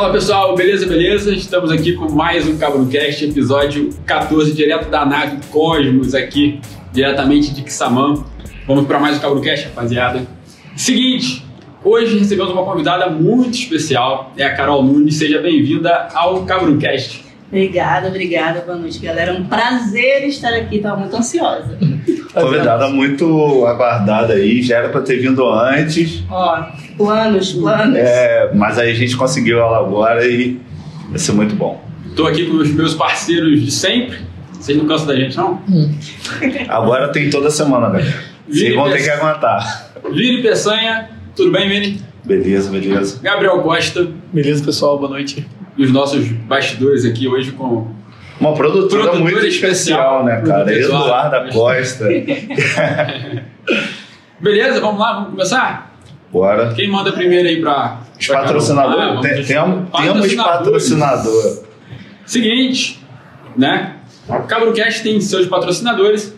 Fala pessoal, beleza, beleza? Estamos aqui com mais um Cabrocast, episódio 14, direto da nave Cosmos, aqui, diretamente de Kissamã. Vamos para mais um Cabrocast, rapaziada. Seguinte, hoje recebemos uma convidada muito especial, é a Carol Nunes. Seja bem-vinda ao Cabrocast. Obrigada, obrigada. Boa noite, galera. É um prazer estar aqui. Estava muito ansiosa. Convidada muito aguardada aí, já era para ter vindo antes. Ó, planos, planos. É, mas aí a gente conseguiu ela agora e vai ser muito bom. Estou aqui com os meus parceiros de sempre. Vocês não cansam da gente, não? Agora tem toda semana, galera. Vocês Vini vão ter que aguentar. Vini Peçanha, tudo bem, Vini? Beleza, beleza. Gabriel Costa Beleza, pessoal? Boa noite. e os nossos bastidores aqui hoje com Uma produtora, Produtora muito especial. especial, né, cara? Eduarda Eduarda. Costa. Beleza, vamos lá, vamos começar? Bora. Quem manda primeiro aí pra. Os patrocinadores. Ah, Tem- temos patrocinador. Seguinte, né? O Cabrocast tem seus patrocinadores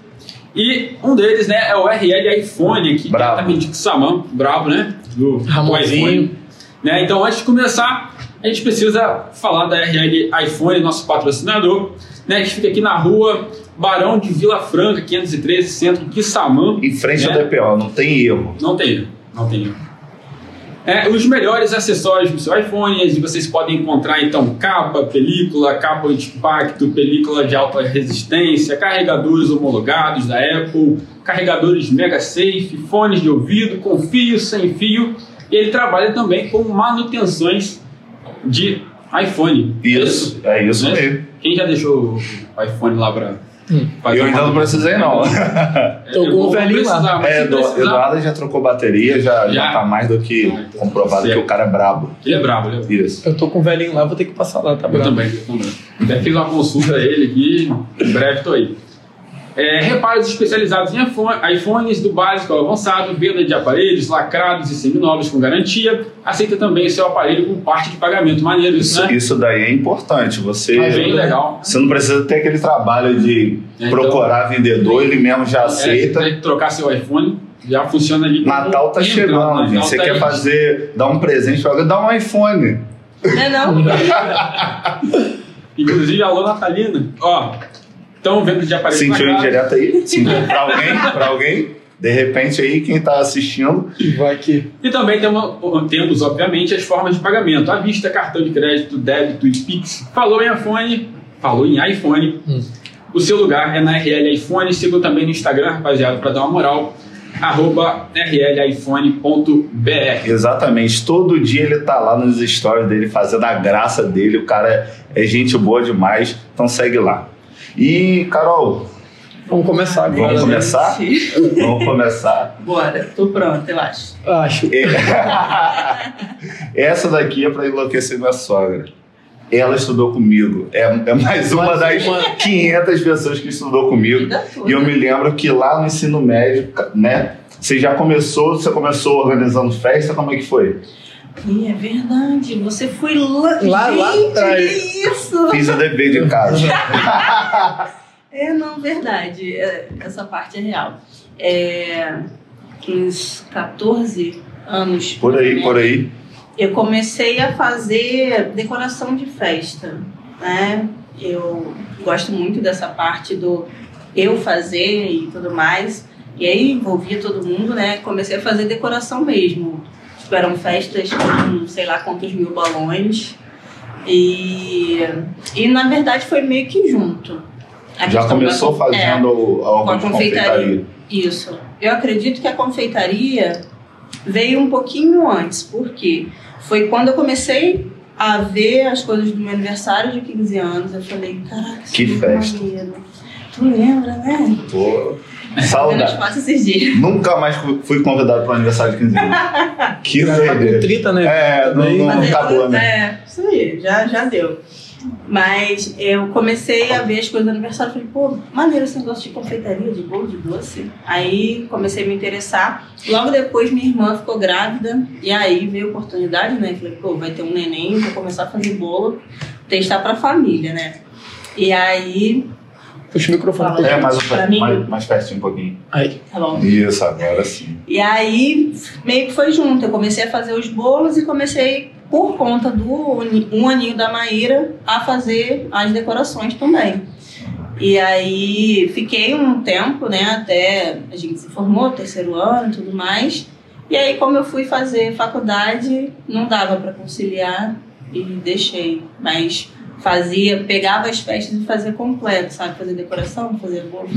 e um deles, né, é o RL iPhone aqui, Bravo. diretamente de Samam, bravo, né? Do do Ramonzinho. iPhone. Né? Então, antes de começar, a gente precisa falar da RL iPhone, nosso patrocinador, né? Que fica aqui na rua Barão de Vila Franca, 513, centro de Samam. Em frente né? ao DPO, não tem erro. Não tem erro, não tem erro. É, os melhores acessórios do seu iPhone, vocês podem encontrar então capa, película, capa de impacto, película de alta resistência, carregadores homologados da Apple, carregadores MagSafe, fones de ouvido com fio, sem fio, e ele trabalha também com manutenções de iPhone. É Isso, é isso Né? mesmo. Quem já deixou o iPhone lá para Hum. Eu ainda não precisei, não. Tô com o velhinho lá. É, Eduardo já trocou bateria, já, já. Já? tá mais do que Ah, então, comprovado certo. que o cara é brabo. Ele é brabo, ele é brabo. Isso. Eu tô com o velhinho lá, vou ter que passar lá, tá Eu bravo? também, eu também. Até fiz uma consulta a ele aqui, em breve tô aí. É, reparos especializados em iPhone- iPhones do básico ao avançado, venda de aparelhos lacrados e seminovos com garantia. Aceita também o seu aparelho com parte de pagamento. Maneiro isso, Isso, né? isso daí é importante. Você, É bem legal. você não precisa ter aquele trabalho de É, procurar vendedor, ele mesmo já É, aceita. tem que trocar seu iPhone, já funciona ali. Natal tá chegando, gente. Você tá quer aí. fazer, dar um presente dá um iPhone. É não? Inclusive, alô, Natalina. Ó, estão vendo de aparelhos Sentiu indireto aí? Sentiu pra alguém? Pra alguém? De repente aí, quem tá assistindo, Vai que. E também temos, temos, obviamente, as formas de pagamento. À vista, cartão de crédito, débito e Pix. Falou em iPhone, falou em iPhone. Hum. O seu lugar é na RL iPhone. Sigam também no Instagram, rapaziada, para dar uma moral. Arroba rliphone.br. exatamente, todo dia ele tá lá nos stories dele, fazendo a graça dele. O cara é gente boa demais, então segue lá. E, Carol, Vamos começar agora. Vamos né? começar? vamos começar. Bora, tô pronta, eu acho. Acho. Essa daqui é pra enlouquecer minha sogra. Ela estudou comigo. É, é mais uma das uma. 500 pessoas que estudou comigo. E eu me lembro que lá no ensino médio, né? Você já começou, você começou organizando festa, como é que foi? É verdade. Você foi lá. Lá- lá Gente, atrás. que isso? Fiz o dever de casa. É, não, verdade. É, Essa parte é real. É, uns 14 anos. Por aí, por aí. eu comecei a fazer decoração de festa, né? Eu gosto muito dessa parte do eu fazer e tudo mais. E aí envolvia todo mundo, né? Comecei a fazer decoração mesmo. Tipo, eram festas com sei lá quantos mil balões. E, e na verdade foi meio que junto. A Já questão da- começou é, fazendo algo com a de confeitaria. confeitaria. isso. Eu acredito que a confeitaria veio um pouquinho antes, porque foi quando eu comecei a ver as coisas do meu aniversário de 15 anos. Eu falei, caraca, isso Que é festa. maneiro. Tu lembra, né? Pô, saudade. espaço esses dias. Nunca mais fui- convidado para o aniversário de 15 anos. Que tá com doideira. 30, né? É, não, não Mas acabou, né? É, isso aí, já, já deu. Mas eu comecei a ver as coisas do aniversário. Falei, pô, maneiro esse negócio de confeitaria, de bolo, de doce. Aí comecei a me interessar. Logo depois, minha irmã ficou grávida. E aí veio a oportunidade, né? Falei, pô, vai ter um neném, vou começar a fazer bolo, testar pra família, né? E aí, Puxa o microfone. É, mais, um, mais, mais pertinho um pouquinho. Aí. tá bom. Isso, agora sim. E aí, meio que foi junto. Eu comecei a fazer os bolos e comecei por conta do um aninho da Maíra, a fazer as decorações também. E aí fiquei um tempo, né, até a gente se formou, terceiro ano e tudo mais. E aí, como eu fui fazer faculdade, não dava para conciliar e deixei. Mas fazia, pegava as festas e fazia completo, sabe? Fazer decoração, fazer bolo.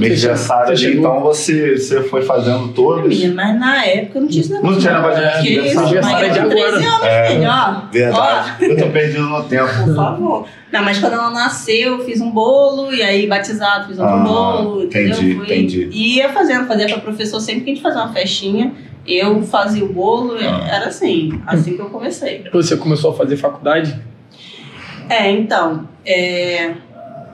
Chegou- então você, você foi fazendo todos. Mas na época não tinha esse negócio. Não tinha negócio de Que isso, aniversário. mas eu Aniversário tinha de 13 anos, É, filho, ó. Verdade. Eu tô perdido no tempo. Ó, por favor. Não, mas quando ela nasceu, eu fiz um bolo, e aí batizado, fiz outro Ah, bolo, entendeu? entendi, Fui- entendi. E ia fazendo, fazia pra professor sempre que a gente fazia uma festinha, eu fazia o bolo, Ah. era assim, assim que eu comecei. Você começou a fazer faculdade? É, então, é,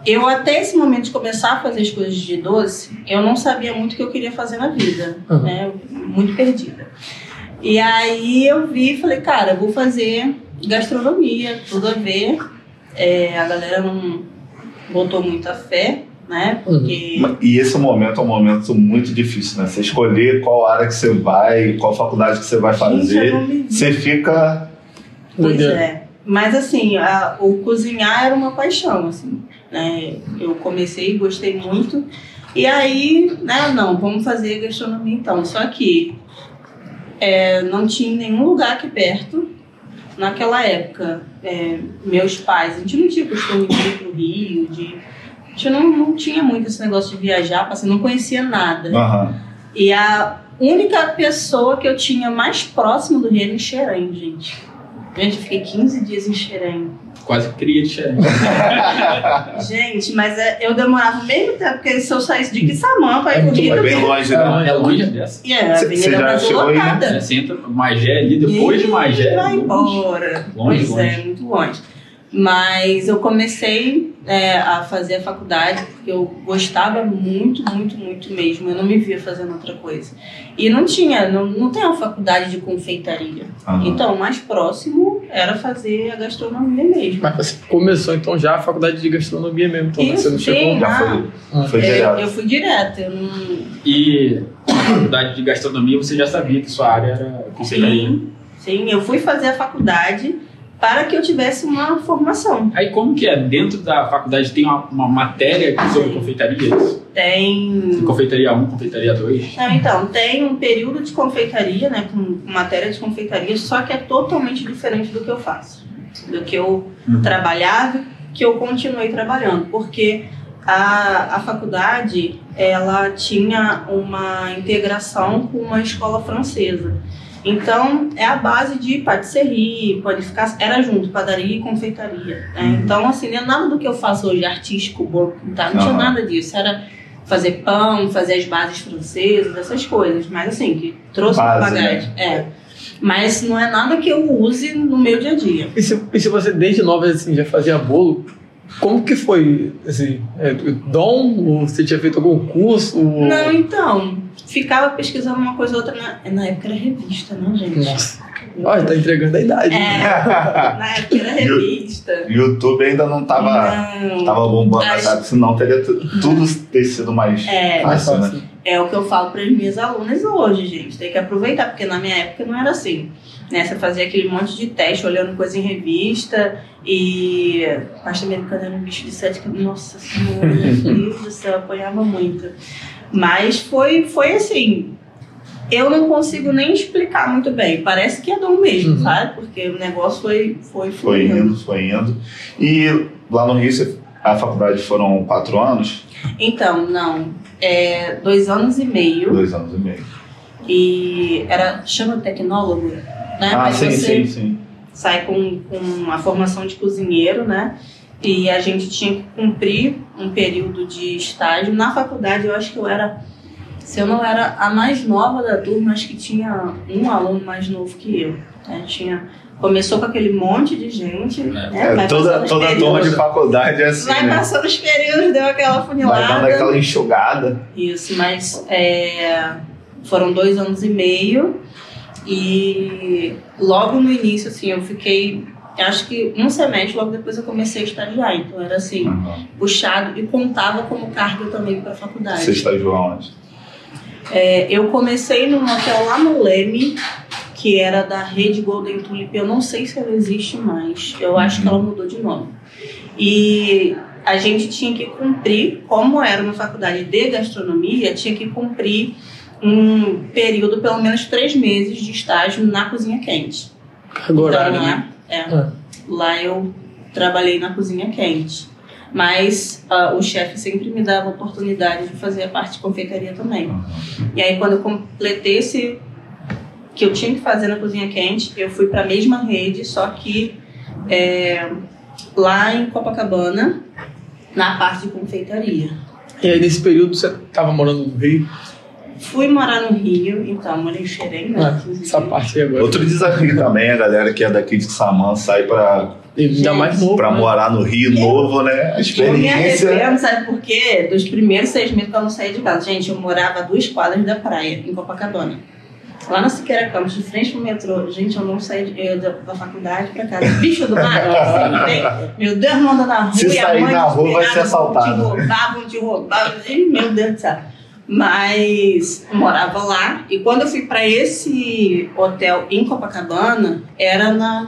eu até esse momento de começar a fazer as coisas de doce, eu não sabia muito o que eu queria fazer na vida, Uhum. né? Muito perdida. E aí eu vi e falei, cara, vou fazer gastronomia, tudo a ver. É, a galera não botou muita fé, né? Porque. E esse momento é um momento muito difícil, né? Você escolher qual área que você vai, qual faculdade que você vai fazer. Você fica. Pois é. Mas assim, a- o cozinhar era uma paixão, assim, né? Eu comecei, gostei muito. E aí, né, não, vamos fazer gastronomia então. Só que é, não tinha nenhum lugar aqui perto. Naquela época, é, meus pais, a gente não tinha costume de ir pro Rio, de... A gente não, não tinha muito esse negócio de viajar, assim, não conhecia nada. Aham. E a única pessoa que eu tinha mais próximo do Rio era em Xerém, gente. Gente, eu fiquei 15 dias em Xerém. Quase cria de xerém. Gente, mas é, eu demorava o mesmo tempo, porque se eu saísse de Quissamã ir É É bem longe, né? É longe dessa. E é, a Avenida cê já Brasil chegou aí, né? lotada. É, Você entra Magé ali, depois de Magé. Vai longe. embora. Longe, pois é, longe. muito longe. Mas eu comecei é, a fazer a faculdade porque eu gostava muito, muito, muito mesmo. Eu não me via fazendo outra coisa. E não tinha, não, não tem uma faculdade de confeitaria. Aham. Então, o mais próximo era fazer a gastronomia mesmo. Mas você começou então já a faculdade de gastronomia mesmo, então né? Isso, você não chegou. sim. Já foi, foi É, direto. eu fui direto. Eu não... E na faculdade de gastronomia você já sabia que sua área era confeitaria. Sim, sim, eu fui fazer a faculdade para que eu tivesse uma formação. Aí como que é? Dentro da faculdade tem uma, uma matéria sobre confeitaria? isso? Tem. Confeitaria 1, confeitaria 2. Não, então, tem um período de confeitaria, né, com matéria de confeitaria, só que é totalmente diferente do que eu faço, do que eu Uhum. trabalhava, que eu continuei trabalhando, porque a, a faculdade, ela tinha uma integração com uma escola francesa. Então, é a base de patisserie, panificação, era junto, padaria e confeitaria. né? Então, assim, não é nada do que eu faço hoje, artístico, bolo, tá? não tinha Aham. nada disso. Era fazer pão, fazer as bases francesas, essas coisas. Mas, assim, que trouxe Base, né? bagagem. É. Mas não é nada que eu use no meu dia a dia. E se, e se você desde nova assim, já fazia bolo, como que foi? Assim, é, dom? Ou você tinha feito algum curso? Ou... Não, então, ficava pesquisando uma coisa ou outra. Na, na época era revista, né, gente? Nossa. Olha, tá entregando a idade. É, na época era revista. YouTube ainda não tava, Não. tava bombando, As- sabe? Senão teria tu- tudo ter sido mais É, Mais fácil, né? É o que eu falo para as minhas alunas hoje, gente. Tem que aproveitar, porque na minha época não era assim. Né? Você fazia aquele monte de teste, olhando coisa em revista e pasta americana era um bicho de sete. Nossa senhora, meu Deus do céu, eu apanhava muito. Mas foi, foi assim. Eu não consigo nem explicar muito bem. Parece que é dom mesmo, Uhum. sabe? Porque o negócio foi, foi Foi indo, foi indo. E lá no Rio, você- a faculdade foram quatro anos, Então, não. É, dois anos e meio. dois anos e meio. E era. chama tecnólogo, né? ah, Mas sim, sim, sim. sai com, com a formação de cozinheiro, né? E a gente tinha que cumprir um período de estágio. Na faculdade, eu acho que eu era. Se eu não era a mais nova da turma, acho que tinha um aluno mais novo que eu. né? Tinha, começou com aquele monte de gente. Né? É, Vai toda toda turma de faculdade é assim, Vai né? passando os períodos, deu aquela Vai funilada. dando aquela enxugada. Isso, mas é, foram dois anos e meio e logo no início, assim, eu fiquei, acho que um semestre, logo depois eu comecei a estagiar, então era assim, Uhum. puxado e contava como carga também para a faculdade. Você estagiou onde? É, eu comecei num hotel lá no Leme, que era da rede Golden Tulip. Eu não sei se ela existe mais. Eu acho que ela mudou de nome. E a gente tinha que cumprir, como era uma faculdade de gastronomia, tinha que cumprir um período, pelo menos três meses de estágio na cozinha quente. Horária, Então, né? É. É. Lá eu trabalhei na cozinha quente. Mas ah, o chefe sempre me dava a oportunidade de fazer a parte de confeitaria também. E aí, quando eu completei esse que eu tinha que fazer na cozinha quente, eu fui para a mesma rede, só que é, lá em Copacabana, na parte de confeitaria. E aí, nesse período, você tava morando no Rio? Fui morar no Rio, então morei em Xerém, né? Ah, 15 essa parte agora. Outro desafio também, a galera que é daqui de Samã sai pra, E ainda mais novo. pra né? morar no Rio novo, né? A Eu me experiência. arrependo, sabe por quê? Dos primeiros seis meses que eu não saí de casa. Gente, eu morava a duas quadras da praia, em Copacabana. Lá na Siqueira Campos, de frente pro metrô. Gente, eu não saí de- eu, da, da faculdade pra casa. Bicho do mar, assim, tem, meu Deus, não anda na rua. Se e a sair mãe na te rua, vai ser assaltado. Vão te roubar, vão te roubar. Meu Deus do céu. Mas eu morava lá. E quando eu fui pra esse hotel em Copacabana, era na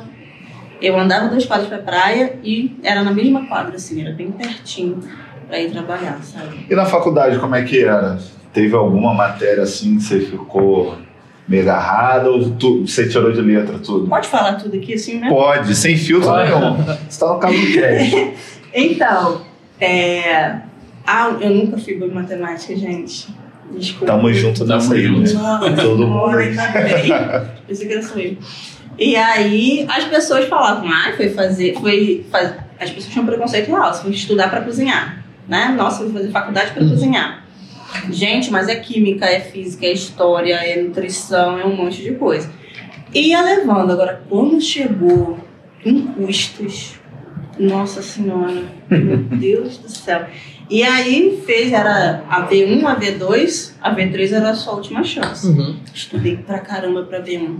eu andava duas quadras pra praia e era na mesma quadra, assim, era bem pertinho pra ir trabalhar, sabe? E na faculdade, como é que era? Teve alguma matéria assim que você ficou meio agarrado ou tu- você tirou de letra tudo? Pode falar tudo aqui assim, né? Pode, sem filtro Pode. nenhum. Você tá no caso do cast. Então, é... ah, eu nunca fui boa em matemática, gente. Desculpa. Tamo junto nessa aí, né? Todo mundo. Pensei que era só eu. E aí as pessoas falavam, ah, foi fazer, foi faz... as pessoas tinham preconceito real, você foi estudar para cozinhar, né? Nossa, foi fazer faculdade para cozinhar. Gente, mas é química, é física, é história, é nutrição, é um monte de coisa. Ia levando, agora quando chegou em custos, nossa senhora, meu Deus do céu. E aí fez, era a V1, a V2, a V3 era a sua última chance. Uhum. Estudei pra caramba pra V1.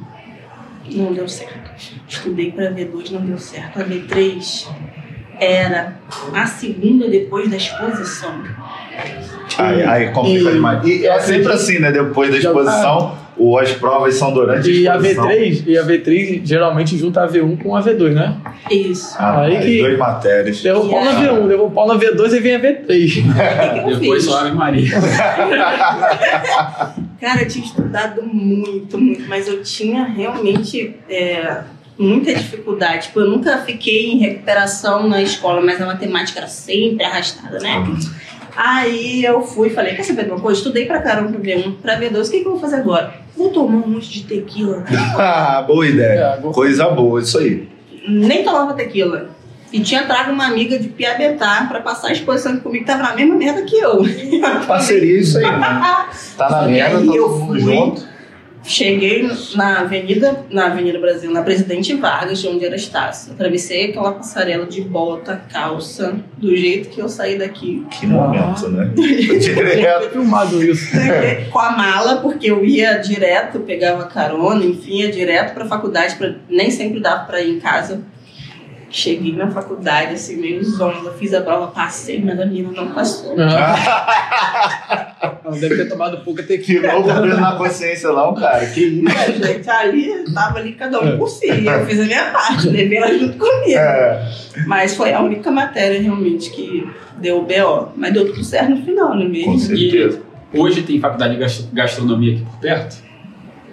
Não deu certo. Estudei pra V2, não deu certo. A V3 era a segunda depois da exposição. Aí, aí complica E- demais. E é sempre assim, né? Depois da exposição, ou as provas são durante E a a exposição. V3, e a V3 geralmente junta a V1 com a V2, né? Isso. Ah, Aí que- duas matérias. Deu pau na Yeah. V1, deu pau na V2 e vem a V3. O que, que eu Depois só Ave Maria. Cara, eu tinha estudado muito, muito, mas eu tinha realmente é, muita dificuldade. Tipo, eu nunca fiquei em recuperação na escola, mas a matemática era sempre arrastada, né? Aí eu fui e falei, quer saber de uma coisa? Estudei pra caramba pra V1, pra V2, o que, que eu vou fazer agora? Vou tomar um monte de tequila. Ah, boa ideia. É. Coisa boa, isso aí. Nem tomava tequila. E tinha trago uma amiga de Piabetá pra passar a exposição comigo, que tava na mesma merda que eu. Parceria, isso aí, né? Tá na merda, todo mundo fui. junto. Cheguei na Avenida, na Avenida Brasil, na Presidente Vargas, onde era Estácio. Atravessei aquela passarela de bota, calça, do jeito que eu saí daqui. Que momento, né? Direto. filmado isso. Com a mala, porque eu ia direto, pegava carona, enfim, ia direto pra faculdade, pra, nem sempre dava pra ir em casa. Cheguei na faculdade, assim, meio zonza, fiz a prova, passei, mas a menina não passou. Ah. Ela deve ter tomado pouca tequila. Com peso na consciência, não, cara. Que isso? É, gente, ali, tava ali cada um por si. Eu fiz a minha parte, levei ela junto comigo. É. Mas foi a única matéria realmente que deu o BO. Mas deu tudo certo no final, não é Com mesmo? certeza. Hoje tem faculdade de gastro- gastronomia aqui por perto?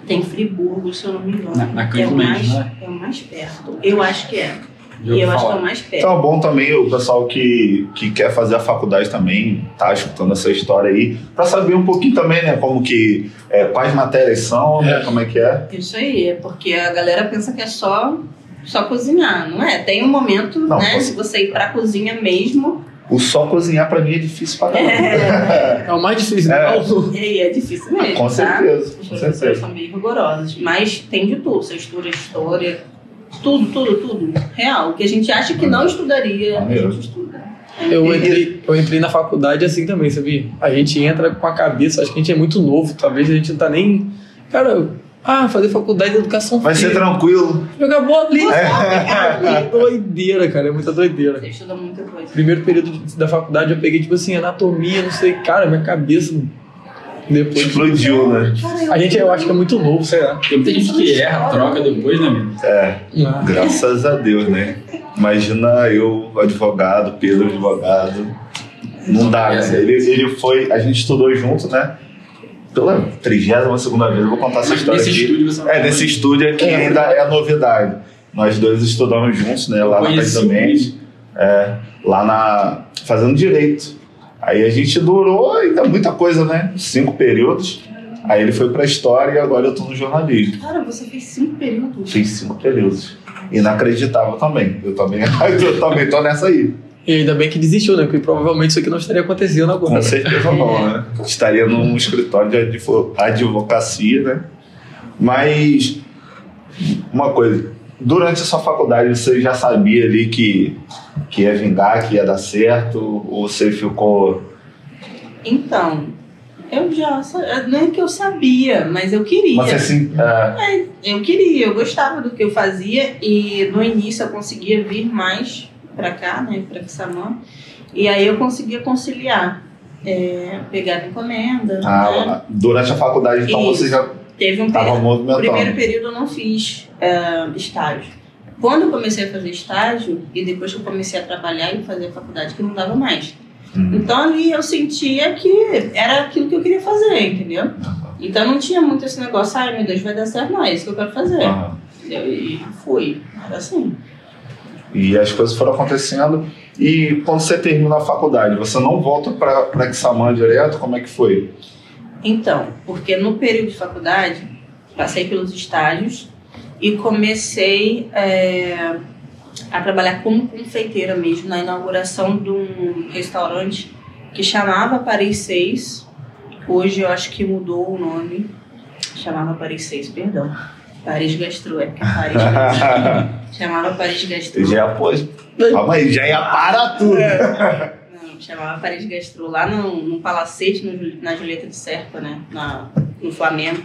Tem Friburgo, se eu não me engano. Na- na é, o mais, né? é o mais perto. Eu acho que é. E eu acho que é o mais perto. Então é bom também o pessoal que, que quer fazer a faculdade também, tá escutando essa história aí, pra saber um pouquinho também, né? Como que. é, quais matérias são, né? É. Como é que é. Isso aí, é porque a galera pensa que é só, só cozinhar. Não é? Tem um momento, Não, né? Se você ir pra cozinha mesmo. O só cozinhar pra mim é difícil pra caramba. É, É o mais difícil, né? É. e aí é difícil mesmo. Com tá? certeza, Os com professores certeza. são bem rigorosos. Mas tem de tudo. Você estuda história, tudo, tudo, tudo. Real. O que a gente acha que não estudaria, a gente estuda. Eu entrei, eu entrei na faculdade assim também, sabia? A gente entra com a cabeça, acho que a gente é muito novo, talvez a gente não tá nem. Cara, ah, fazer faculdade de educação Vai ser tranquilo. jogar bola ali. É. Doideira, cara, é muita doideira. Você estuda muita coisa. Primeiro período da faculdade eu peguei, tipo assim, anatomia, não sei, cara, minha cabeça Depois. Explodiu, né? A gente, eu acho que é muito novo, sei lá. Tem muita gente que erra, troca depois, né, amigo? É, Ah. graças a Deus, né? Imagina eu, advogado, Pedro, advogado. Não dá, né? Ele, ele foi. A gente estudou junto, né? Pela 32 segunda vez, eu vou contar essa história nesse aqui. estúdio você É, nesse estúdio aqui É. ainda é novidade. Nós dois estudamos juntos, né? Lá na. É, lá na. fazendo direito. Aí a gente durou ainda muita coisa, né? Cinco períodos. Aí ele foi pra história e agora eu tô no jornalismo. Cara, você fez cinco períodos. Fiz cinco períodos. Inacreditável também. Eu também, eu também tô nessa aí. E ainda bem que desistiu, né? Porque provavelmente isso aqui não estaria acontecendo agora. Com certeza não, né? Estaria num escritório de advo- advocacia, né? Mas uma coisa, durante a sua faculdade você já sabia ali que, que ia vingar, que ia dar certo? Ou você ficou. Então, eu já. Não é que eu sabia, mas eu queria. Mas assim. é, Eu queria, eu gostava do que eu fazia e no início eu conseguia vir mais pra cá, né, pra Kissamã. E aí eu conseguia conciliar, é, pegar encomenda. né? ah, durante a faculdade, então Isso. você já Teve um estava período. Primeiro período eu não fiz é, estágio. Quando eu comecei a fazer estágio e depois que eu comecei a trabalhar e fazer a faculdade, que não dava mais. Uhum. Então ali eu sentia que era aquilo que eu queria fazer, entendeu? Então não tinha muito esse negócio, ai meu Deus, vai dar certo, não, é isso que eu quero fazer. Aham. Entendeu? E fui. Era assim. E as coisas foram acontecendo. E quando você termina a faculdade, você não volta para Xamã direto? Como é que foi? Então, porque no período de faculdade, passei pelos estágios e comecei é, a trabalhar como confeiteira mesmo, na inauguração de um restaurante que chamava Paris 6. Hoje eu acho que mudou o nome. Chamava Paris 6, perdão. Paris Gastro, é porque Paris Gastro. Chamava Paris Gastro. já pôs. Calma aí, já ia para tudo. Não, chamava Paris Gastro lá no, no Palacete, no na Julieta de Serpa, né? Na, no Flamengo.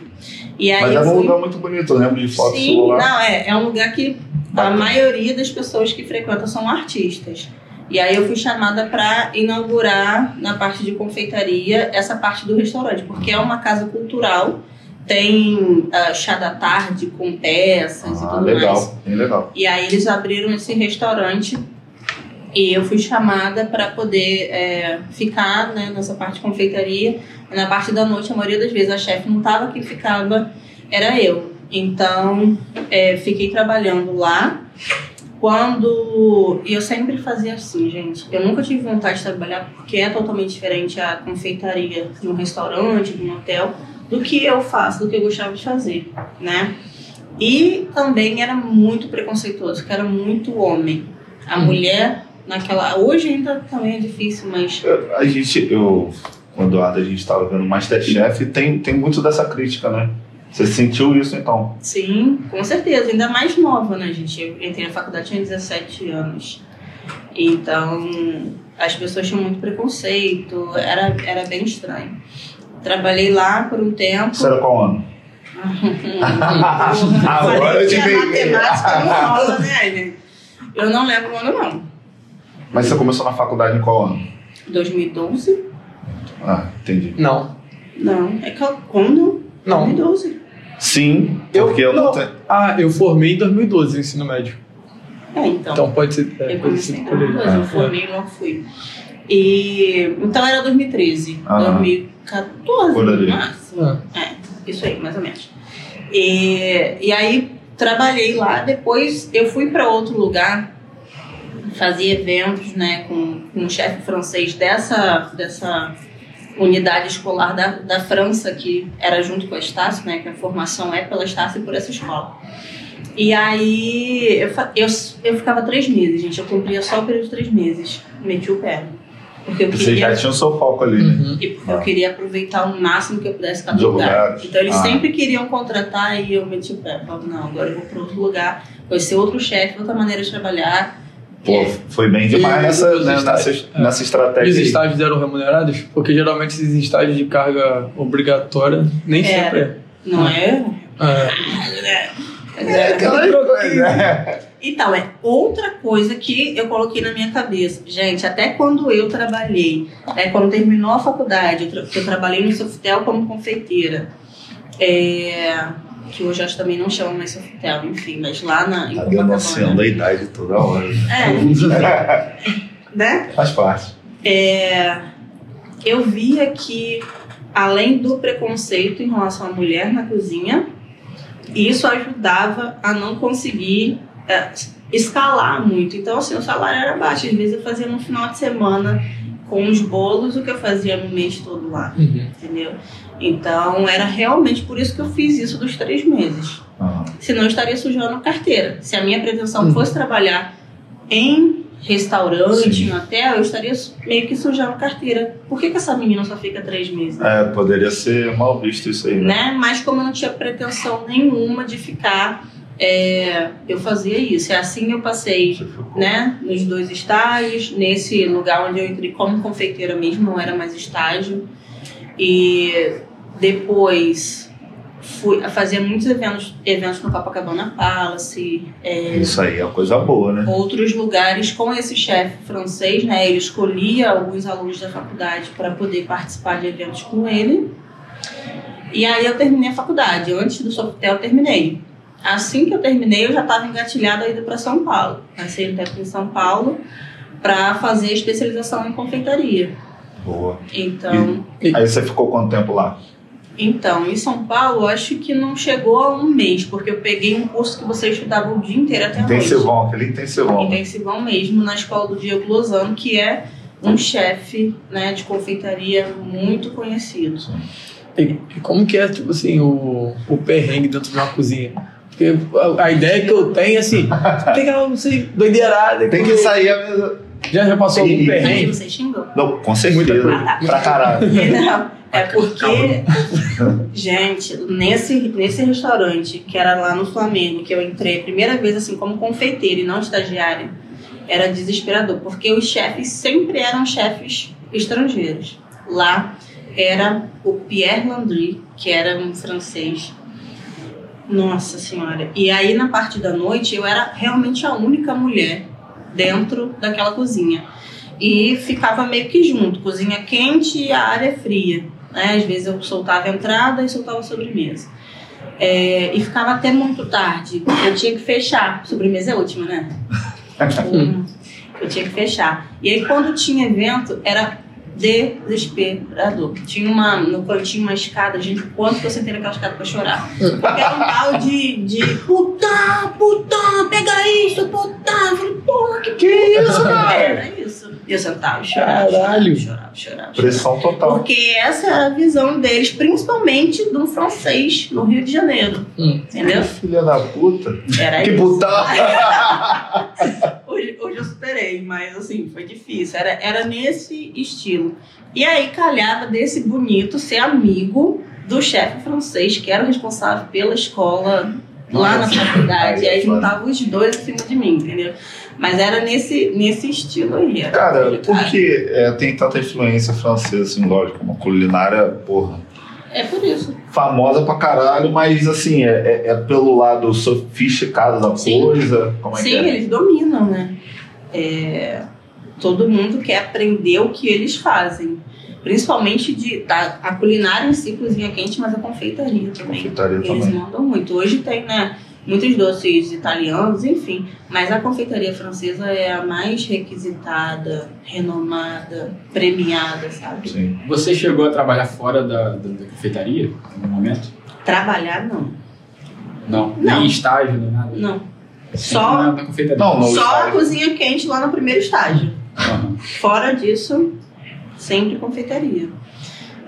E aí Mas eu era um fui... lugar muito bonito, eu lembro de fotos Sim, lá. não, é, é um lugar que a maioria das pessoas que frequentam são artistas. E aí eu fui chamada para inaugurar na parte de confeitaria essa parte do restaurante, porque é uma casa cultural, tem ah, chá da tarde com peças e Ah, tudo mais. legal, bem legal. E aí eles abriram esse restaurante e eu fui chamada para poder é, ficar né, nessa parte de confeitaria. Na parte da noite, a maioria das vezes a chefe não estava, quem ficava era eu. Então, é, fiquei trabalhando lá. Quando. E eu sempre fazia assim, gente. Eu nunca tive vontade de trabalhar porque é totalmente diferente a confeitaria de um restaurante, de um hotel, do que eu faço, do que eu gostava de fazer, né? E também era muito preconceituoso, porque era muito homem. A mulher, naquela. Hoje ainda também é difícil, mas. A gente, eu, com o Eduardo, a gente estava vendo Masterchef, tem, tem muito dessa crítica, né? Você sentiu isso então? Sim, com certeza. Ainda mais nova, né, gente? Eu entrei na faculdade tinha 17 anos. Então, as pessoas tinham muito preconceito, era, era bem estranho. Trabalhei lá por um tempo. Isso era qual ano? Agora eu te peguei. matemática não rola, né? Eu não lembro o ano, não. Mas você começou na faculdade em qual ano? 2012? Ah, entendi. Não. Não. É quando? Não. 2012. Sim, Eu- porque eu não, não. tenho. Ah, eu formei em 2012 no ensino médio. É, então. Então pode ser. É, Eu comecei em por aí. 2012, eu É. formei e logo fui. E, então era 2013, Ah. 2014 Por ali. Ah. É, isso aí, mais ou menos. E, e aí trabalhei lá, depois eu fui para outro lugar, fazia eventos né, com, com um chefe francês dessa, dessa unidade escolar da, da França, que era junto com a Estácio, né, que a formação é pela Estácio e por essa escola. E aí eu, eu, eu ficava três meses, gente, eu cumpria só o período de três meses, meti o pé. Porque eu Você queria já tinha o seu foco ali, né? Uhum. e porque eu queria aproveitar o máximo que eu pudesse cada lugar. lugares. Então eles Ah. sempre queriam contratar e eu meti o pé. Falava, não, agora eu vou para outro lugar, conhecer outro chefe, outra maneira de trabalhar. Pô, foi bem demais E nessa, os né, nessa, nessa E os estratégia. aí. estágios eram remunerados? Porque geralmente esses estágios de carga obrigatória nem Era. sempre é. Não é? É. É. É aquela coisa? Então, é outra coisa que eu coloquei na minha cabeça. Gente, até quando eu trabalhei, né, quando terminou a faculdade, eu, tra eu trabalhei no Softel como confeiteira. É, que hoje acho que também não chama mais Softel, enfim, mas lá na. Tá denunciando a idade toda hora. É, enfim, né? Faz parte. É, eu via que, além do preconceito em relação à mulher na cozinha, isso ajudava a não conseguir é, escalar muito. Então, assim, o salário era baixo. Às vezes eu fazia no final de semana com os bolos o que eu fazia no mês todo lá, Uhum. entendeu? Então, era realmente por isso que eu fiz isso dos três meses. Ah, Senão eu estaria sujando a carteira. Se a minha pretensão Uhum. fosse trabalhar em restaurante, Sim. em hotel, eu estaria meio que sujando a carteira. Por que, que essa menina só fica três meses? é, poderia ser mal visto isso aí, né? Né? Mas como eu não tinha pretensão nenhuma de ficar, é, eu fazia isso. É assim eu passei né, nos dois estágios, nesse lugar onde eu entrei como confeiteira mesmo, não era mais estágio. E depois fui fazia muitos eventos, eventos no Copacabana Palace, é, Isso aí é uma coisa boa, né? outros lugares com esse chefe francês, né? Ele escolhia alguns alunos da faculdade para poder participar de eventos com ele. E aí eu terminei a faculdade. Antes do Softel eu terminei. Assim que eu terminei, eu já estava engatilhada a ida para São Paulo. Passei um tempo em São Paulo para fazer especialização em confeitaria. Boa. Então, Aí você ficou quanto tempo lá? Então, em São Paulo, eu acho que não chegou a um mês, porque eu peguei um curso que você estudava o dia inteiro até a noite. Intensivão, aquele intensivão. intensivão mesmo na escola do Diego Lozano, que é um chefe né, de confeitaria muito conhecido. E, e como que é, tipo assim, o, o perrengue dentro de uma cozinha? Porque a, a ideia que eu tenho é assim, pegar, não sei, doideirada. Tem que sair a mesma. Já, já passou algum E- perrengue? você xingou. Não, com certeza. Muita. Pra caralho. Não, é porque, gente, nesse, nesse restaurante, que era lá no Flamengo, que eu entrei a primeira vez assim como confeiteira e não estagiária, era desesperador, porque os chefes sempre eram chefes estrangeiros. Lá era o Pierre Landry, que era um francês. Nossa senhora. E aí na parte da noite eu era realmente a única mulher dentro daquela cozinha. E ficava meio que junto, cozinha quente e a área fria. Né? Às vezes eu soltava a entrada e soltava a sobremesa. É, e ficava até muito tarde. Eu tinha que fechar. Sobremesa é a última, né? Hum, eu tinha que fechar. E aí quando tinha evento, era desesperador. Tinha uma, no cantinho uma escada, gente, o quanto que eu sentei naquela escada pra chorar. Porque era um tal de, de puta, puta, pega isso, puta. Eu falei, porra, que que é isso, cara? Era isso. E eu sentava, e chorava, Caralho. chorava, chorava, chorava. Pressão total. Porque essa era a visão deles, principalmente do francês no Rio de Janeiro. Hum. Entendeu? Filha da puta. Era Que isso. puta. Hoje, hoje eu superei, mas assim, foi difícil. Era, era nesse estilo. E aí calhava desse bonito ser amigo do chefe francês, que era o responsável pela escola lá na faculdade. E aí é juntava os dois em cima de mim, entendeu? Mas era nesse, nesse estilo aí. Cara, complicado. por que é, tem tanta influência francesa, assim, lógico, uma culinária, porra, É por isso. famosa pra caralho, mas assim, é, é- é pelo lado sofisticado da Sim. coisa, como é Sim, que é? eles dominam, né? É, todo mundo quer aprender o que eles fazem. Principalmente de, da, a culinária em si, cozinha quente, mas a confeitaria também. Confeitaria Eles também. mandam muito. Hoje tem, né? Muitos doces italianos, enfim. Mas a confeitaria francesa é a mais requisitada, renomada, premiada, sabe? Sim. Você chegou a trabalhar fora da, da, da confeitaria no momento? Trabalhar, não. Não. Não. Nem estágio, nem nada. Não. Só, na, na confeitaria. Não, só a cozinha quente lá no primeiro estágio. Aham. Fora disso, sempre confeitaria.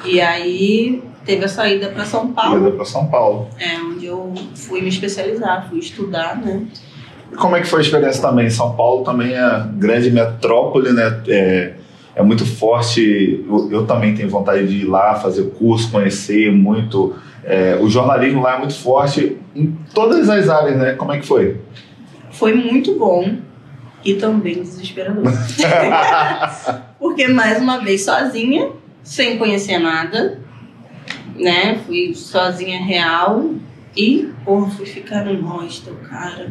E aí teve a saída para São Paulo, Ida pra São Paulo. é, onde eu fui me especializar, fui estudar, né? E como é que foi a experiência também? São Paulo também é grande metrópole, né? É, é muito forte. Eu, eu também tenho vontade de ir lá fazer curso, conhecer muito. É, o jornalismo lá é muito forte em todas as áreas, né? Como é que foi? Foi muito bom e também desesperador. Porque mais uma vez sozinha, sem conhecer nada, né? Fui sozinha real e, porra, fui ficar no hostel, cara.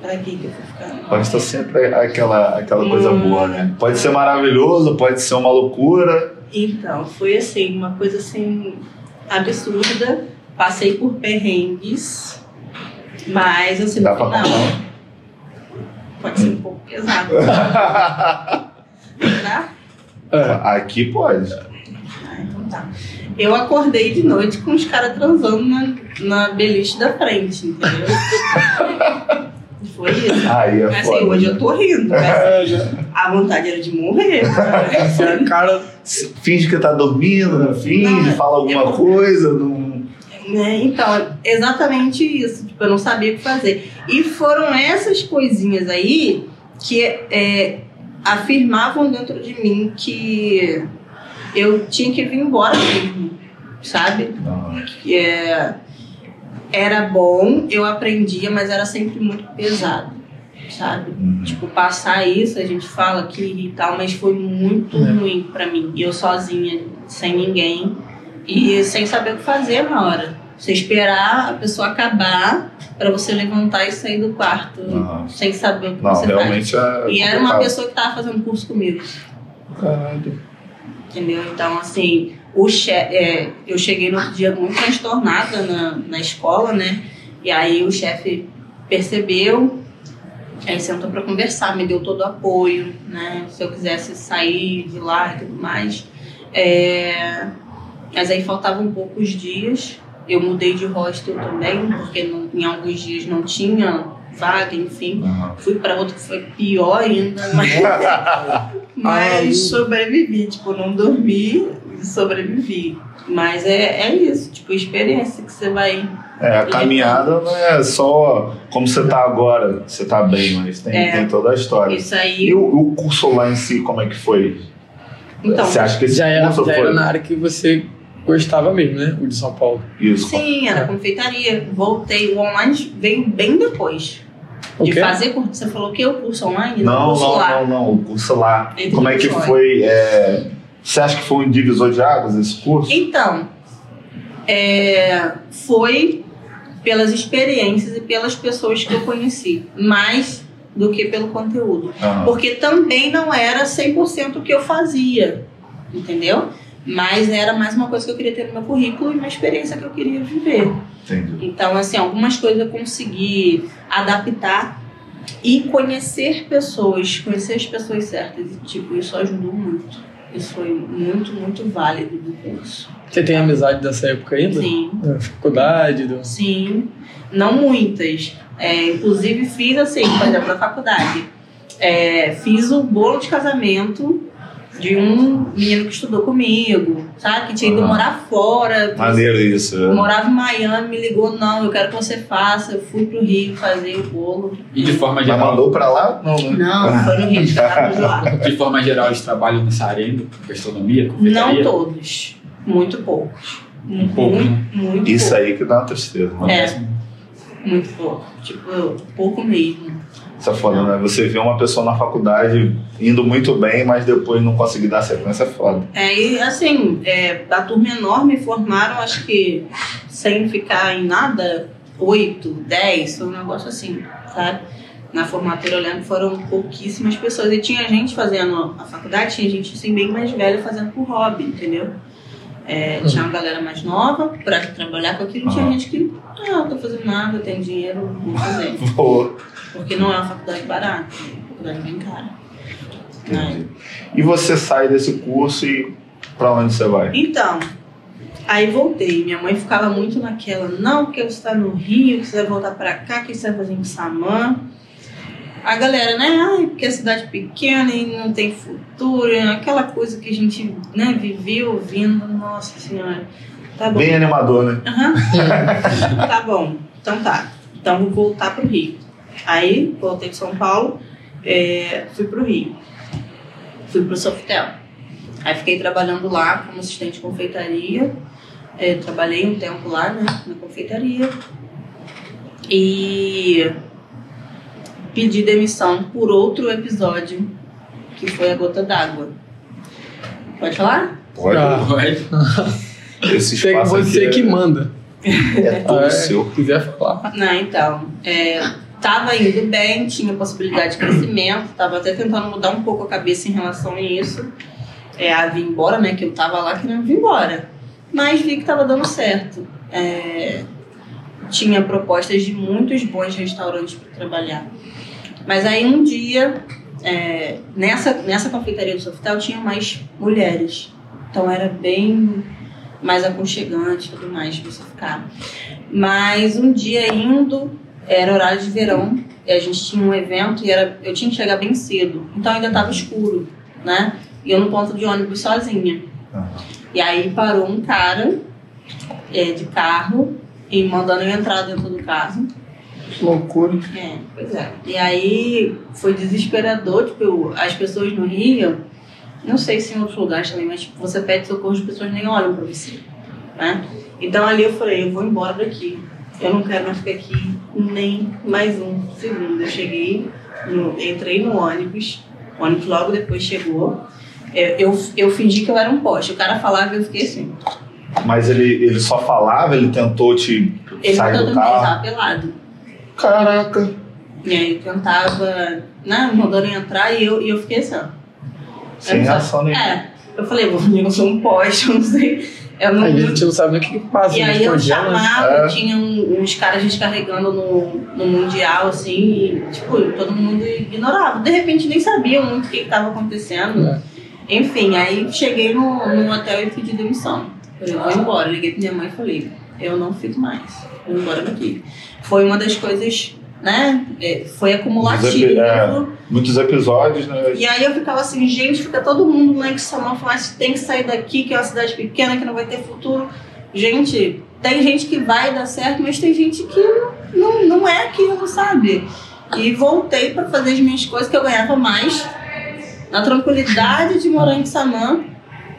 Pra que que eu fui ficar? Pode estar sempre aquela, aquela coisa Hum. boa, né? Pode ser maravilhoso, pode ser uma loucura. Então, foi assim, uma coisa assim absurda. Passei por perrengues, mas assim, Dá no final, pode ser um pouco pesado. Tá? É. Aqui pode. Ah, então tá. Eu acordei de noite com os caras transando na, na beliche da frente, entendeu? Foi isso. Aí é Mas foda. assim, hoje né? eu tô rindo, mas É, a vontade era de morrer. Assim, a cara. Finge que tá dormindo, né? finge, Não, fala alguma eu- coisa. Não... Né? Então, exatamente isso. Tipo, eu não sabia o que fazer. E foram essas coisinhas aí que é, afirmavam dentro de mim que eu tinha que vir embora mesmo, sabe? Que é, era bom, eu aprendia, mas era sempre muito pesado, sabe? Uhum. Tipo, passar isso, a gente fala aqui e tal, mas foi muito É. ruim pra mim. Eu sozinha, sem ninguém e sem saber o que fazer na hora. Você esperar a pessoa acabar pra você levantar e sair do quarto Aham. sem saber o que Não, você faz. realmente é. E era uma pessoa que tava fazendo curso comigo. Caralho. Entendeu? Então, assim, che é, eu cheguei no dia muito transtornada na, na escola, né? E aí o chefe percebeu, aí sentou pra conversar, me deu todo o apoio, né? Se eu quisesse sair de lá e tudo mais. É, Mas aí faltavam poucos dias. Eu mudei de hostel também, porque não- em alguns dias não tinha vaga, enfim. Aham. Fui pra outro que foi pior ainda, mas, mas Ah, sobrevivi. Tipo, não dormi e sobrevivi. Mas é, é isso, tipo, experiência que você vai. É, a caminhada não é só como você tá agora, você tá bem, mas tem, É. tem toda a história. Isso aí. E o, o curso lá em si, como é que foi? Então, você acha que esse Já era, curso já foi era na área que você gostava mesmo, né? O de São Paulo. isso? sim, era confeitaria. Voltei. O online veio bem depois. O De quê? fazer curso. Você falou que o curso online? Não, curso não, lá. não, não, o curso lá. Entre Como é que foi? é, Você acha que foi um divisor de águas esse curso? Então, é, foi pelas experiências e pelas pessoas que eu conheci, mais do que pelo conteúdo. Porque também não era 100% o que eu fazia, entendeu? Mas era mais uma coisa que eu queria ter no meu currículo e uma experiência que eu queria viver. Entendi. Então, assim, algumas coisas eu consegui adaptar e conhecer pessoas, conhecer as pessoas certas. E, tipo, isso ajudou muito. Isso foi muito, muito válido do curso. Você tem amizade dessa época ainda? Sim. Da faculdade, do... Sim, não muitas. É, inclusive fiz assim, por exemplo, na faculdade. É, fiz o bolo de casamento de um menino que estudou comigo, sabe? Que tinha ido Aham. morar fora. Maneiro isso. Eu é. morava em Miami, me ligou, não, eu quero que você faça. Eu fui pro Rio fazer o bolo. E de forma Mas geral, mandou pra lá? Não, né? Não, foi no Rio, de lá. de forma geral, eles trabalham nessa área ainda, gastronomia, Não todos, muito poucos. Um pouco, muito, né? muito Isso pouco. aí que dá uma tristeza. mano. É. Muito pouco. Tipo, pouco mesmo. Isso é foda, né? Você vê uma pessoa na faculdade indo muito bem, mas depois não conseguir dar sequência é foda. É, e assim, é, a turma enorme formaram, acho que sem ficar em nada, oito, dez, foi um negócio assim, sabe? Na formatura eu lembro que foram pouquíssimas pessoas. E tinha gente fazendo a faculdade, tinha gente assim bem mais velha fazendo por hobby, entendeu? É, tinha uma galera mais nova pra trabalhar com aquilo, tinha Aham. gente que, ah, não tô fazendo nada, tenho dinheiro, vou fazer. Porque não é uma faculdade barata, é uma faculdade bem cara. entendi. E você sai desse curso e pra onde você vai? Então, aí voltei. Minha mãe ficava muito naquela, não, porque você está no Rio, que você vai voltar pra cá, que você vai fazer em Samã. A galera, né, ai, porque é cidade pequena e não tem futuro, aquela coisa que a gente né, viveu ouvindo, nossa senhora. Tá bom. Bem animador, né? Aham. tá bom. Então tá. Então vou voltar pro Rio. Aí voltei de São Paulo, é, fui pro Rio. Fui pro Softel. Aí fiquei trabalhando lá como assistente de confeitaria. É, trabalhei um tempo lá, né, na confeitaria. E pedi demissão por outro episódio, que foi a gota d'água. Pode falar? Pode. Ah. Pode. Esse Você, espaço aqui você é- que manda. é todo Ah, é, seu. quiser falar. Não, então, é, Tava indo bem, tinha possibilidade de crescimento, tava até tentando mudar um pouco a cabeça em relação a isso. É, a vir embora, né? Que eu tava lá querendo vir embora. Mas vi que tava dando certo. É, tinha propostas de muitos bons restaurantes para trabalhar. Mas aí um dia, é, nessa, nessa confeitaria do Sofitel, tinha mais mulheres. Então era bem mais aconchegante e tudo mais de você ficar. Mas um dia indo, era horário de verão, e a gente tinha um evento e era, eu tinha que chegar bem cedo. Então ainda estava escuro, né? E eu no ponto de ônibus sozinha. E aí parou um cara é, de carro e mandando eu entrar dentro do carro. Que loucura. É, pois é. E aí foi desesperador, tipo, eu- as pessoas no Rio, não sei se em outros lugares também, mas tipo, você pede socorro, as pessoas nem olham pra você, né? Então ali eu falei, eu vou embora daqui. Eu não quero mais ficar aqui nem mais um segundo. Eu cheguei, no- entrei no ônibus, o ônibus logo depois chegou. Eu, eu, eu fingi que eu era um poste. O cara falava e eu fiquei assim. Mas ele, ele só falava, ele tentou te Ele sair tentou do me carro. beijar pelado. Caraca. E aí eu tentava, né, mandando eu entrar e eu, e eu fiquei assim, ó. Sem Eu reação nenhuma. É. Eu falei, eu não sou um poste, eu não sei. Eu não, A gente não sabe nem o que que passa, e aí eu chamava, É. tinha uns caras descarregando no, no Mundial, assim, e, tipo, todo mundo ignorava. De repente nem sabiam muito o que estava acontecendo. É. Enfim, aí cheguei no, no hotel e pedi demissão. Falei, vou embora. Liguei pra minha mãe e falei, eu não fico mais, vou embora daqui. Foi uma das coisas, né? é, Foi acumulativo. É. Muitos episódios, né? E aí eu ficava assim, gente, fica todo mundo lá em Kissamã falando, "Ah, tem que sair daqui, que é uma cidade pequena, que não vai ter futuro. Gente, tem gente que vai dar certo, mas tem gente que não, não é aquilo, sabe? E voltei para fazer as minhas coisas, que eu ganhava mais na tranquilidade de morar em Kissamã,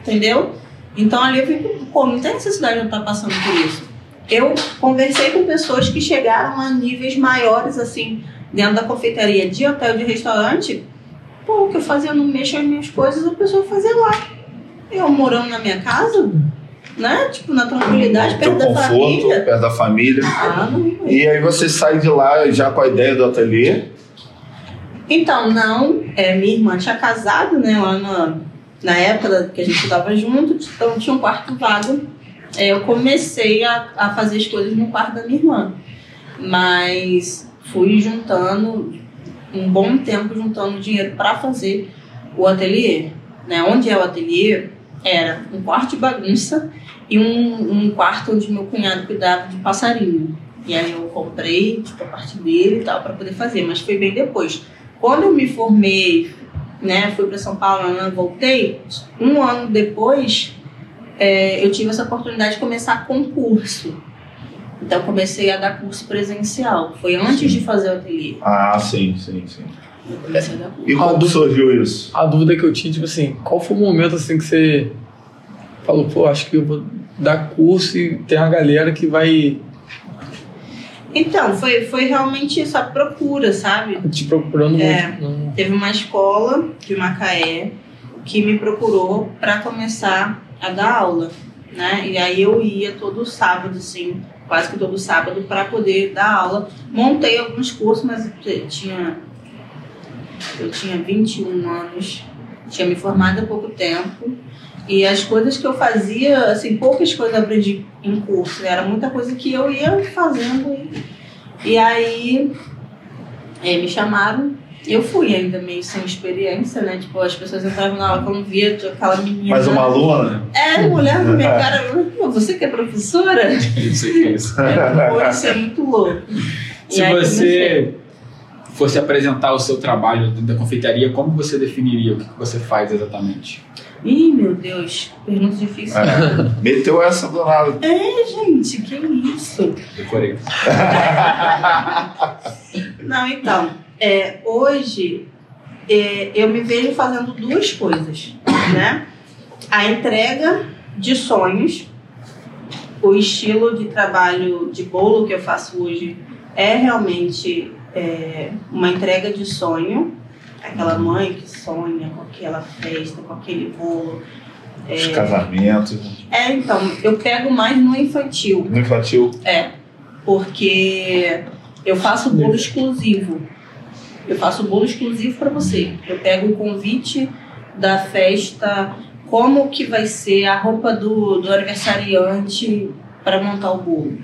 entendeu? Então ali eu fico, pô, não tem necessidade de eu estar passando por isso. Eu conversei com pessoas que chegaram a níveis maiores, assim, dentro da confeitaria de hotel, de restaurante, Pô, o que eu fazia eu não mexo as minhas coisas, a pessoa fazia lá. Eu morando na minha casa, né? Tipo, na tranquilidade, perto da conforto, família. perto da família. Ah, não. E aí você sai de lá já com a ideia do ateliê. Então, não, é, minha irmã tinha casado, né, lá na, na época que a gente estava junto, então tinha um quarto vago. É, eu comecei a, a fazer as coisas no quarto da minha irmã. Mas fui juntando um bom tempo juntando dinheiro para fazer o ateliê. Né? Onde é o ateliê era um quarto de bagunça e um, um quarto onde meu cunhado cuidava de passarinho. E aí eu comprei tipo, a parte dele e tal para poder fazer, mas foi bem depois. Quando eu me formei, né, fui para São Paulo, né, voltei, um ano depois é, eu tive essa oportunidade de começar concurso. Então eu comecei a dar curso presencial. Foi antes de fazer o ateliê. Ah, sim, sim, sim. Eu comecei a dar curso. E como surgiu isso? A dúvida que eu tinha, tipo assim, qual foi o momento assim que você falou, pô, acho que eu vou dar curso e tem uma galera que vai Então, foi, foi realmente isso, a procura, sabe? te procurando É. muito. Não- Teve uma escola de Macaé que me procurou para começar a dar aula, né? E aí eu ia todo sábado, assim, quase que todo sábado, para poder dar aula. Montei alguns cursos, mas eu tinha eu tinha 21 anos, tinha me formado há pouco tempo. E as coisas que eu fazia, assim, poucas coisas eu aprendi em curso. Era muita coisa que eu ia fazendo. E, e aí eh, me chamaram eu fui ainda meio sem experiência, né? Tipo, as pessoas entravam na aula, quando via aquela menina. Mais uma aluna? É, mulher na minha cara, "Pô, você que é professora? Isso isso. É, pô, isso é muito louco. E Se aí você fosse apresentar o seu trabalho dentro da confeitaria, como você definiria o que você faz exatamente? Ih, meu Deus, pergunta difícil. É. Meteu essa do nada. É, gente, que isso? Decorei. Não, então, é, hoje é, eu me vejo fazendo duas coisas, né? A entrega de sonhos, o estilo de trabalho de bolo que eu faço hoje é realmente é, uma entrega de sonho. Aquela mãe que sonha com aquela festa, com aquele bolo. Os casamentos. É, então, eu pego mais no infantil. No infantil. É, porque Eu faço bolo exclusivo. Eu faço bolo exclusivo para você. Eu pego o convite da festa, como que vai ser a roupa do, do aniversariante para montar o bolo.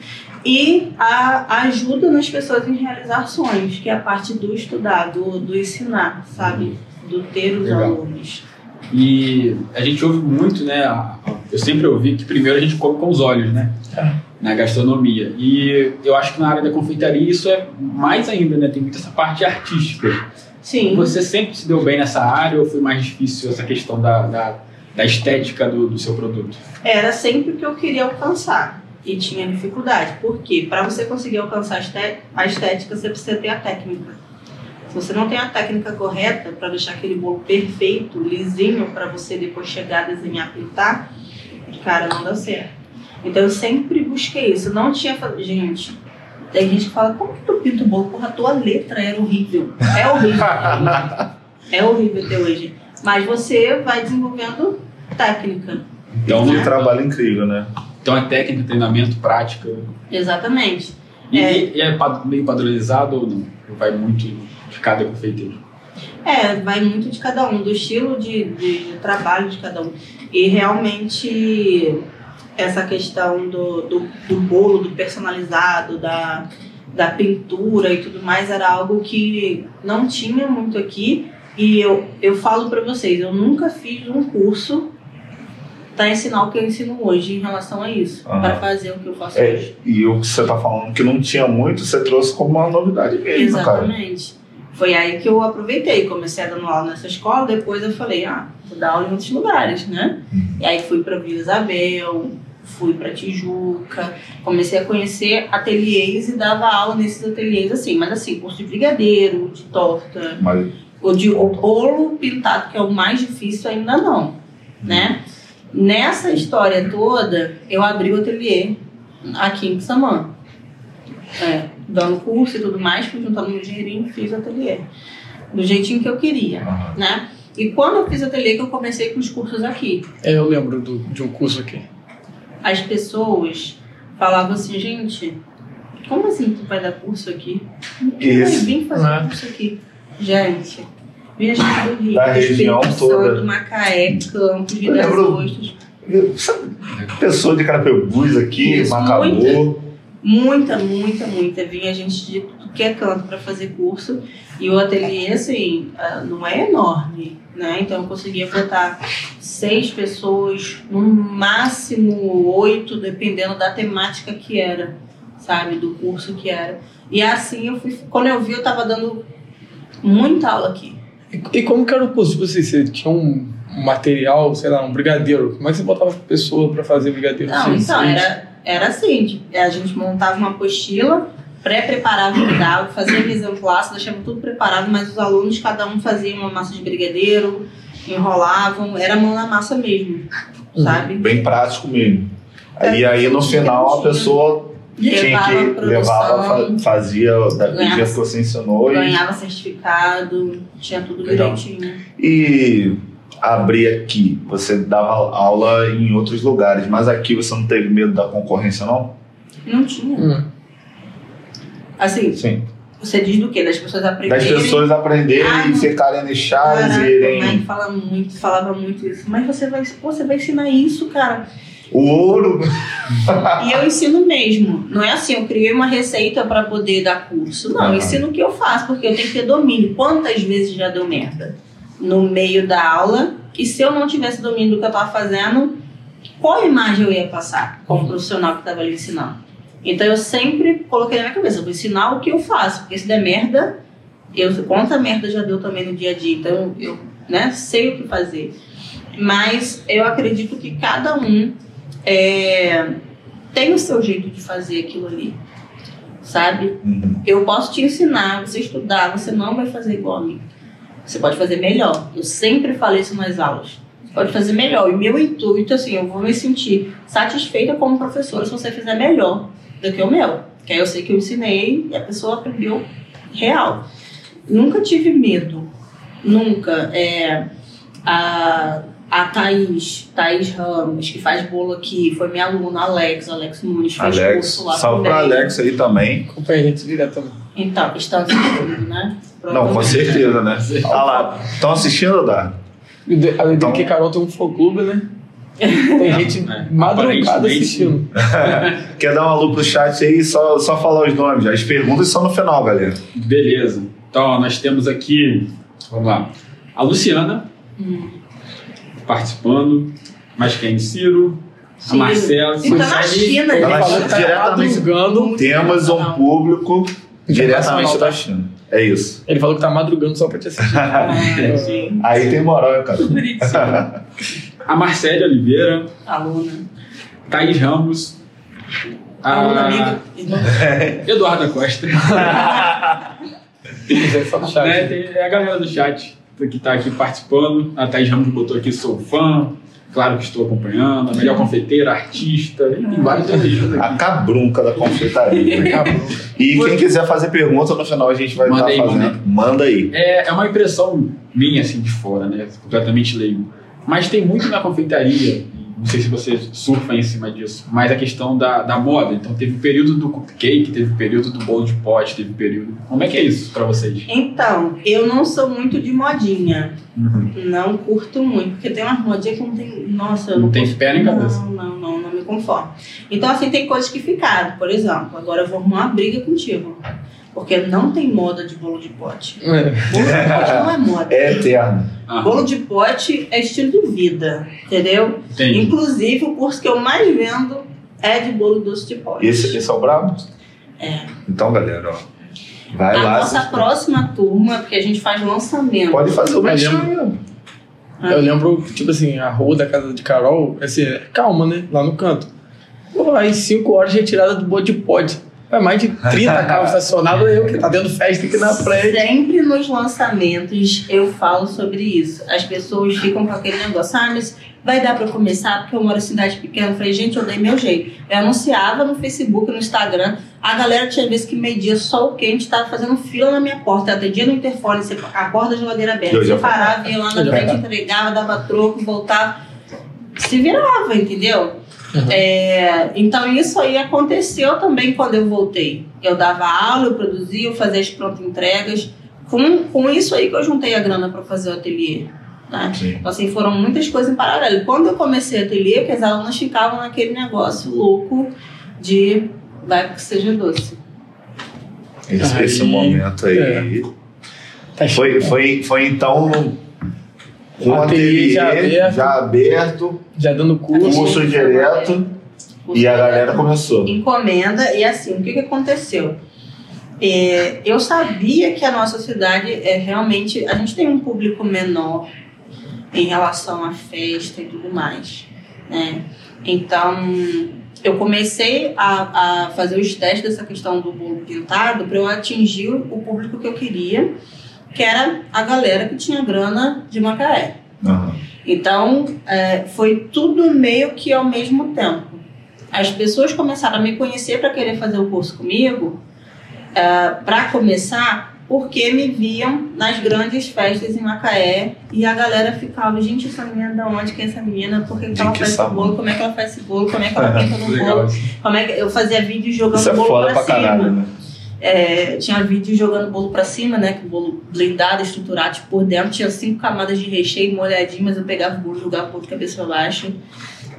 E a, a ajuda nas pessoas em realizar sonhos, que é a parte do estudar, do, do ensinar, sabe? Do ter os Legal. alunos. E a gente ouve muito, né? Eu sempre ouvi que primeiro a gente come com os olhos, né? É. Na gastronomia. E eu acho que na área da confeitaria isso é mais ainda, né? Tem muito essa parte artística. Sim. Você sempre se deu bem nessa área ou foi mais difícil essa questão da, da, da estética do, do seu produto? Era sempre o que eu queria alcançar e tinha dificuldade. Por quê? Para você conseguir alcançar a esté- a estética, você precisa ter a técnica. Se você não tem a técnica correta para deixar aquele bolo perfeito, lisinho, para você depois chegar, desenhar, pintar, cara, não dá certo. Então eu sempre busquei isso. Eu não tinha. Gente, tem gente que fala: como que tu pinta o bolo? Porra, a tua letra era horrível. É horrível. até hoje. é horrível até hoje. Mas você vai desenvolvendo técnica. Então, Um trabalho incrível, né? então é técnica, treinamento, prática. Exatamente. E É. e é meio padronizado ou não? Vai muito de cada confeiteiro. É, vai muito de cada um, do estilo de, de trabalho de cada um. E realmente essa questão do, do, do bolo, do personalizado, da, da pintura e tudo mais era algo que não tinha muito aqui. E eu, eu falo pra vocês, eu nunca fiz um curso para ensinar o que eu ensino hoje em relação a isso, Aham. para fazer o que eu faço É, hoje. e o que você tá falando que não tinha muito, você trouxe como uma novidade mesmo, cara. Exatamente. Foi aí que eu aproveitei, comecei a dar aula nessa escola, depois eu falei, ah, vou dar aula em outros lugares, né? E aí fui para Vila Isabel, fui para Tijuca, comecei a conhecer ateliês e dava aula nesses ateliês assim, mas assim, curso de brigadeiro, de torta, Mas o de o bolo pintado, que é o mais difícil, ainda não, né? Nessa história toda, eu abri o ateliê aqui em Samã. É, dando curso e tudo mais, fui juntando meu dinheirinho e fiz o ateliê. Do jeitinho que eu queria, né? E quando eu fiz ateliê, que eu comecei com os cursos aqui. É, eu lembro do, de um curso aqui. As pessoas falavam assim, gente, como assim tu vai dar curso aqui? Isso. vir fazer É. curso aqui? Gente, vinha gente do Rio, Da região toda. Santo, Macaé, Campos, Eu Rio das lembro- Ostras. pessoa de Carapebus aqui, Isso, Macabu. Muita, muita, muita. Vinha gente de tudo que é canto para fazer curso. E o ateliê, assim, ah, não é enorme, né? Então eu conseguia botar seis pessoas, no máximo oito, dependendo da temática que era, sabe? Do curso que era. E assim eu fui. Quando eu vi, eu tava dando muita aula aqui. E, e como que era o curso? Tipo assim, você tinha um material, sei lá, um brigadeiro. Como é que você botava pessoa pra fazer brigadeiro? Não, Assim, então, assim, era, era assim, tipo, a gente montava uma apostila, pré-preparava o dava, fazia mise en place, deixava tudo preparado, mas os alunos, cada um fazia uma massa de brigadeiro, enrolavam, era mão na massa mesmo, Uhum. sabe? Bem prático mesmo. É, E aí no final a pessoa tinha que produção, levava, fa- fazia da que você ensinou e, ganhava certificado, tinha tudo Legal. direitinho. e abrir aqui. Você dava aula em outros lugares, mas aqui você não teve medo da concorrência, não? Não tinha. Hum. Assim, Sim. você diz do quê? Das pessoas Das aprenderem. pessoas aprenderem Ah, e ficarem Caraca, e a mãe irem. fala muito, falava muito isso. Mas você vai, pô, você vai ensinar isso, cara. O ouro. E eu ensino mesmo. Não é assim, eu criei uma receita para poder dar curso. Não, Aham. eu ensino o que eu faço, porque eu tenho que ter domínio. Quantas vezes já deu merda no meio da aula? E se eu não tivesse domínio do que eu estava fazendo, qual imagem eu ia passar como profissional que estava ali ensinando? Então eu sempre coloquei na minha cabeça, vou ensinar o que eu faço, porque se der merda, eu quanta merda já deu também no dia a dia, então eu né, sei o que fazer. Mas eu acredito que cada um é, tem o seu jeito de fazer aquilo ali, sabe? Uhum. Eu posso te ensinar, você estudar, você não vai fazer igual a mim. Você pode fazer melhor. Eu sempre falei isso nas aulas. Você pode fazer melhor. E meu intuito, assim, eu vou me sentir satisfeita como professora se você fizer melhor do que o meu. Que aí eu sei que eu ensinei e a pessoa aprendeu real. Nunca tive medo. Nunca. É, a, a Thaís, Thaís Ramos, que faz bolo aqui, foi minha aluna, Alex, Alex Nunes, fez Alex, curso lá salve também. pra Alex aí também. Acompanha a gente direto também. Então, estão assistindo, né? Não, com certeza, né? Olha lá. Estão assistindo, Dá? De- Além Então- que Carol tem um fã-clube, né? Tem gente É, madrugada assistindo. Quer dar uma alô pro chat aí? Só, só falar os nomes. As perguntas são no final, galera. Beleza. Então, nós temos aqui, vamos lá, a Luciana Hum. participando, mas quem? Ciro, a Ciro. Marcela. Na China, Ele Ela falou que tá diretamente-. Temos um público diretamente Internacional, da tá? China. É isso. Ele falou que tá madrugando só pra te assistir. Ah, sim. Aí tem moral, cara. A Marcele Oliveira, Aluna. Thaís Ramos, Aluna, a amiga. Eduarda Costa, É só no chat. né? Tem a galera do chat que está aqui participando. A Thaís Ramos botou aqui, sou fã. Claro que estou acompanhando. A melhor confeiteira, artista. Tem vários elogios A aqui. cabrunca da confeitaria. E quem quiser fazer pergunta no final a gente vai Manda estar aí, fazendo. Manda aí. É, é uma impressão minha, assim, de fora, né? Completamente leigo. Mas tem muito na confeitaria, não sei se você surfa em cima disso, mas a questão da, da moda. Então teve o período do cupcake, teve o período do bolo de pote, teve o período... Como é que é isso pra vocês? Então, eu não sou muito de modinha. Uhum. Não curto muito, porque tem umas modinhas que não tem. Nossa, Não não, tem pé nem cabeça. Não, não, não, não me conformo. Então, assim, tem coisas que ficaram. Por exemplo, agora eu vou arrumar uma briga contigo. Porque não tem moda de bolo de pote. É. Bolo de pote não é moda. É eterno. Aham. Bolo de pote é estilo de vida, entendeu? Entendi. Inclusive, o curso que eu mais vendo é de bolo doce de pote. Esse, esse é o brabo? É. Então, galera, ó. Vai a lá. nossa próxima turma, porque a gente faz lançamento. Pode fazer o lembra? aí. Ah. Eu lembro, tipo assim, a rua da casa de Carol, assim, é calma, né? Lá no canto. Pô, aí 5 horas retirada do bode de pod. É mais de 30 carros estacionados, eu que tá dando festa aqui na frente. Sempre nos lançamentos eu falo sobre isso. As pessoas ficam com aquele negócio, ah, mas vai dar pra começar porque eu moro em cidade pequena. Eu falei, gente, eu dei meu jeito. Eu anunciava no Facebook, no Instagram. A galera tinha vezes que media sol quente, tava fazendo fila na minha porta. Atendia no interfone, você, a porta da geladeira aberta. Eu Você parava, ia lá na Já frente, entregava, dava troco, voltava. Se virava, entendeu? Uhum. É, então isso aí aconteceu também quando eu voltei. Eu dava aula, eu produzia, eu fazia as prontas entregas. Com, com isso aí que eu juntei a grana para fazer o ateliê. Sim. Então, assim, foram muitas coisas em paralelo. Quando eu comecei o ateliê, que as alunas ficavam naquele negócio louco de vai que seja doce. Esse, Aí, esse momento aí. é. Tá Foi, foi, foi então com o Ateliê ateliê já já aberto. aberto, Já dando curso. curso direto. e a galera começou. encomenda. E assim o que, que aconteceu? É, eu sabia que a nossa cidade é realmente a gente tem um público menor em relação à festa e tudo mais né? Então eu comecei a, a fazer os testes dessa questão do bolo pintado para eu atingir o público que eu queria que era a galera que tinha grana de Macaé Aham. então, é, foi tudo meio que ao mesmo tempo. As pessoas começaram a me conhecer para querer fazer o curso comigo, para começar, porque me viam nas grandes festas em Macaé e a galera ficava, gente, essa menina da onde que é essa menina? Por que, que ela que faz esse sabor? bolo? Como é que ela faz esse bolo? Como é que ela pinta no bolo? Como é que eu fazia vídeo jogando Isso é bolo foda pra pra cima? caralho, né? É, tinha vídeo jogando bolo pra cima, né? Que o bolo blindado, estruturado, tipo, por dentro tinha cinco camadas de recheio molhadinho, mas eu pegava o bolo, jogava o bolo de cabeça pra baixo.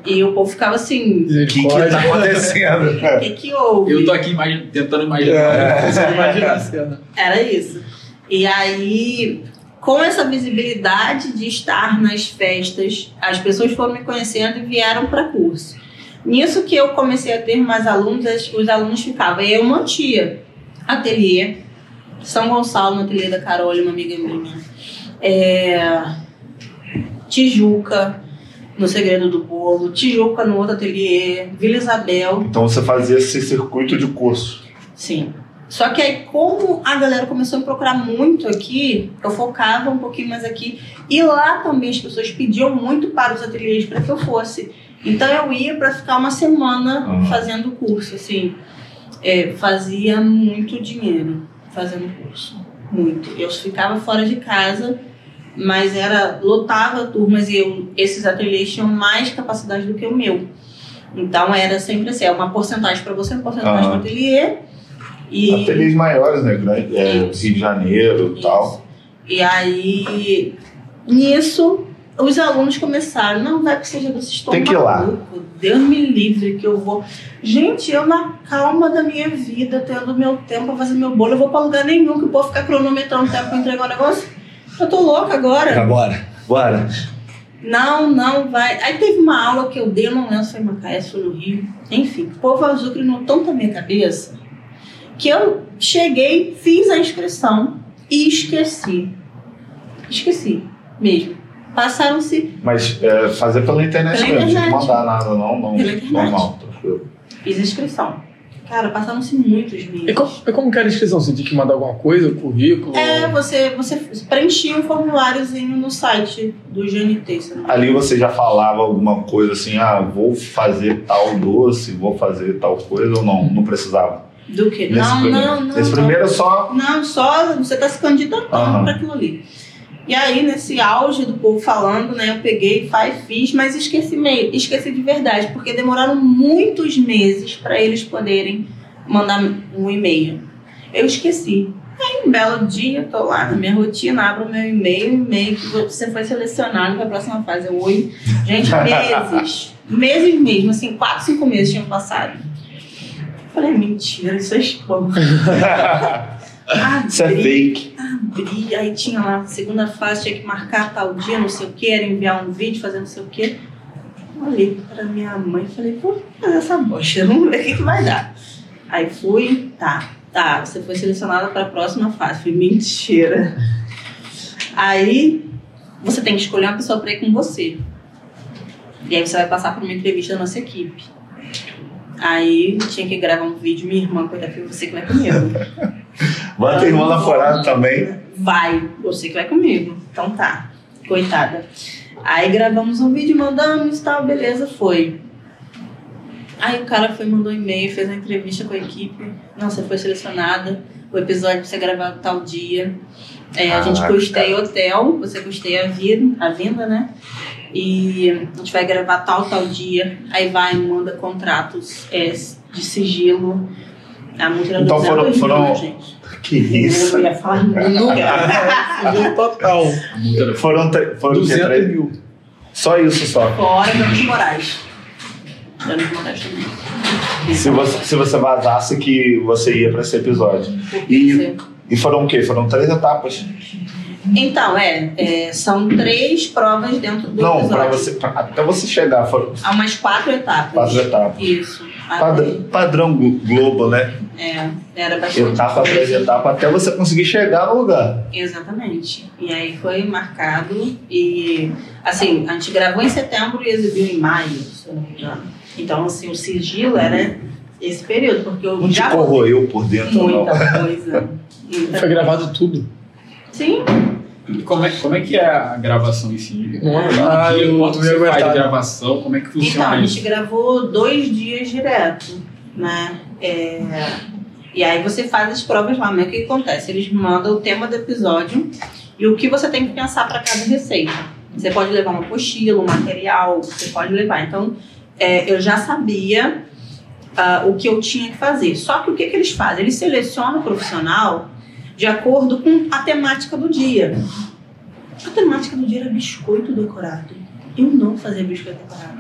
E o povo ficava assim, O que, que tá acontecendo? o que que houve? Eu tô aqui tentando imaginar. É, você imagina a cena. Era isso. E aí, com essa visibilidade de estar nas festas, as pessoas foram me conhecendo e vieram para curso. Nisso que eu comecei a ter mais alunos, as- os alunos ficavam. E eu mantia ateliê, São Gonçalo, no ateliê da Carol, uma amiga minha. É, Tijuca, no Segredo do Bolo. Tijuca, no outro ateliê. Vila Isabel. Então você fazia esse circuito de curso. Sim. Só que aí, como a galera começou a me procurar muito aqui, eu focava um pouquinho mais aqui. E lá também as pessoas pediam muito para os ateliês para que eu fosse. Então eu ia para ficar uma semana Uhum. fazendo curso, assim. É, fazia muito dinheiro fazendo curso. Muito. Eu ficava fora de casa mas era lotava turmas e eu, esses ateliês tinham mais capacidade do que o meu. Então era sempre assim, é uma porcentagem para você, uma porcentagem Aham. para o ateliê. E, Ateliês maiores, né? Grande, é. Rio de Janeiro e tal. e aí, nisso, os alunos começaram, não vai que seja vocês estão Tem que ir lá. Deus me livre que eu vou. Gente, eu na calma da minha vida, tendo meu tempo pra fazer meu bolo, eu vou pra lugar nenhum que o povo ficar cronometrando o tempo pra entregar o negócio. Eu tô louca agora. Bora, bora. Não, não vai. Aí teve uma aula que eu dei, eu não lembro se foi em Macaé, se foi no Rio. Enfim, o povo azul criou tanto a minha cabeça que eu cheguei, fiz a inscrição e esqueci. Esqueci mesmo. Passaram-se, Mas é, fazer pela internet Pela mesmo, não mandar nada, não, não. Normal, tranquilo. fiz a inscrição. Cara, passaram-se muitos E meses. como, e como que era a inscrição? Você tinha que mandar alguma coisa, currículo? É, você, você preenchia um formuláriozinho no site do GNT. não. Ali você já falava alguma coisa assim, ah, vou fazer tal doce, vou fazer tal coisa ou não? Não precisava? Do que? Nesse Não, primeiro, não, não. Nesse não. primeiro só. Não, só você está se candidatando Aham. para aquilo ali. E aí, nesse auge do povo falando, né, eu peguei, faz, fiz, mas esqueci, meio, esqueci de verdade, porque demoraram muitos meses para eles poderem mandar um e-mail. Eu esqueci. Aí, um belo dia, tô lá na minha rotina, abro meu e-mail, e-mail que você foi selecionado para a próxima fase. Eu, oi. Gente, meses. meses mesmo, assim, quatro, cinco meses tinham passado. Falei, mentira, isso é spam. Isso é Abri, fake. abri, aí tinha lá, segunda fase, tinha que marcar tal dia, não sei o que, era enviar um vídeo, fazer não sei o que. Olhei pra minha mãe e falei, vou fazer essa bosta, vamos ver o que, que vai dar. Aí fui, tá, tá, você foi selecionada para a próxima fase. Falei, mentira. Aí você tem que escolher uma pessoa para ir com você. E aí você vai passar por uma entrevista da nossa equipe. Aí tinha que gravar um vídeo, minha irmã, coitada, foi você que vai comigo. Bota a irmã namorada também. Vai, você que vai comigo. Então tá, coitada. Aí gravamos um vídeo, mandamos tal, beleza, foi. Aí o cara foi, mandou um e-mail, fez uma entrevista com a equipe. Você foi selecionada. O episódio pra você gravar tal dia. É, a gente Caraca, custeia hotel, você custeia a vida, a vinda, né? E a gente vai gravar tal, tal dia. Aí vai, manda contratos é, de sigilo. A Então 200 foram- foram- gente? Que isso. Eu ia falar nunca. Sigilo total. Foram, foram o quê? 200 Três- mil. Só isso só. Fora Danos Moraes. Danos Moraes também. Se você, se você vazasse que você ia pra esse episódio. E, e foram o quê? Foram três etapas. Então, é, é, são três provas dentro do Não, episódio. pra você, pra- até você chegar, foram Há umas quatro etapas. quatro etapas. Isso. Padrão, padrão Glo- Globo, né? É, era bastante Etapa após etapa, até você conseguir chegar no lugar. Exatamente. E aí foi marcado e, assim, a gente gravou em setembro e exibiu em maio, se eu não me engano. Então, assim, o sigilo era esse período, porque eu Não te já corroeu por dentro, não. muita coisa. Muita Foi gravado tudo. Sim, E como é, como é que é a gravação em si? Um ah, dia, eu- quanto eu você faz de gravação? Como é que Então, funciona a isso? gente gravou dois dias direto, né? É, E aí você faz as provas lá, mas o que acontece? Eles mandam o tema do episódio e o que você tem que pensar para cada receita. Você pode levar uma apostila, um material, você pode levar. Então, é, eu já sabia ah, o que eu tinha que fazer. Só que o que, que eles fazem? Eles selecionam o profissional de acordo com a temática do dia. A temática do dia era biscoito decorado. Eu não fazia biscoito decorado.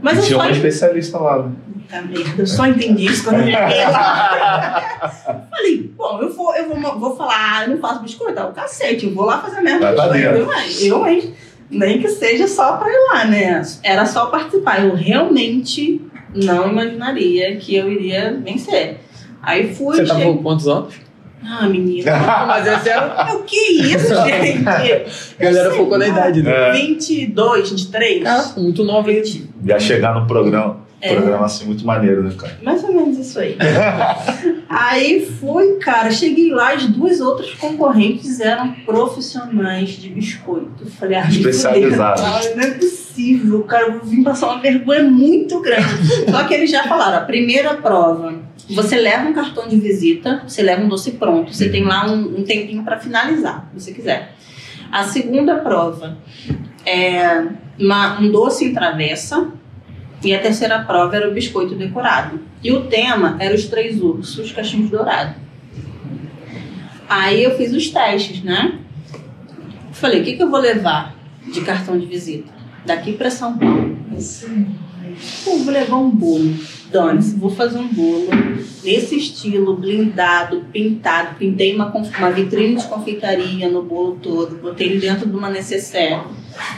Mas eu Tinha só uma especialista lá. né? Puta merda, eu só entendi isso quando eu. Falei, bom, eu vou, eu vou, vou falar, ah, eu não faço biscoito, é o cacete, eu vou lá fazer a merda. Vai pra biscoito. dentro. Eu, eu, hein? Nem que seja só pra ir lá, né? Era só participar. Eu realmente não imaginaria que eu iria vencer. Aí fui. Você tava cheguei- com quantos anos? Ah, menina. Mas esse era. É o que isso, gente? A galera Sei focou na idade, né? É. 22, 23? Ah, muito nova aí. Já chegar no programa. É. Programa assim muito maneiro, né, cara? Mais ou menos isso aí. aí fui, cara, cheguei lá, as duas outras concorrentes eram profissionais de biscoito. Falei, ah, Especializadas. Ah, Não é possível, cara, eu vim passar uma vergonha muito grande. Só que eles já falaram, a primeira prova, você leva um cartão de visita, você leva um doce pronto, você tem lá um, um tempinho pra finalizar, se você quiser. A segunda prova é uma- um doce em travessa. E a terceira prova era o biscoito decorado. E o tema era os três ursos, cachinhos dourados. Aí eu fiz os testes, né? Falei, o que, que eu vou levar de cartão de visita? Daqui para São Paulo. Pô, vou levar um bolo. Dane-se, vou fazer um bolo nesse estilo, blindado, pintado. Pintei uma, uma vitrine de confeitaria no bolo todo. Botei ele dentro de uma necessaire.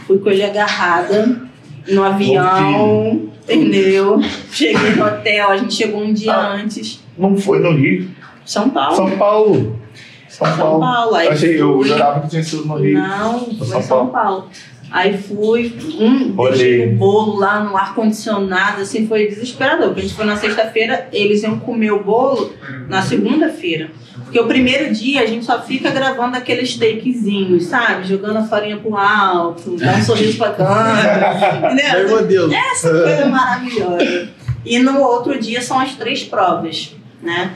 Fui com ele agarrada no avião, entendeu? Cheguei no hotel, a gente chegou um dia Ah. antes. Não foi no Rio. São Paulo. São Paulo. São São Paulo. Paulo. Aí Eu, achei, eu jurava que tinha sido no Rio. Não, Foi foi São São Paulo. Aí fui, um, Olhei. deixei o bolo lá no ar-condicionado, assim, foi desesperador. Porque a gente foi na sexta-feira, eles iam comer o bolo na segunda-feira. Porque o primeiro dia a gente só fica gravando aqueles takezinhos, sabe? Jogando a farinha pro alto, dá um sorriso pra câmera, Meu entendeu? modelo. Essa coisa maravilhosa. E no outro dia são as três provas, né?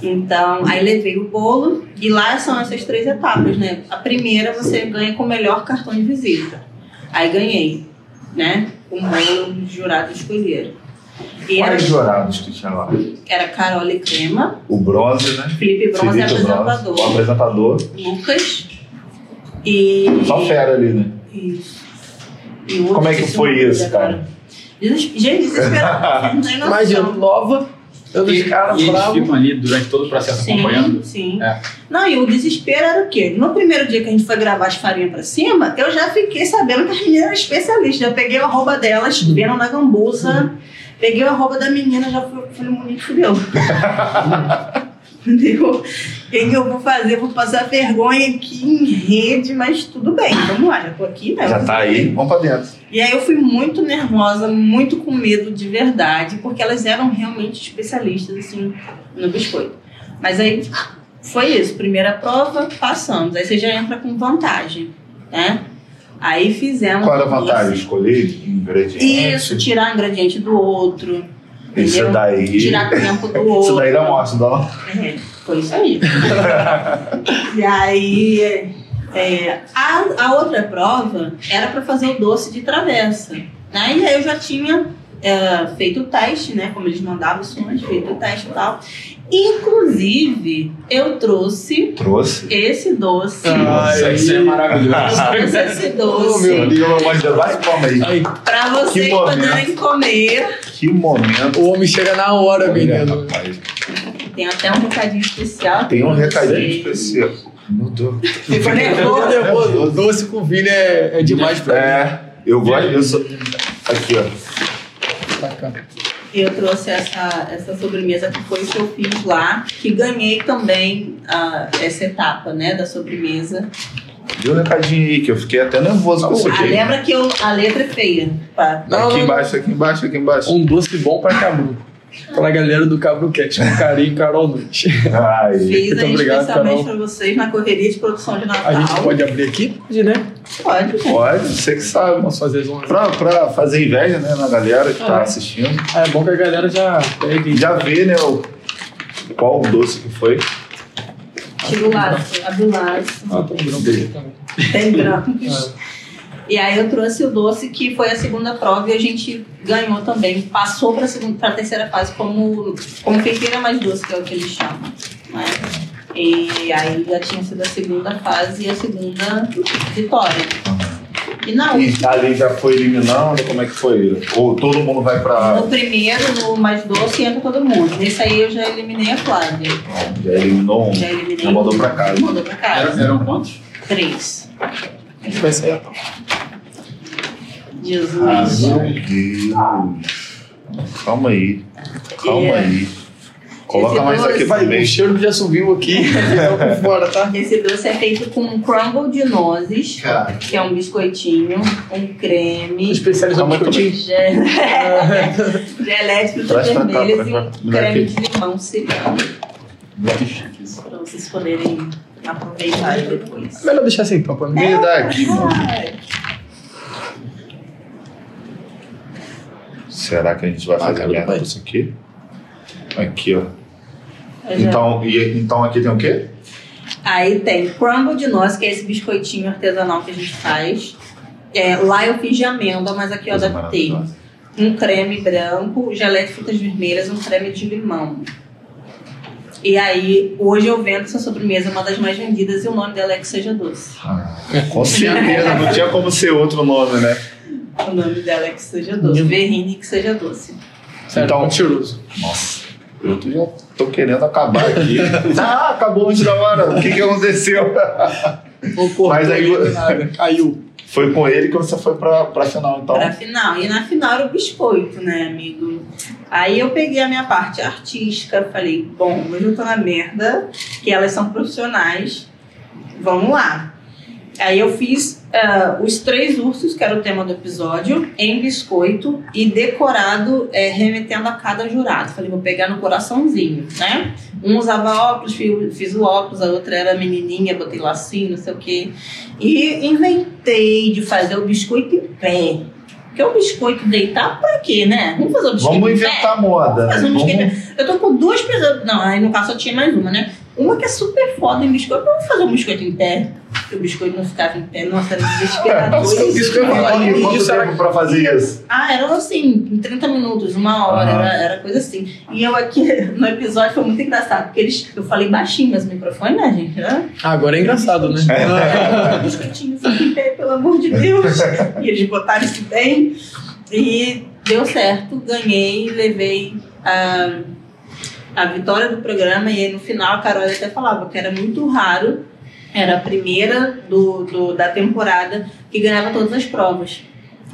Então, aí levei o bolo e lá são essas três etapas, né? A primeira você ganha com o melhor cartão de visita. Aí ganhei, né? O bolo os jurados escolheram. E era, Quais jurados que tinha lá? era Carol e Crema, O bronze, né? Felipe Bronze é Felipe Bronze, apresentador, O apresentador. Lucas e. Só fera ali, né? Isso. E Como é que foi isso, cara? Gente, desesperado. Não tem noção. Imagina, nova, eu E, caras e eles ficam ali durante todo o processo acompanhando. Sim, sim. É. Não, e o desespero era o quê? No primeiro dia que a gente foi gravar as farinhas pra cima, eu já fiquei sabendo que as meninas eram especialistas. Eu peguei o arroba delas, vendo na gambuza, peguei o arroba da menina, já fui, falei, Monique, fudeu. Entendeu? O que que eu vou fazer? Vou passar vergonha aqui em rede, mas tudo bem, vamos lá, já tô aqui, né? Já tá aí, vamos pra dentro. E aí eu fui muito nervosa, muito com medo de verdade, porque elas eram realmente especialistas, assim, no biscoito. Mas aí foi isso, primeira prova, passamos. Aí você já entra com vantagem, né? Aí fizemos... Qual era a isso. vantagem? Escolher ingrediente? Isso, tirar ingrediente do outro, Isso daí. tirar tempo do outro. Isso daí dá morte, dá É, foi isso aí. e aí, é, a, a outra prova era para fazer o doce de travessa. Né? E aí eu já tinha é, feito o teste, né? Como eles mandavam os sons, feito o teste e tal. Inclusive, eu trouxe Trouxe. esse doce. Ah, Isso, é Eu maravilhoso. trouxe esse Oh, doce meu amor de Deus, vai toma aí. Para vocês poderem comer. Que momento. o homem chega na hora, menino. rapaz. Tem até um recadinho especial. Tem um pra recadinho vocês. especial. Meu. Ficou Eu nervoso? tô nervoso. Doce com vinho é, é demais pra mim. É, eu gosto. Eu sou... Aqui, ó. Bacana. Eu trouxe essa, essa sobremesa que foi o que eu fiz lá, que ganhei também ah, essa etapa, né, da sobremesa. Dê um recadinho aí, que eu fiquei até nervoso com isso Ah, aqui. lembra que eu, a letra é feia. Pá. Não, aqui não, embaixo, aqui embaixo, aqui embaixo. Um doce bom pra Cabru. Pra galera do Cabru Cat. Com carinho, Carol Nunes. Ai, Fiz Muito aí obrigado, especialmente Carol. para vocês na correria de produção de Natal. A gente pode abrir aqui? Pode, né? Pode, gente. pode, você que sabe. Posso fazer as honras. Pra, pra fazer inveja, né, na galera que tá assistindo. Ah, é bom que a galera já pegue. Já vê, né, o, qual o doce que foi. Tira o laço, abre o laço. Ah, tem um grão aqui também. Tem grampos. Ah, E aí eu trouxe o doce que foi a segunda prova e a gente ganhou também. Passou para a terceira fase como confeiteira mais doce, que é o que eles chamam. Né? E aí já tinha sido a segunda fase e a segunda vitória. E na E última, ali já foi eliminando, como é que foi? Ou todo mundo vai pra. no primeiro, no mais doce, entra todo mundo. Nesse aí eu já eliminei a Flávia. Já eliminou um. Já eliminei. Já mandou pra casa. Mandou pra Eram, casa. eram quantos? Três. a gente vai sair então. Jesus. Ah, meu Deus. Calma aí. Calma É. aí. Coloca Esse mais doce- aqui Vai, também. o cheiro que já subiu aqui. Fora, tá? Esse doce é feito com crumble de nozes, Cara. que é um biscoitinho, um creme, Especializado aí, biscoitinho. gel- gelé de frutas pra vermelhas e pra um creme aqui. de limão ciliano, Muito chique isso. para vocês poderem aproveitar depois. Melhor deixar sem tampa, né? Me dá aqui, mano. Será que a gente vai Ah, fazer cara, merda com isso aqui? Aqui, ó. já- Então, e, então aqui tem o quê? Aí tem crumble de noz, que é esse biscoitinho artesanal que a gente faz. É, lá eu fiz de amêndoa, mas aqui eu Coisa adaptei. Um creme branco, geleia de frutas vermelhas, um creme de limão. E aí, hoje eu vendo essa sobremesa, uma das mais vendidas, e o nome dela é que seja doce. Ah, com certeza, não tinha como ser outro nome, né? O nome dela é que seja doce. Verrine que seja doce. Sério, Então- mentiroso. Nossa, eu tô- já tô querendo acabar aqui. ah, acabou antes da hora. O que, que aconteceu? Mas aí- nada. Caiu. Foi com ele que você foi pra, pra final, então. Pra final. E na final era o biscoito, né, amigo? Aí eu peguei a minha parte artística, falei, bom, hoje eu tô na merda, que elas são profissionais, vamos lá. Aí eu fiz ah, os três ursos, que era o tema do episódio, em biscoito e decorado, eh, remetendo a cada jurado. Falei, vou pegar no coraçãozinho, né? Um usava óculos, fi- fiz o óculos, a outra era menininha, botei lacinho, não sei o quê. E inventei de fazer o biscoito em pé. Porque o biscoito deitar pra quê, né? Vamos fazer o biscoito Vamos em pé? inventar moda. Fazer um Vamos... biscoito. Eu tô com duas pessoas. Não, aí no caso só tinha mais uma, né? Uma que é super foda em biscoito. Vamos fazer um biscoito em pé. Porque o biscoito não ficava em pé. Nossa, era desesperador. Isso que eu ia falar. Quanto, tempo era- pra fazer isso? Ah, era assim, em 30 minutos, uma hora, Ah. era, era coisa assim. E eu aqui no episódio foi muito engraçado, porque eles, eu falei baixinho, mas o microfone, né, gente? Né? Ah, agora é engraçado, né? É, biscoitinho, fica em pé, pelo amor de Deus. E eles botaram isso bem. E deu certo, ganhei, levei a, a vitória do programa. E aí no final a Carol até falava que era muito raro, era a primeira do, do- da temporada que ganhava todas as provas.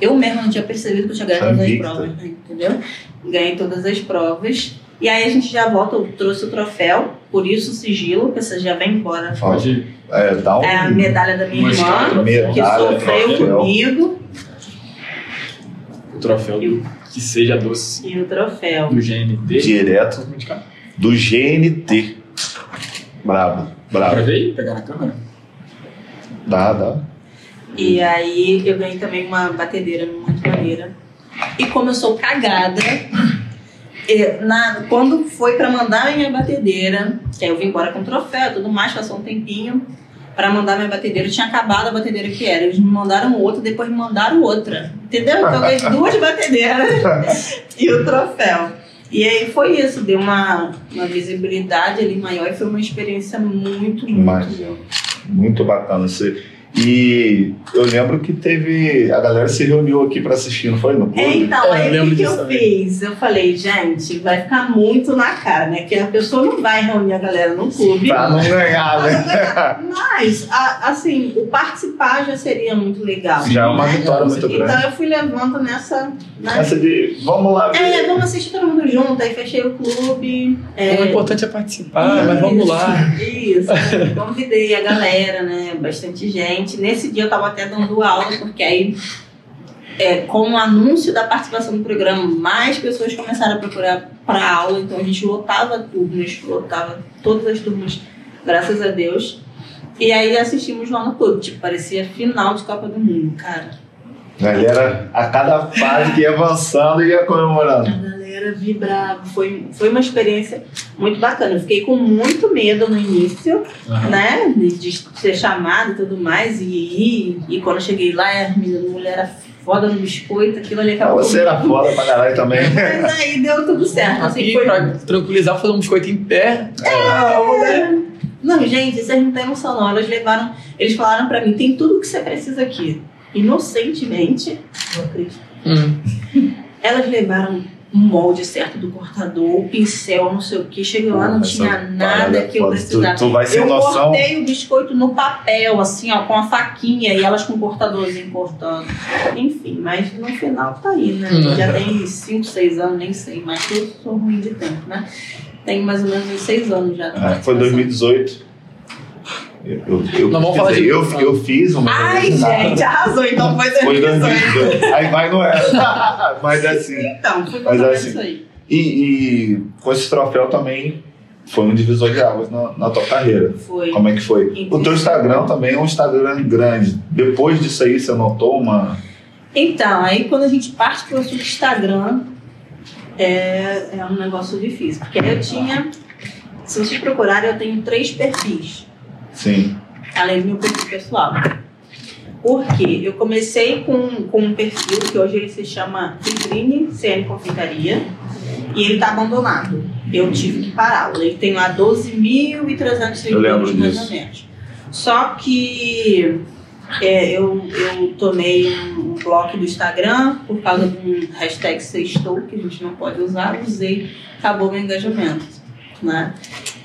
Eu mesma não tinha percebido que eu tinha ganhado todas as provas, né, entendeu? Ganhei todas as provas. E aí a gente já volta, eu trouxe o troféu, por isso o sigilo, que você já vem embora. Pode. É, dá um. É a medalha da minha irmã, que medalha, sofreu comigo, O troféu do que seja doce e o troféu. do GNT. Direto do GNT. Bravo, bravo. ver e pegar na câmera? Dá, dá. E aí eu ganhei também uma batedeira muito maneira. E como eu sou cagada, na, quando foi pra mandar a minha batedeira, que aí eu vim embora com troféu e tudo mais, passou um tempinho. Pra mandar minha batedeira, eu tinha acabado a batedeira que era. Eles me mandaram outra, depois me mandaram outra. Entendeu? Então eu ganhei duas batedeiras e o troféu. E aí foi isso, deu uma, uma visibilidade ali maior e foi uma experiência muito, muito Imagino. Muito bacana. Você... E eu lembro que teve. A galera se reuniu aqui pra assistir, não foi? No clube? É, então, É, aí o que, que eu também. fiz? Eu falei, gente, vai ficar muito na cara, né? Que a pessoa não vai reunir a galera no clube. Pra não ganhar, né? Mas, a- assim, o participar já seria muito legal. Já é uma né? vitória muito Então grande. eu fui levando nessa. Né? Essa de. Vamos lá ver. É, vamos assistir todo mundo junto, aí fechei o clube. É, O importante é participar, mas vamos lá. Isso. Convidei a galera, né? Bastante gente. Nesse dia eu tava até dando aula, porque aí, é, com o anúncio da participação no programa, mais pessoas começaram a procurar para aula. Então a gente lotava turmas, lotava todas as turmas, graças a Deus. E aí assistimos lá no clube. Tipo, parecia final de Copa do Mundo, cara. Galera, a cada fase que ia avançando ia A comemorando. Galera vibrava. Foi, foi uma experiência muito bacana. Eu fiquei com muito medo no início. né? De, ser chamada e tudo mais. E, e, e quando eu cheguei lá, a menina, a mulher era foda no biscoito, aquilo ali acabou. Você era foda pra caralho também. Mas aí deu tudo certo. Assim, Aqui, foi... pra tranquilizar, fazer um biscoito em pé. Não, gente, vocês não têm noção, não. Elas levaram. Eles falaram pra mim: tem tudo que você precisa aqui. Inocentemente, eu acredito. Hum. Elas levaram um molde certo do cortador, o pincel, não sei o que. Cheguei lá, não Essa tinha nada parada que eu precisava. Tu, tu vai sem eu noção. cortei o biscoito no papel, assim, ó, com a faquinha e elas com o cortadorzinho cortando. Enfim, mas no final tá aí, né? Hum. Já tem 5, 6 anos, nem sei, mas eu sou ruim de tempo, né? Tem mais ou menos uns 6 anos já. É, foi 2018. Eu, eu, eu, Não vamos falar dizer, de- eu, eu fiz uma. Ai, gente, arrasou, então foi Foi 2018. 2018. Aí vai, não era. Mas assim. Então, foi Mas mais ou assim, isso aí. E, e com esse troféu também foi um divisor de águas na, na tua carreira. Foi. Como é que foi? O teu Instagram também é um Instagram grande. Depois disso aí, você notou uma. Então, aí quando a gente parte para o Instagram, é, é um negócio difícil. Porque aí eu tinha, se vocês procurarem, eu tenho três perfis. Sim. além do meu perfil pessoal. Por quê? Eu comecei com, com um perfil que hoje ele se chama Vitrine CN Confeitaria e ele está abandonado. Eu tive que pará-lo. Ele tem lá 12.300 Eu lembro seguidores mais ou disso. menos. Só que é, eu, eu tomei um, um bloco do Instagram por causa de um hashtag sextou que a gente não pode usar, usei, acabou meu engajamento. Né?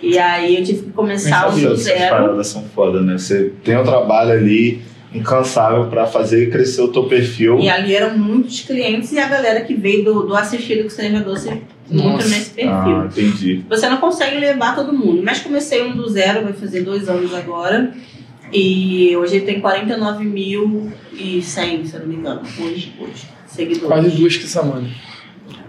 E aí eu tive que começar do Essas zero. paradas são foda, né? Você tem um trabalho ali incansável pra fazer crescer o teu perfil. E ali eram muitos clientes e a galera que veio do, do assistido que seja doce muito Nossa. nesse perfil. Ah, entendi. Você não consegue levar todo mundo, mas comecei um do zero, vai fazer dois anos agora. E hoje ele tem 49.100, se eu não me engano, hoje, hoje, seguidores. Quase duas que semana.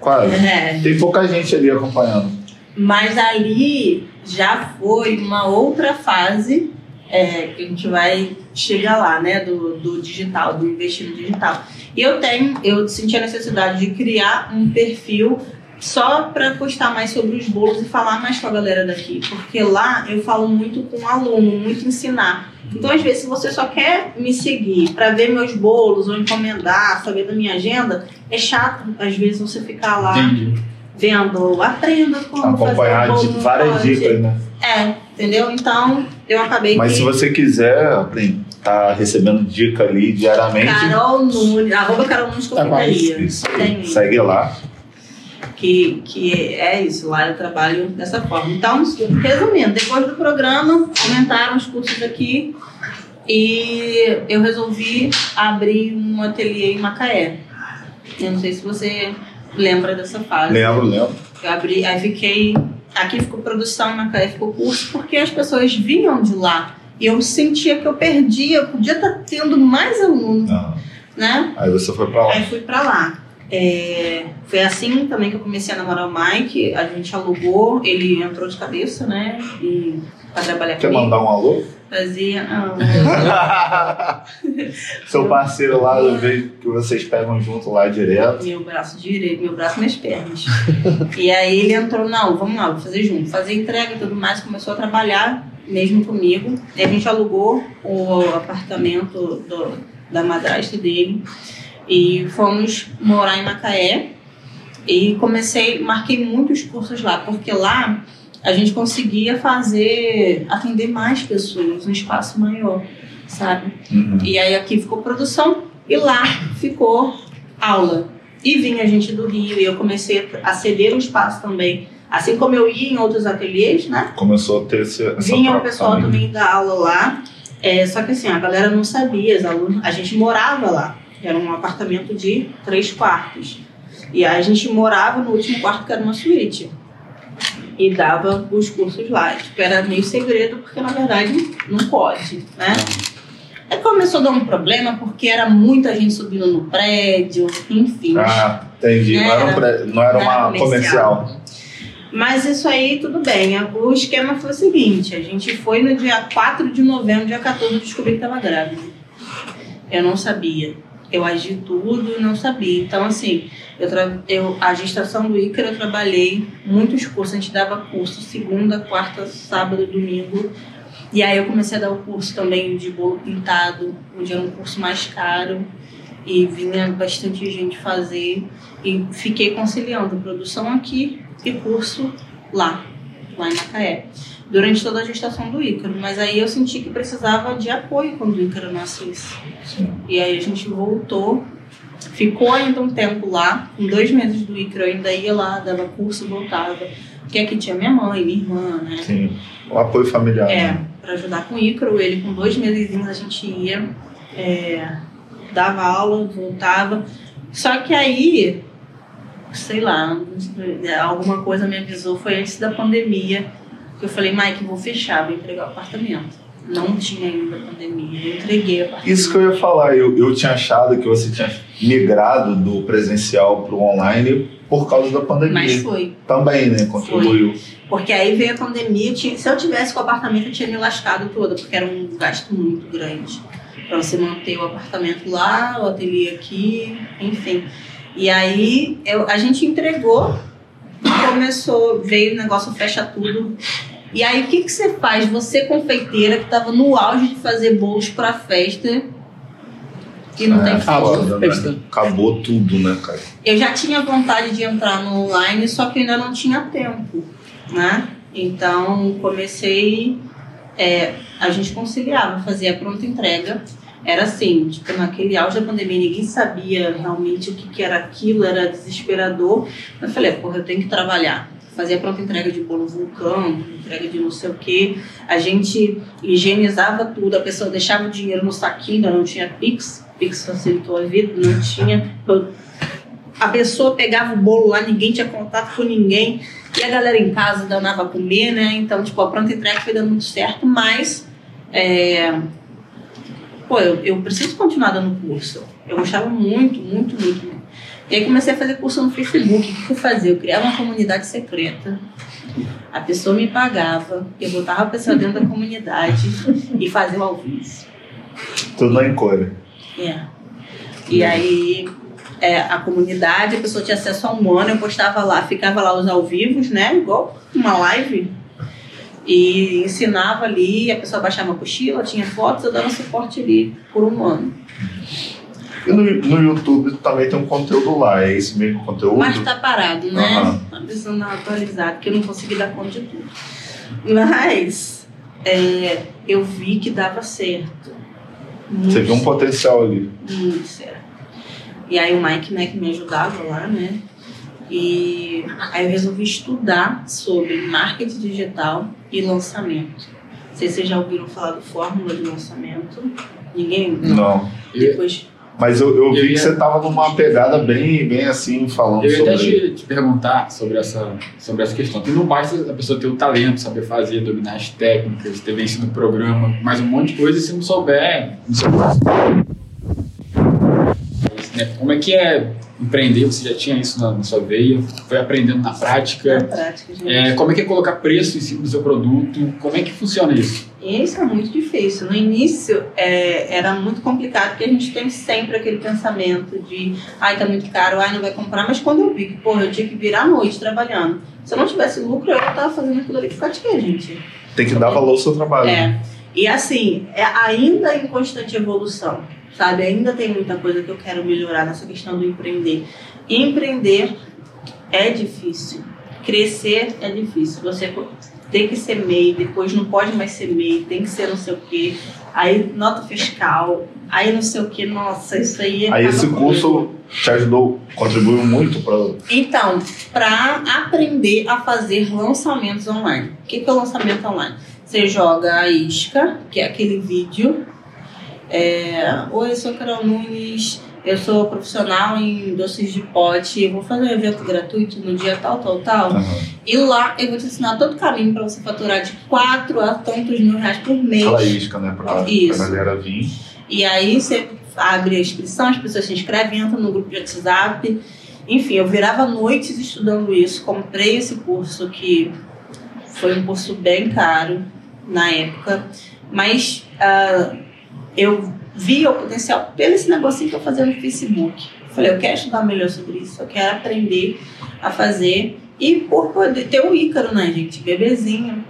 Quase. É, Tem pouca gente ali acompanhando. Mas ali já foi uma outra fase é, que a gente vai chegar lá, né? Do, do digital, do investir no digital. E eu tenho, eu senti a necessidade de criar um perfil só para postar mais sobre os bolos e falar mais com a galera daqui. Porque lá eu falo muito com aluno, muito ensinar. Então, às vezes, se você só quer me seguir para ver meus bolos ou encomendar, saber da minha agenda, é chato, às vezes, você ficar lá Entendi. Vendo, aprenda como Acompanhar fazer no várias pote. dicas, né? É, entendeu? Então, eu acabei Mas que... se você quiser, aprende, tá recebendo dica ali diariamente. Carol Nunes, arroba Carol Nunes Tá Confeitaria. Isso aí. Tem Segue lá. que, que é isso, lá eu trabalho dessa forma. Então, resumindo, depois do programa, comentaram os cursos aqui e eu resolvi abrir um ateliê em Macaé. Eu não sei se você lembra dessa fase. Lembro, lembro. Eu abri, aí fiquei. Aqui ficou produção, em Macaé ficou curso, porque as pessoas vinham de lá. E eu sentia que eu perdia, eu podia estar tendo mais alunos, Ah, né? Aí você foi pra lá. Aí fui pra lá. É, foi assim também que eu comecei a namorar o Mike. A gente alugou, ele entrou de cabeça, né? E pra trabalhar Quer comigo. mandar um alô? Fazia. Seu parceiro lá, eu vejo que vocês pegam junto lá direto. meu braço direito, meu braço e minhas pernas. e aí ele entrou, não, vamos lá, vou fazer junto. Fazer entrega e tudo mais, começou a trabalhar mesmo comigo. E a gente alugou o apartamento do- da madrasta dele e fomos morar em Macaé. E comecei, marquei muitos cursos lá, porque lá a gente conseguia fazer, atender mais pessoas, um espaço maior, sabe? Uhum. E aí aqui ficou produção e lá ficou aula. E vinha gente do Rio e eu comecei a ceder o espaço também. Assim como eu ia em outros ateliês, né? Começou a ter esse, Vinha o pessoal também dar aula lá. É, só que assim, a galera não sabia, os alunos, a gente morava lá. Era um apartamento de três quartos. E aí a gente morava no último quarto, que era uma suíte. E dava os cursos lá. Tipo, era meio segredo, porque na verdade não pode, né? Aí começou a dar um problema, porque era muita gente subindo no prédio, enfim. Ah, entendi. Não era, um pré- não era uma comercial. Mas isso aí, tudo bem. O esquema foi o seguinte: a gente foi no dia 4 de novembro, dia 14, eu descobri que estava grávida. Eu não sabia. Eu agi tudo e não sabia. Então, assim, eu, eu a gestação do Ícaro eu trabalhei muitos cursos. A gente dava curso segunda, quarta, sábado, domingo. E aí eu comecei a dar o curso também de bolo pintado, onde era um curso mais caro. E vinha bastante gente fazer. E fiquei conciliando produção aqui e curso lá, lá em Macaé, durante toda a gestação do Ícaro. Mas aí eu senti que precisava de apoio quando o Ícaro nascesse. Sim. E aí a gente voltou, ficou ainda um tempo lá, com dois meses do Ícaro, eu ainda ia lá, dava curso, voltava. Porque aqui tinha minha mãe, minha irmã, né? Sim. O apoio familiar. É, né? para ajudar com o Ícaro, ele com dois meses a gente ia, é, dava aula, voltava. Só que aí, sei lá, alguma coisa me avisou, foi antes da pandemia, eu falei, Mike, vou fechar, vou entregar o apartamento. Não tinha ainda pandemia, eu entreguei o apartamento. Isso que eu ia falar, eu, eu tinha achado que você tinha migrado do presencial para o online por causa da pandemia. Mas foi. Também, né? Contribuiu. Porque aí veio a pandemia, tinha- se eu tivesse com o apartamento, eu tinha me lascado toda, porque era um gasto muito grande. Pra você manter o apartamento lá, o ateliê aqui, enfim. E aí eu- a gente entregou, começou, veio o negócio fecha tudo. E aí, o que, que você faz? Você, confeiteira, que estava no auge de fazer bolos para festa e não É, tem foda. né? Festa. Acabou tudo, né, cara? Eu já tinha vontade de entrar no online, só que eu ainda não tinha tempo, né? Então, comecei... é, a gente conciliava, fazia a pronta entrega. Era assim, tipo, naquele auge da pandemia, ninguém sabia realmente o que, que era aquilo, era desesperador. Eu falei, porra, eu tenho que trabalhar. Fazia pronta entrega de bolo vulcão, entrega de não sei o quê. A gente higienizava tudo, a pessoa deixava o dinheiro no saquinho, não tinha Pix. Pix facilitou a vida, não tinha. A pessoa pegava o bolo lá, ninguém tinha contato com ninguém. E a galera em casa danava a comer, né? Então, tipo, a pronta entrega foi dando muito certo, mas. é, Pô, eu, eu preciso continuar dando curso. Eu gostava muito, muito, muito. E aí comecei a fazer curso no Facebook. O que eu fazia? Eu criava uma comunidade secreta. A pessoa me pagava, eu botava a pessoa dentro da comunidade e fazia o ao vivo. Tudo na encolha. É. E aí, é, a comunidade, a pessoa tinha acesso a um ano, eu postava lá, ficava lá os ao vivos, né? Igual uma live. E ensinava ali, a pessoa baixava uma mochila, tinha fotos, eu dava suporte ali por um ano. E no, no YouTube também tem um conteúdo lá, é esse mesmo conteúdo? Mas tá parado, né? Aham. Tá precisando atualizada, porque eu não consegui dar conta de tudo. Mas é, eu vi que dava certo. Você viu um Muito potencial ali. Muito sério. E aí o Mike Mac me ajudava lá, né? E aí eu resolvi estudar sobre marketing digital e lançamento. Não sei se vocês já ouviram falar do fórmula de lançamento. Ninguém? Não. Depois. Mas eu, eu vi Eu ia- que você tava numa pegada bem, bem assim, falando Eu ia até sobre. te, te perguntar sobre essa, sobre essa questão. Que não basta a pessoa ter o talento, saber fazer, dominar as técnicas, ter vencido o programa, mas um monte de coisa se não souber. Não souber. Né? Como é que é empreender? Você já tinha isso na, na sua veia? Foi aprendendo na Na prática? prática, gente. É, como é que é colocar preço em cima do seu produto? Como é que funciona isso? Isso é muito difícil. No início é, era muito complicado, porque a gente tem sempre aquele pensamento de ai, tá muito caro, ai, não vai comprar. Mas quando eu vi que, porra, eu tinha que virar a noite trabalhando. Se eu não tivesse lucro, eu tava fazendo aquilo ali que fatia, gente. Tem que dar valor ao seu trabalho. É. E assim, é ainda em constante evolução, sabe? Ainda tem muita coisa que eu quero melhorar nessa questão do empreender. Empreender é difícil. Crescer é difícil. Você tem que ser MEI, depois não pode mais ser MEI, tem que ser não sei o quê. Aí nota fiscal, aí não sei o que, nossa, isso aí Aí acaba esse comigo. curso te ajudou, contribuiu muito para Então, para aprender a fazer lançamentos online. O que que é o lançamento online? Você joga a isca, que é aquele vídeo. É, Oi, eu sou a Carol Nunes, eu sou profissional em doces de pote, vou fazer um evento gratuito no dia tal, tal, tal. E lá eu vou te ensinar todo o caminho para você faturar de 4 a tantos mil reais por mês. aquela isca, né? Pra, Isso. pra galera vir. E aí você abre a inscrição, as pessoas se inscrevem, entram no grupo de WhatsApp. Enfim, eu virava noites estudando isso. Comprei esse curso que foi um curso bem caro na época, mas ah, eu vi o potencial pelo esse negocinho que eu fazia no Facebook. Falei, eu quero estudar melhor sobre isso, eu quero aprender a fazer. E por poder ter o Ícaro, né, gente? Bebezinho.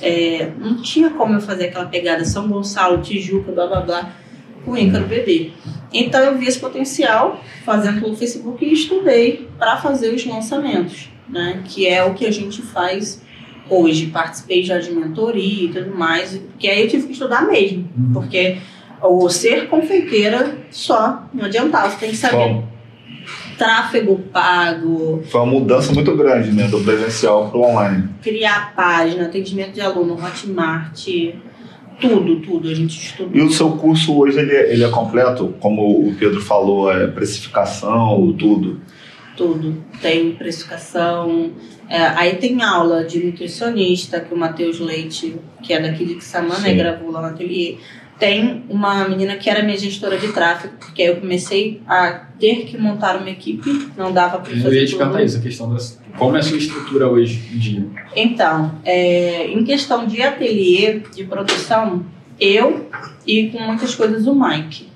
É, não tinha como eu fazer aquela pegada São Gonçalo, Tijuca, blá blá blá, com o Ícaro bebê. Então eu vi esse potencial fazendo pelo Facebook e estudei para fazer os lançamentos, né? Que é o que a gente faz hoje. Participei já de mentoria e tudo mais, que aí eu tive que estudar mesmo, porque o ser confeiteira só não adiantava, você tem que saber Bom, tráfego pago, foi uma mudança muito grande, né? Do presencial pro online. criar página, atendimento de aluno, Hotmart, tudo, tudo a gente estudou. E o seu curso hoje ele é, ele é completo? Como o Pedro falou, é precificação, tudo. tudo. Tem precificação. é, aí tem aula de nutricionista, que o Matheus Leite, que é daqui de Quissamã, né, gravou lá no ateliê. Tem uma menina que era minha gestora de tráfego, porque aí eu comecei a ter que montar uma equipe, não dava para Eu fazer ia te perguntar isso, a questão. Como é a sua estrutura hoje em dia? Então, é, em questão de ateliê, de produção, eu e com muitas coisas o Mike.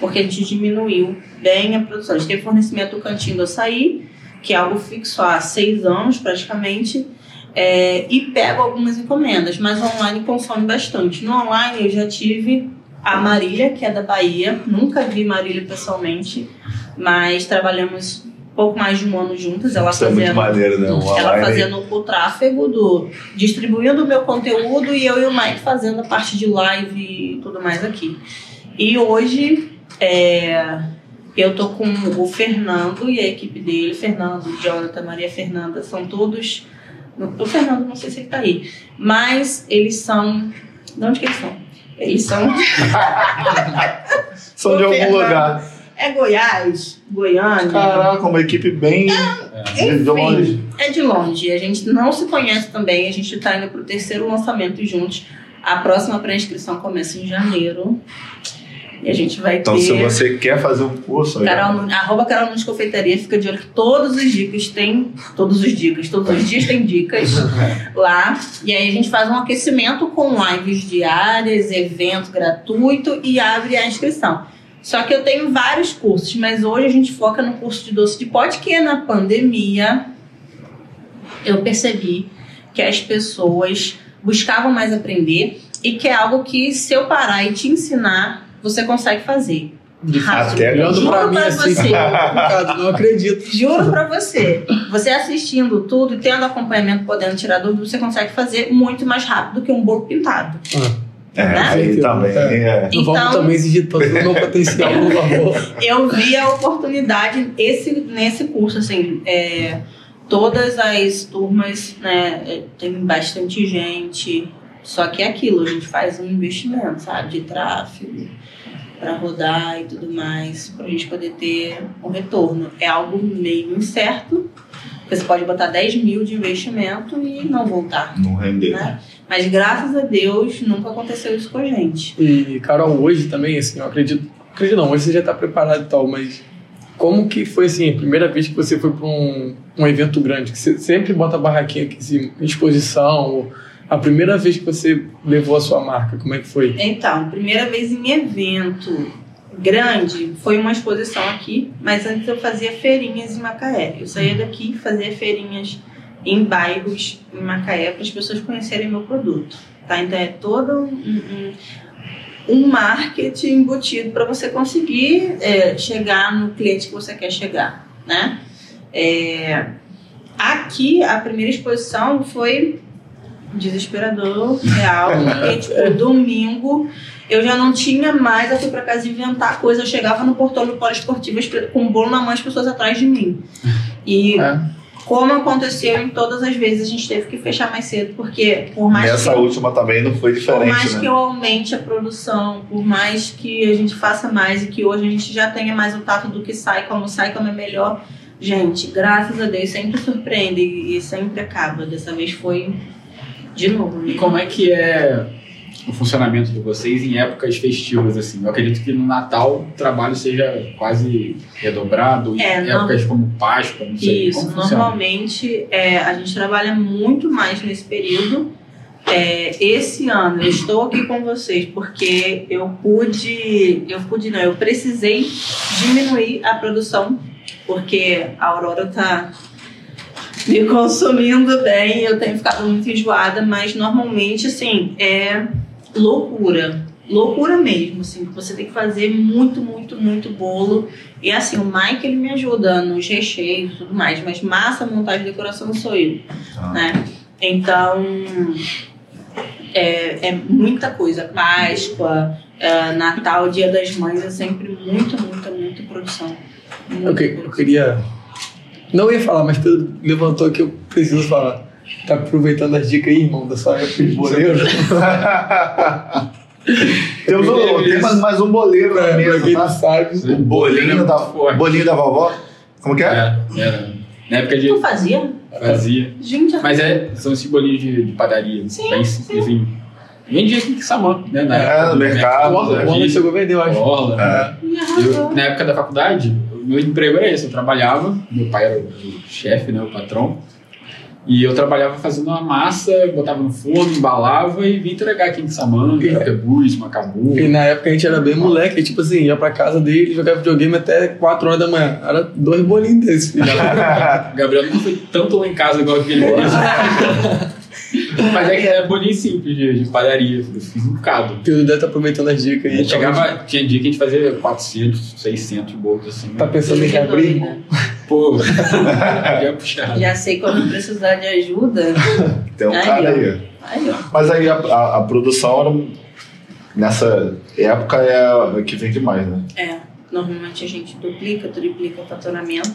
Porque a gente diminuiu bem a produção. A gente teve fornecimento do cantinho do açaí, que é algo fixo há seis anos praticamente. É, e pego algumas encomendas, mas online consome bastante. No online eu já tive a Marília, que é da Bahia, nunca vi Marília pessoalmente, mas trabalhamos pouco mais de um ano juntas. Ela Isso é muito fazendo, maneiro, né? Um ela online. fazendo o tráfego, do, distribuindo o meu conteúdo e eu e o Mike fazendo a parte de live e tudo mais aqui. E hoje é, eu tô com o Fernando e a equipe dele, Fernando, Jonathan, Maria Fernanda, são todos. O Fernando, não sei se ele tá aí, mas eles são. De onde que eles são? Eles são. São de algum Fernando. lugar. É Goiás, Goiânia. Caraca, uma equipe bem de de longe. É de longe. A gente não se conhece também. A gente está indo para o terceiro lançamento juntos. A próxima pré-inscrição começa em janeiro. E a gente vai Então, ter. se você quer fazer um curso, aí, Carol, Nunes- arroba Carol Nunes Confeitaria, fica de olho que todos os dicas tem. Todos os dicas, todos os dias tem dicas lá. E aí a gente faz um aquecimento com lives diárias, evento gratuito e abre a inscrição. Só que eu tenho vários cursos, mas hoje a gente foca no curso de doce de pote, que é na pandemia. Eu percebi que as pessoas buscavam mais aprender e que é algo que se eu parar e te ensinar, você consegue fazer. De fato, Até olhando Juro pra mim pra assim, você. não acredito. Juro pra você, você assistindo tudo e tendo acompanhamento, podendo tirar dúvida, você consegue fazer muito mais rápido que um bolo pintado. É, Né? aí também. É. Não vamos Então- também exigir todo o meu potencial, por favor. Eu vi a oportunidade esse, nesse curso, assim, é, todas as turmas, né, é, tem bastante gente, só que é aquilo, a gente faz um investimento, sabe, de tráfego para rodar e tudo mais, pra gente poder ter um retorno. É algo meio incerto, porque você pode botar 10 mil de investimento e não voltar. Não render. Né? Mas graças a Deus nunca aconteceu isso com a gente. E, Carol, hoje também, assim, eu acredito. Acredito não, hoje você já tá preparado e tal, mas como que foi, assim, a primeira vez que você foi para um, um evento grande? Que você sempre bota a barraquinha aqui, assim, em exposição, ou a primeira vez que você levou a sua marca, como é que foi? Então, primeira vez em evento grande foi uma exposição aqui, mas antes eu fazia feirinhas em Macaé. Eu saía daqui, fazia feirinhas em bairros em Macaé para as pessoas conhecerem meu produto. Tá? Então é todo um, um, um marketing embutido para você conseguir é, chegar no cliente que você quer chegar, né? É, aqui a primeira exposição foi desesperador, real, porque tipo, domingo eu já não tinha mais, eu fui pra casa inventar coisa, eu chegava no portão do poliesportivo com um bolo na mão as pessoas atrás de mim. E É. como aconteceu em todas as vezes, a gente teve que fechar mais cedo, porque por mais Nessa que última também não foi por diferente, mais né? que eu aumente a produção, por mais que a gente faça mais e que hoje a gente já tenha mais o tato do que sai, como sai, como é melhor, gente, graças a Deus sempre surpreende e e sempre acaba. Dessa vez foi de novo. né? E como é que é o funcionamento de vocês em épocas festivas, assim? Eu acredito que no Natal o trabalho seja quase redobrado, É, em não- épocas como Páscoa, não sei. Isso, como normalmente é, a gente trabalha muito mais nesse período. É, esse ano eu estou aqui com vocês porque eu pude, eu pude não, eu precisei diminuir a produção porque a Aurora tá me consumindo bem, eu tenho ficado muito enjoada, mas normalmente assim é loucura. Loucura mesmo, assim, você tem que fazer muito, muito, muito bolo. E assim, o Mike ele me ajuda nos recheios e tudo mais, mas massa, montagem e decoração sou eu, Ah. né? Então, é, é muita coisa. Páscoa, é, Natal, Dia das Mães, é sempre muita, muita, muita produção. Muita Eu, que- eu produção. queria. Não ia falar, mas Pedro levantou que eu preciso falar. Tá aproveitando as dicas aí, irmão, da sua época de boleiro? Temos um, tem mais, mais um boleiro na É, mesa, quem tá? sabe. O bolinho da, Forte. bolinho da vovó. Como que é? É, era. Na época de Tu fazia? fazia. Gente, Mas é, são esses bolinhos de, de padaria. Sim, bem sim. simplesinho. Vendia aqui em Samã, né? Na É, época no do mercado, O Orla- o Orla chegou a vender, eu acho. Orla. É. me Eu, na época da faculdade, meu emprego era esse. Eu trabalhava, meu pai era o chefe, né, o patrão. E eu trabalhava fazendo uma massa, botava no forno, embalava e vinha entregar aqui em Samanta, E- Pebus, Macabu. E na época a gente era bem moleque, tipo assim, ia pra casa dele, jogava videogame até 4 horas da manhã. Era dois bolinhos desses. O Gabriel nunca foi tanto lá em casa igual aquele. Mas é que é bolinho simples de, de padaria, eu fiz um bocado. O Pedro deve estar aproveitando as dicas aí. chegava, tinha dia que a gente fazia 400, 600 bolos assim. Tá pensando em Que reabrir? doida. Pô, já puxado. Já sei quando precisar de ajuda. Tem um Aí, cara ó. aí. Aí, ó. Mas aí a, a- a produção era, nessa época é a que vende mais, né? É, normalmente a gente duplica, triplica o faturamento,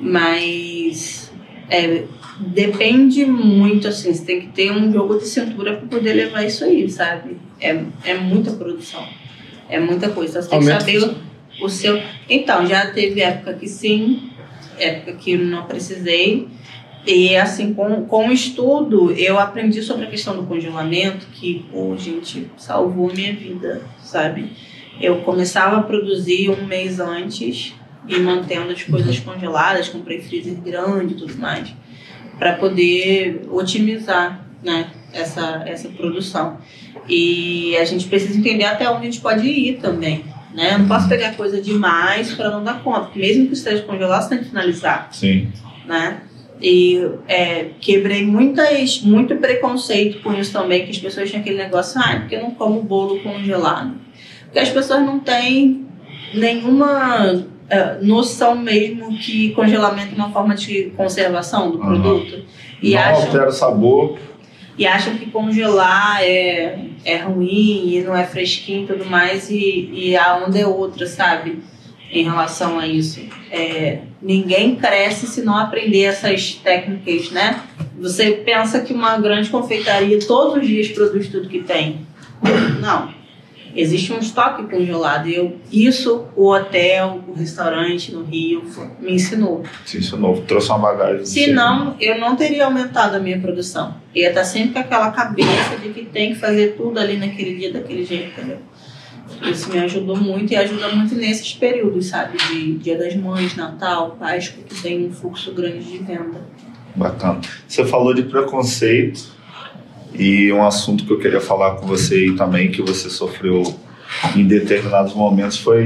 mas é, depende muito, assim, você tem que ter um jogo de cintura para poder levar isso aí, sabe? É, é muita produção, é muita coisa, você tem Aumenta que saber o, o seu... Então, já teve época que sim, época que não precisei, e assim, com, com o estudo, eu aprendi sobre a questão do congelamento, que, pô, gente, salvou minha vida, sabe? Eu começava a produzir um mês antes e mantendo as coisas congeladas, comprei freezer grande e tudo mais, para poder otimizar né, essa, essa produção. E a gente precisa entender até onde a gente pode ir também. Né? Eu não posso pegar coisa demais para não dar conta, mesmo que esteja congelado, você tem que finalizar Sim. né? E é, quebrei muitas, muito preconceito com isso também, que as pessoas tinham aquele negócio, ah, porque eu não como bolo congelado. Porque as pessoas não têm nenhuma é, noção mesmo que congelamento é uma forma de conservação do Aham. produto. E não acham, altera o sabor. e acham que congelar é, é ruim e não é fresquinho e tudo mais, e, e a onda é outra, sabe? Em relação a isso. É, ninguém cresce se não aprender essas técnicas, né? Você pensa que uma grande confeitaria todos os dias produz tudo que tem. Não. Existe um estoque congelado. Eu, isso o hotel, o restaurante no Rio me ensinou. Isso novo. Trouxe uma bagagem. Se não, eu não teria aumentado a minha produção. Ia estar sempre com aquela cabeça de que tem que fazer tudo ali naquele dia, daquele jeito, entendeu? Isso me ajudou muito e ajuda muito nesses períodos, sabe? De Dia das Mães, Natal, Páscoa, que tem um fluxo grande de venda. Bacana. Você falou de preconceito e um assunto que eu queria falar com você aí também, que você sofreu em determinados momentos, foi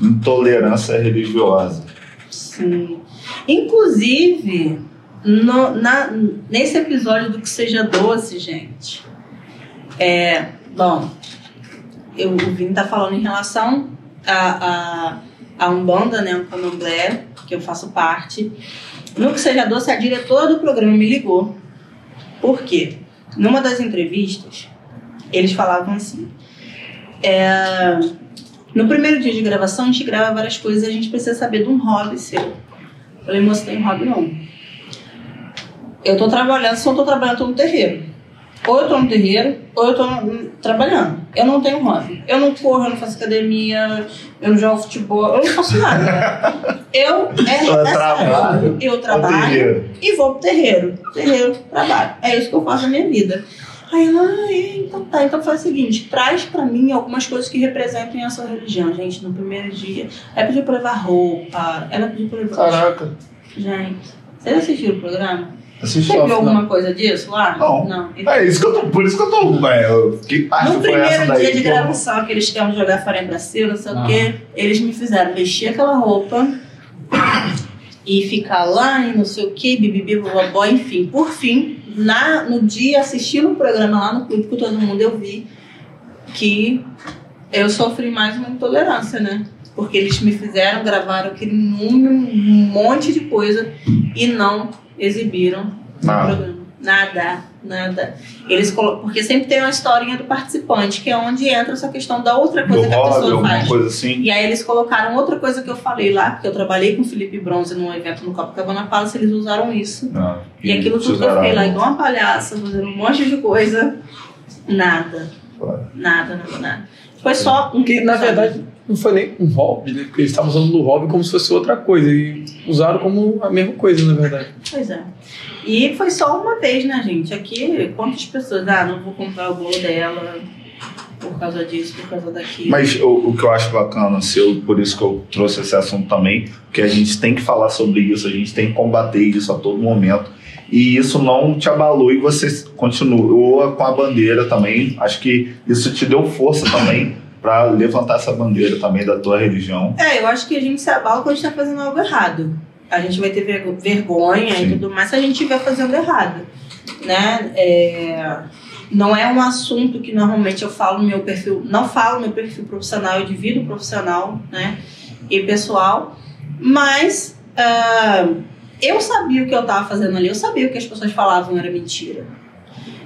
intolerância religiosa. Sim. Inclusive, no- na- nesse episódio do Que Seja Doce, gente, é. Bom, eu, o Vini tá falando em relação a, a, a Umbanda, né? O Candomblé, que eu faço parte. No Que Seja Doce, a diretora do programa me ligou. Por quê? Numa das entrevistas, eles falavam assim. é, no primeiro dia de gravação, a gente grava várias coisas a gente precisa saber de um hobby seu. Eu falei, moça, tem hobby não. Eu tô trabalhando, eu tô trabalhando, tô no terreiro. Ou eu tô no terreiro, ou eu tô trabalhando. Eu não tenho hobby. Eu não corro, eu não faço academia, eu não jogo futebol, eu não faço nada. Eu, é, Eu trabalho. Eu trabalho e vou pro terreiro. Terreiro, trabalho. É isso que eu faço na minha vida. Aí ela, ah, é, então tá. Então faz o seguinte, traz pra mim algumas coisas que representem a sua religião, gente, no primeiro dia. Ela pediu pra levar roupa, ela pediu pra levar... Caraca. Gente, vocês assistiram o programa? Assisti. Você viu não. alguma coisa disso lá? Não. Então, É isso que eu tô, por isso que eu tô. É, eu- que parte no primeiro daí? dia de gravação, que eles queriam jogar farinha pra cima, não sei Ah. o quê, eles me fizeram vestir aquela roupa e ficar lá e não sei o quê, bibibi, bobó, enfim. Por fim, na, no dia assistindo o programa lá no clube com todo mundo, eu vi que eu sofri mais uma intolerância, né? Porque eles me fizeram, gravaram aquele número, um monte de coisa e não exibiram no Nada. programa. Nada, nada. Eles colo- Porque sempre tem uma historinha do participante, que é onde entra essa questão da outra Do coisa que a pessoa faz. coisa assim. E aí eles colocaram outra coisa que eu falei lá, porque eu trabalhei com o Felipe Bronze num evento no Copacabana Palace, eles usaram isso. Ah, E aquilo tudo que eu fiquei lá igual uma palhaça, fazendo um monte de coisa. Nada, nada, nada, nada. Foi só um Que na verdade não foi nem um hobby, né? Porque eles estavam usando do hobby como se fosse outra coisa. E usaram como a mesma coisa, na verdade. Pois é. E foi só uma vez, né, gente? Aqui, quantas pessoas? Ah, não vou comprar o bolo dela por causa disso, por causa daquilo. Mas o, o que eu acho bacana, seu, por isso que eu trouxe esse assunto também, porque a gente tem que falar sobre isso, a gente tem que combater isso a todo momento. e isso não te abalou e você continuou com a bandeira também. Acho que isso te deu força também para levantar essa bandeira também da tua religião. É, eu acho que a gente se abala quando a gente tá fazendo algo errado. A gente vai ter vergo- vergonha Sim. e tudo mais se a gente estiver fazendo errado, né? É, não é um assunto que normalmente eu falo no meu perfil, não falo no meu perfil profissional, eu divido profissional, né? E pessoal, mas ah, eu sabia o que eu estava fazendo ali, eu sabia o que as pessoas falavam era mentira.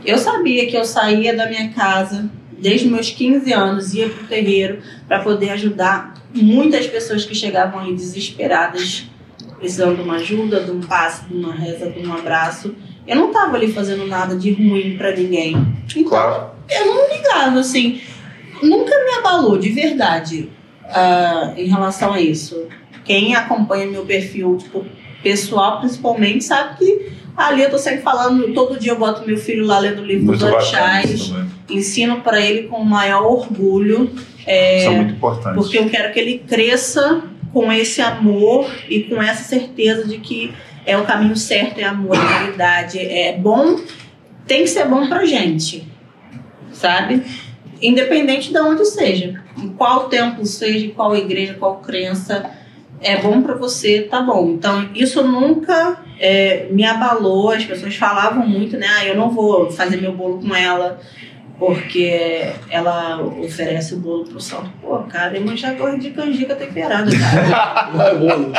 Eu sabia que eu saía da minha casa desde meus 15 anos, ia pro terreiro para poder ajudar muitas pessoas que chegavam aí desesperadas, precisando de uma ajuda, de um passe, de uma reza, de um abraço. Eu não estava ali fazendo nada de ruim para ninguém. Então, Claro. eu não ligava, assim. Nunca me abalou, de verdade, ah, em relação a isso. Quem acompanha meu perfil, tipo, pessoal principalmente, sabe que ali eu tô sempre falando, todo dia eu boto meu filho lá lendo o livro Muito bacana orixás. Ensino para ele com o maior orgulho, é, Isso é muito importante. porque eu quero que ele cresça com esse amor e com essa certeza de que é o caminho certo, é amor, é caridade, é bom, tem que ser bom pra gente, sabe? Independente de onde seja, em qual templo seja, em qual igreja, qual crença, é bom pra você, tá bom. Então, isso nunca é, me abalou, as pessoas falavam muito, né? Ah, eu não vou fazer meu bolo com ela, porque ela oferece o bolo pro santo. Pô, cara, Iemanjá gosta de canjica temperada, cara. Não é bolo.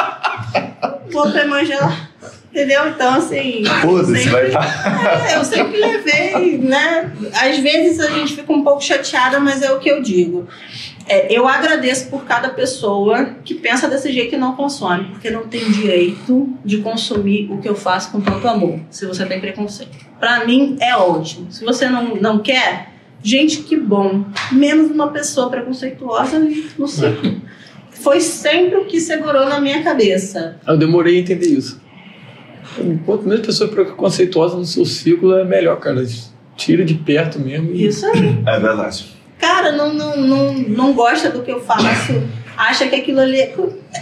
Vou pra Iemanjá, entendeu? Então, assim... Foda-se, vai estar. É, eu sempre levei, né? Às vezes a gente fica um pouco chateada, mas é o que eu digo. É, eu agradeço por cada pessoa que pensa desse jeito e não consome, porque não tem direito de consumir o que eu faço com tanto amor, se você tem preconceito. Pra mim é ótimo. Se você não, não quer, gente, que bom. Menos uma pessoa preconceituosa no ciclo. Foi sempre o que segurou na minha cabeça. Eu demorei a entender isso. Quanto menos pessoa preconceituosa no seu ciclo é melhor, cara. Tira de perto mesmo. E... Isso aí. É verdade. cara, não, não, não, não gosta do que eu faço, acha que aquilo ali é-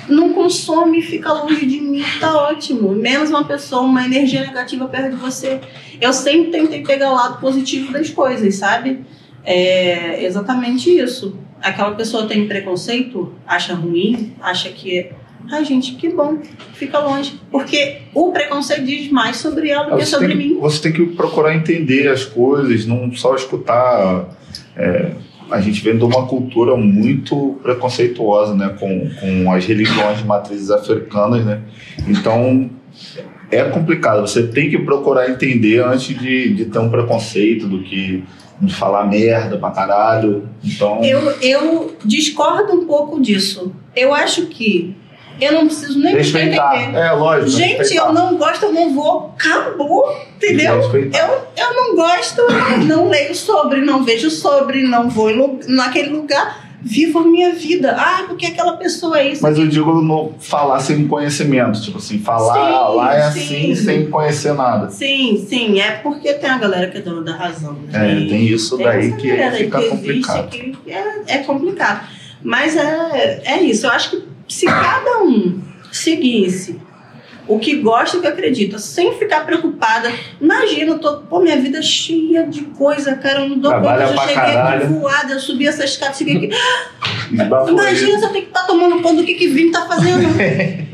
não consome, fica longe de mim, tá ótimo. Menos uma pessoa, uma energia negativa perto de você. Eu sempre tentei pegar o lado positivo das coisas, sabe? É exatamente isso. Aquela pessoa tem preconceito, acha ruim, acha que. Ai, gente, que bom, fica longe. Porque o preconceito diz mais sobre ela do que Você sobre tem, que, mim. você tem que procurar entender as coisas, não só escutar. é, a gente vem de uma cultura muito preconceituosa né, com, com as religiões de matrizes africanas, né? Então é complicado. Você tem que procurar entender antes de, de ter um preconceito do que de falar merda pra caralho. Então, Eu, eu discordo um pouco disso. Eu acho que eu não preciso nem respeitar. entender. É lógico. Gente, respeitar. eu não gosto, eu não vou. Acabou, entendeu? Respeitar. Eu, eu não gosto, não leio sobre, não vejo sobre, não vou naquele lugar. Vivo a minha vida. Ah, porque aquela pessoa é isso. Mas eu digo no falar sem conhecimento, tipo assim, falar Sim, lá é sim. assim sem conhecer nada. Sim, sim, é porque tem a galera que é dona da razão. né? É, tem isso Tem daí que fica que complicado. Existe, que é, é complicado. Mas é, é isso. Eu acho que se cada um seguisse o que gosta e que acredita, sem ficar preocupada. Imagina, eu tô, pô, minha vida é cheia de coisa, cara. Eu não dou Trabalha conta. Eu cheguei aqui caralho. voada, eu subi essa escada, cheguei aqui. Imagina você tem que estar tomando conta do que que Vini tá fazendo.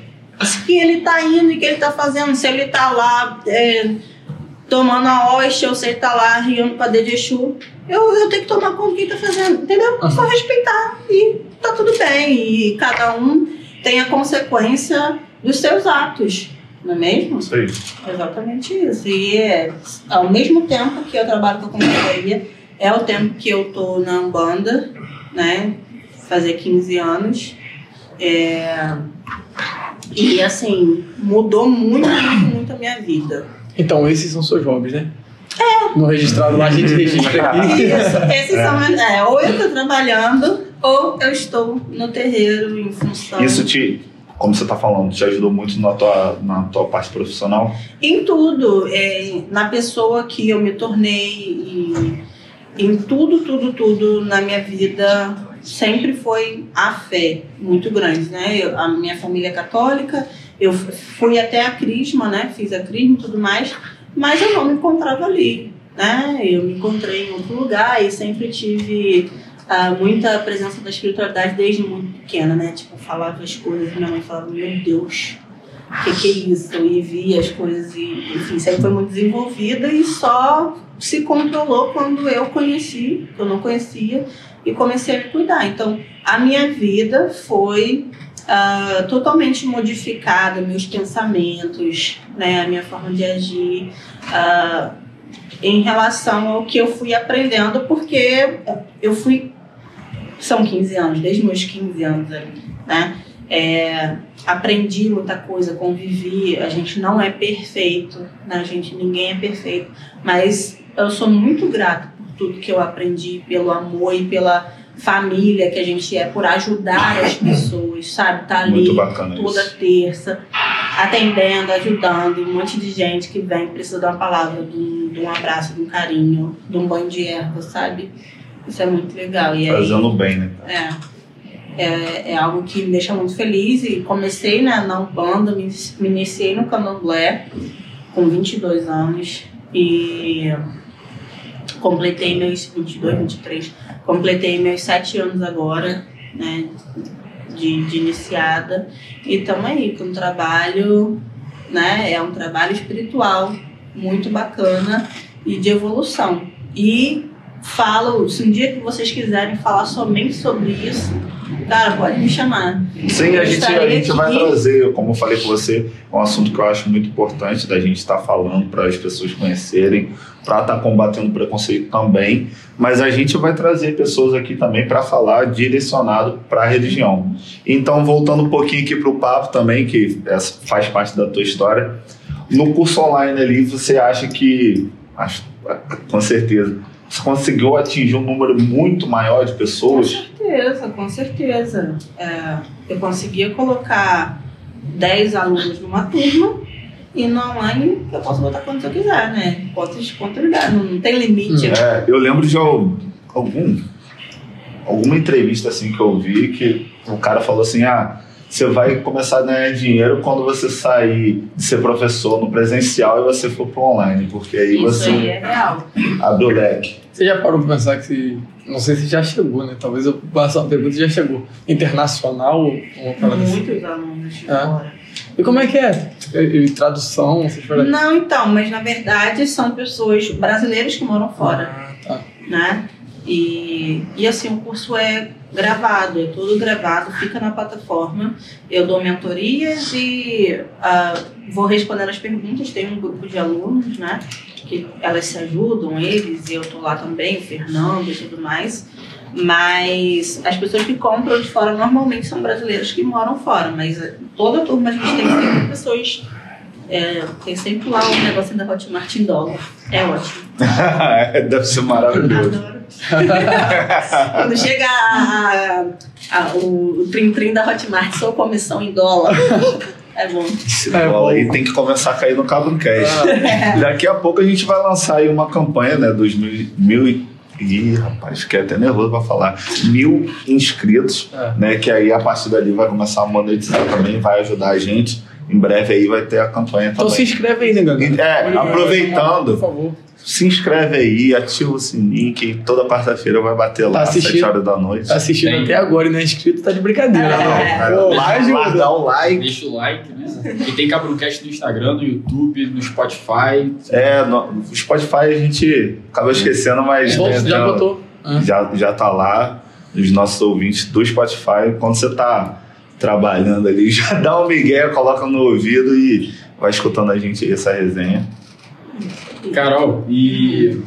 que ele tá indo e que ele tá fazendo. Se ele tá lá é, tomando a hóstia ou se ele tá lá riando pra dedo de Exu, eu, eu tenho que tomar conta do que ele tá fazendo, entendeu? Só respeitar e tá tudo bem. E cada um tem a consequência dos seus atos, não é mesmo? Isso aí. Exatamente isso. E é, ao mesmo tempo que eu trabalho com a consultoria, é o tempo que eu tô na Umbanda, né? Fazer 15 anos. É, e assim, mudou muito, muito, muito a minha vida. Então, esses são seus hobbies, né? É. No registrado lá, a gente registra aqui. Isso, esses são meus- é, ou eu tô trabalhando, ou eu estou no terreiro em função. Isso te, como você tá falando, te ajudou muito na tua, na tua parte profissional? Em tudo, é, na pessoa que eu me tornei, em tudo, tudo, tudo na minha vida, sempre foi a fé muito grande, né? Eu- a minha família é católica, Eu fui até a Crisma, né? Fiz a Crisma e tudo mais, mas eu não me encontrava ali, né? Eu me encontrei em outro lugar e sempre tive uh, muita presença da espiritualidade desde muito pequena, né? Tipo, falava as coisas, minha mãe falava, meu Deus, o que, que é isso? E via as coisas e, enfim, sempre foi muito desenvolvida e só se controlou quando eu conheci, eu não conhecia, e comecei a me cuidar. Então, a minha vida foi uh, totalmente modificada, meus pensamentos, né, a minha forma de agir, uh, em relação ao que eu fui aprendendo, porque eu fui. São 15 anos, desde meus 15 anos ali, né? É, aprendi muita coisa, convivi. A gente não é perfeito, né? A gente, ninguém é perfeito, mas eu sou muito grata por tudo que eu aprendi, pelo amor e pela família que a gente é, por ajudar as pessoas, sabe? Tá ali toda isso. terça, atendendo, ajudando, um monte de gente que vem, precisa de uma palavra, de um, de um abraço, de um carinho, de um banho de erva, sabe? Isso é muito legal. E Fazendo aí, bem, né? É. É, é, algo que me deixa muito feliz e comecei né, na Umbanda, me, me iniciei no Candomblé com 22 anos e completei meus 22, 23, completei meus 7 anos agora, né, de, de iniciada. E estamos aí com um trabalho, né, é um trabalho espiritual muito bacana e de evolução. E falo, se um dia que vocês quiserem falar somente sobre isso, Cara, pode me chamar. Sim, a gente, a gente vai trazer, como eu falei com você, um assunto que eu acho muito importante da gente estar tá falando para as pessoas conhecerem, para estar tá combatendo preconceito também, mas a gente vai trazer pessoas aqui também para falar direcionado para a religião. Então, voltando um pouquinho aqui para o papo também, que faz parte da tua história, no curso online ali, você acha que, acho, com certeza, conseguiu atingir um número muito maior de pessoas? Com certeza, com certeza. É, eu conseguia colocar 10 alunos numa turma e no online eu posso botar quantos eu quiser, né? Quantos lugar, não, não tem limite. É, eu lembro de algum, alguma entrevista assim que eu vi que o cara falou assim, ah, você vai começar a ganhar dinheiro quando você sair de ser professor no presencial e você for para online, porque aí Isso você aí é real. abre o leque. Você já parou para pensar que não sei se já chegou, né? Talvez eu faça uma pergunta já chegou. Internacional ou uma parada Muitos assim? alunos de é. fora. E como é que é? E, tradução? Não, então, mas na verdade são pessoas brasileiras que moram fora. Ah, tá. Né? E, e assim, o curso é gravado, é tudo gravado, fica na plataforma. Eu dou mentorias e uh, vou respondendo as perguntas. Tem um grupo de alunos, né? Que elas se ajudam, eles, e eu tô lá também, o Fernando e tudo mais. Mas as pessoas que compram de fora normalmente são brasileiros que moram fora, mas toda a turma a gente tem sempre pessoas é, tem sempre lá um negócio da Hotmart em dólar. É ótimo. Deve ser maravilhoso. Quando chega a, a, a, o trim-trim da Hotmart, só comissão em dólar. É bom. Esse é bom. aí tem que começar a cair no Cabo Cash. Ah. Daqui a pouco a gente vai lançar aí uma campanha, né, dos mil, mil Ih, rapaz, fiquei até nervoso pra falar. Mil inscritos, é. né? Que aí a partir dali vai começar a monetizar também, vai ajudar a gente. Em breve aí vai ter a campanha então também. Então se inscreve aí, né, galera? É, aproveitando. Por favor se inscreve aí, ativa o sininho que toda quarta-feira vai bater lá tá às 7 horas da noite. Tá assistindo Sim. até agora e não é inscrito, tá de brincadeira. É, né? Pô, ajuda. Dá o like. Deixa o like, né? E tem Cabroncast no Instagram, no YouTube, no Spotify. É, no Spotify a gente acaba esquecendo, mas. É, né, já botou. Já, já tá lá, os nossos ouvintes do Spotify. Quando você tá trabalhando ali, já dá um migué, coloca no ouvido e vai escutando a gente essa resenha. Carol, e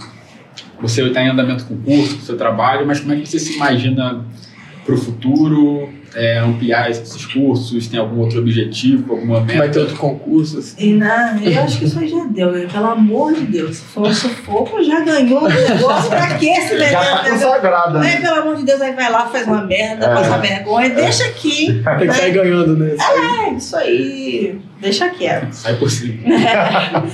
você está em andamento com o curso, com o seu trabalho, mas como é que você se imagina para o futuro? É, ampliar esses cursos? Tem algum outro objetivo, alguma meta? Vai ter outro concurso? Assim? Não, eu acho que isso aí já deu, pelo amor de Deus. Se for sufoco, já ganhou um negócio. pra que esse negócio? Já tá consagrada. Né? Pelo amor de Deus, aí vai lá, faz uma merda, é. passa vergonha, deixa aqui. Tem que né? sair ganhando, né? É, isso aí. Deixa quieto. Sai por cima.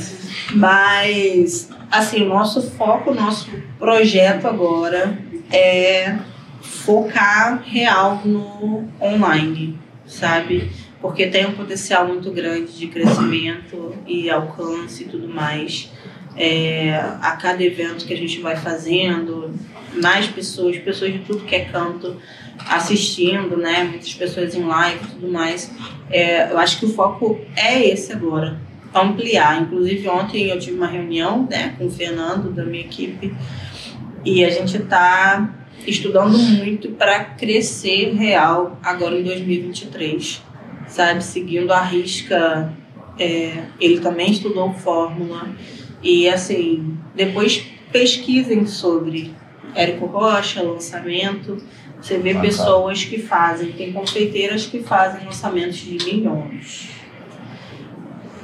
Mas, assim, o nosso foco, o nosso projeto agora é focar real no online, sabe? porque tem um potencial muito grande de crescimento e alcance e tudo mais. É, a cada evento que a gente vai fazendo, mais pessoas, pessoas de tudo que é canto assistindo, né? Muitas pessoas em live e tudo mais. É, eu acho que o foco é esse agora, ampliar. Inclusive ontem eu tive uma reunião, né, com o Fernando da minha equipe e a gente está estudando muito para crescer real agora em 2023, sabe? Seguindo a risca. É, ele também estudou fórmula e assim depois pesquisem sobre Érico Rocha, lançamento. Você vê pessoas que fazem, tem confeiteiras que fazem lançamentos de milhões.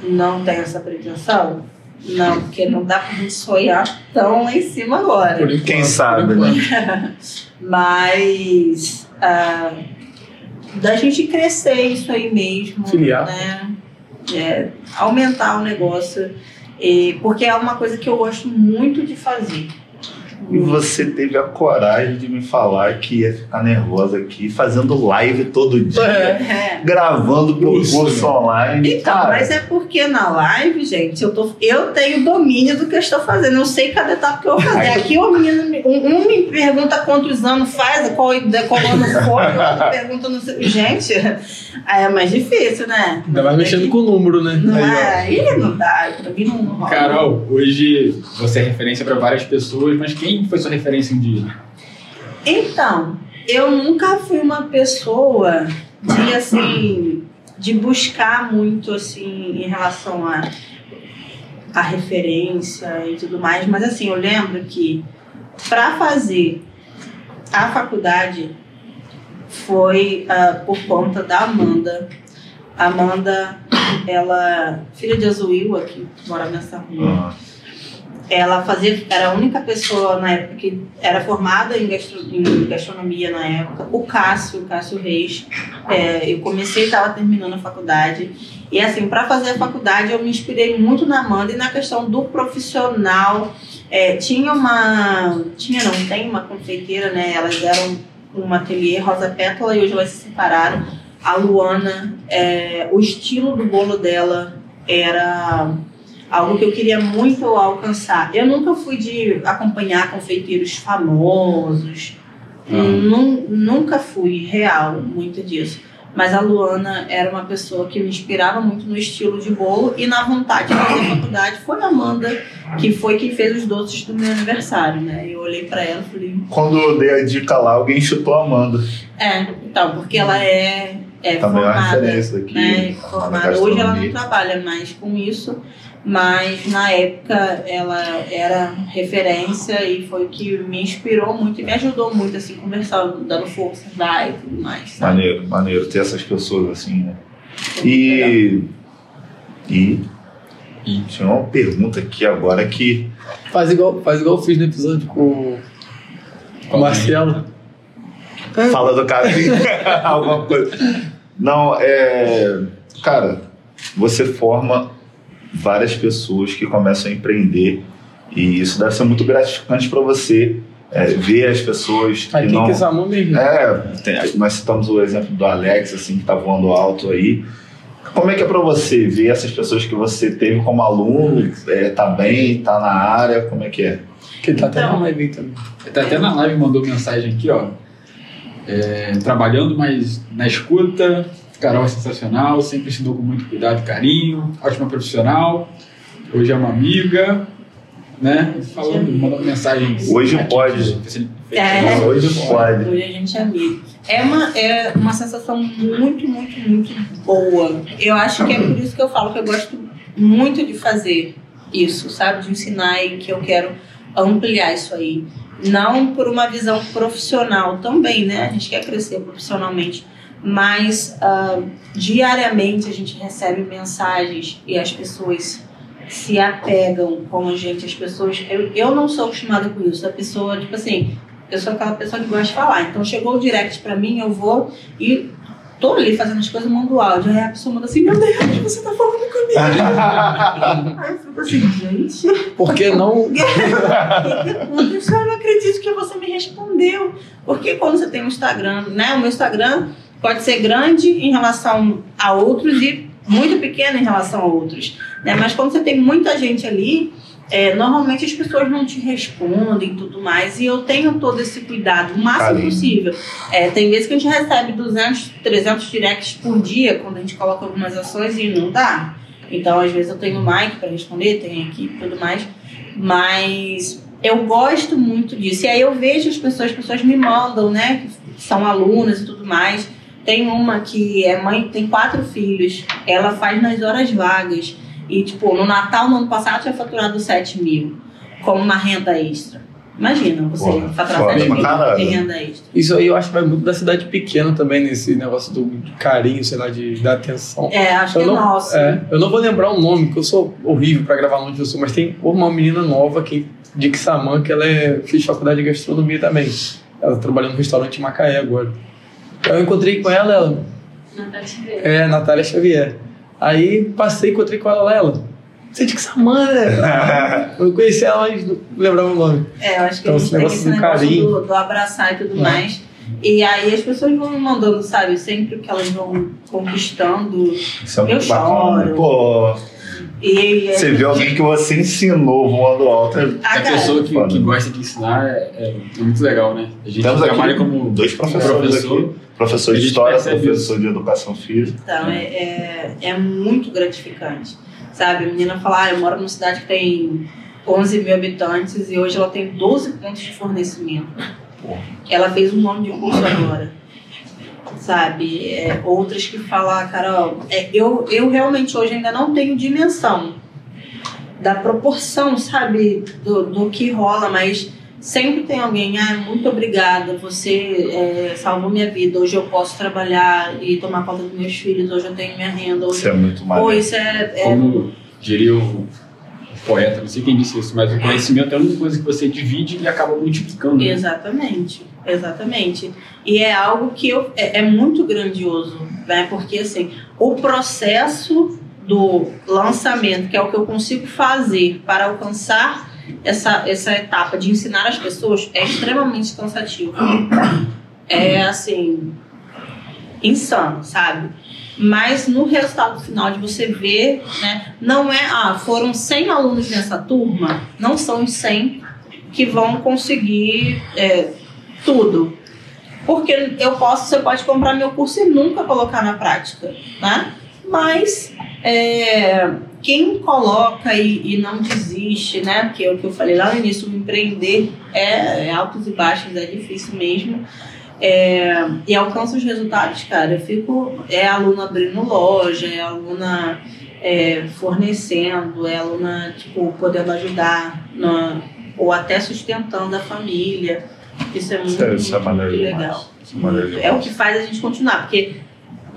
Não tem essa pretensão? Não, porque não dá pra gente sonhar tão lá em cima agora. Por enquanto, Quem sabe, né? Mas ah, da gente crescer isso aí mesmo, Filiar. né? É, aumentar o negócio, e, porque é uma coisa que eu gosto muito de fazer. E você teve a coragem de me falar que ia ficar nervosa aqui, fazendo live todo dia, É. gravando pro Isso. curso online. Então, Cara, mas é porque na live, gente, eu, tô, eu tenho domínio do que eu estou fazendo. Eu sei cada etapa que eu vou fazer. Aqui o menino, me- um, um me pergunta quantos anos faz, qual, qual ano foi, o outro pergunta não sei. Gente, aí é mais difícil, né? Ainda mais mexendo com o número, né? Não Aí, é? Ih, não dá. Pra mim não rola. Carol, hoje você é referência para várias pessoas, mas quem foi sua referência dia? Então, eu nunca fui uma pessoa de assim de buscar muito assim em relação a a referência e tudo mais, mas assim, eu lembro que para fazer a faculdade foi ah, por conta da Amanda. Amanda, ela filha de Azuil aqui, mora nessa rua. Ah, ela fazia era a única pessoa na época que era formada em, gastro- em gastronomia na época. O Cássio o Cássio Reis é, eu comecei estava terminando a faculdade. E assim para fazer a faculdade eu me inspirei muito na Amanda e na questão do profissional. É, tinha uma tinha não tem uma confeiteira né? Elas eram um ateliê Rosa Pétala e hoje elas se separaram a Luana é, o estilo do bolo dela era algo que eu queria muito alcançar. Eu nunca fui de acompanhar confeiteiros famosos, Nun- nunca fui real muito disso. Mas a Luana era uma pessoa que me inspirava muito no estilo de bolo e na vontade de fazer faculdade. Foi a Amanda que foi quem fez os doces do meu aniversário, né? Eu olhei pra ela e falei, quando eu dei a dica lá, alguém chutou a Amanda. é, então, porque ela é, é Também é formada aqui. né, formada. Hoje ela não trabalha mais com isso, mas na época ela era referência e foi o que me inspirou muito e me ajudou muito, assim, conversando, dando força, dar e tudo mais. sabe? Maneiro, maneiro ter essas pessoas assim, né? E. E. E? Tinha uma pergunta aqui agora que. Faz igual, faz igual eu fiz no episódio com o- com o Marcelo. Fala do cara. Alguma coisa. Não, é. Cara, você forma várias pessoas que começam a empreender e isso deve ser muito gratificante para você é, ver as pessoas que não. que essa mão mesmo. É, tem- nós citamos o exemplo do Alex, assim, que tá voando alto aí. Como é que é para você ver essas pessoas que você teve como aluno, é, tá bem, tá na área, como é que é? Que tá até Então. na live aí também. Tá até na live mandou mensagem aqui, ó. É, trabalhando, mas na escuta. Carol é sensacional, sempre ensinou com muito cuidado e carinho. Ótima profissional. Hoje é uma amiga. Né? Falando, mandou mensagem. Hoje aqui, pode. você- É. Hoje pode. Hoje a gente é amigo. É uma, é uma sensação muito, muito, muito boa. Eu acho que é por isso que eu falo que eu gosto muito de fazer isso, sabe? De ensinar e que eu quero ampliar isso aí. Não por uma visão profissional também, né? A gente quer crescer profissionalmente. Mas ah, diariamente a gente recebe mensagens e as pessoas se apegam com a gente. As pessoas. Eu, eu não sou acostumada com isso. A pessoa, tipo assim, eu sou aquela pessoa que gosta de falar. Então chegou o direct pra mim, eu vou e tô ali fazendo as coisas, mando áudio. Aí a pessoa manda assim: Meu Deus, você tá falando comigo. Aí eu fico assim, gente. Por que não? Eu não acredito que você me respondeu. Porque quando você tem um Instagram, né? O meu Instagram pode ser grande em relação a outros e muito pequena em relação a outros. Né? Mas quando você tem muita gente ali, é, normalmente as pessoas não te respondem e tudo mais, e eu tenho todo esse cuidado, o máximo possível. É, tem vezes que a gente recebe 200, 300 directs por dia, quando a gente coloca algumas ações e não dá. Então, às vezes eu tenho o Mike para responder, tenho a equipe e tudo mais, mas eu gosto muito disso. E aí eu vejo as pessoas, as pessoas me mandam, né, que são alunas e tudo mais. Tem uma que é mãe, tem quatro filhos, ela faz nas horas vagas. E, tipo, no Natal, no ano passado, tinha faturado 7 mil como uma renda extra. Imagina, você Porra, faturar foda 7 pra mil caralho. de renda extra. Isso aí eu acho que vai muito da cidade pequena também, nesse negócio do carinho, sei lá, de dar atenção. É, acho que Eu é não, nosso. é, eu não vou lembrar o nome, porque eu sou horrível pra gravar nome de pessoa, mas tem uma menina nova aqui de Xamã, que ela é, fez faculdade de gastronomia também. Ela trabalha no restaurante Macaé agora. Eu encontrei com ela, ela Natália Xavier. é Natália Xavier. Aí passei, encontrei com ela lá, ela. Você é de Xamã, né? Eu conheci ela, mas não lembrava o nome. É, eu acho que Então, a gente tem esse do negócio carinho. do, do abraçar e tudo É. mais. E aí as pessoas vão me mandando, sabe? Sempre que elas vão conquistando. Isso é Eu bacana. choro. Pô, E, você vê alguém que você ensinou voando alto. é- Ah, a cara, pessoa que, que gosta de ensinar é, é muito legal, né? A gente Temos trabalha aqui como dois professores professor. aqui. Professor de história, professor de educação física. Então, é, é, é muito gratificante. Sabe? A menina fala, ah, eu moro numa cidade que tem 11 mil habitantes e hoje ela tem 12 pontos de fornecimento. Ela fez um ano de curso agora. Sabe? É, outras que falam, ah, Carol, é, eu, eu realmente hoje ainda não tenho dimensão da proporção, sabe? Do, do que rola, mas sempre tem alguém, ah, muito obrigada, você é, salvou minha vida, hoje eu posso trabalhar e tomar conta dos meus filhos, hoje eu tenho minha renda, hoje... Isso é muito Pô, maneiro. isso é... é- Como diria o poeta, não sei quem disse isso, mas o conhecimento é a única coisa que você divide e acaba multiplicando. né? Exatamente, exatamente. E é algo que eu, é, é muito grandioso, né? Porque assim, o processo do lançamento, que é o que eu consigo fazer para alcançar essa, essa etapa de ensinar as pessoas, é extremamente cansativo. É assim, insano, sabe? Mas no resultado final de você ver, né, não é, ah, foram 100 alunos nessa turma, não são os 100 que vão conseguir é, tudo. Porque eu posso, você pode comprar meu curso e nunca colocar na prática, né? Mas é, quem coloca e, e não desiste, né? Que é o que eu falei lá no início, empreender é, é altos e baixos, é difícil mesmo. É, e alcança os resultados, cara. Eu fico. É aluna abrindo loja, é aluna é, fornecendo, é aluna, tipo, podendo ajudar, na, ou até sustentando a família. Isso é muito, Isso é- isso é muito maneiro legal. é É o que faz a gente continuar, porque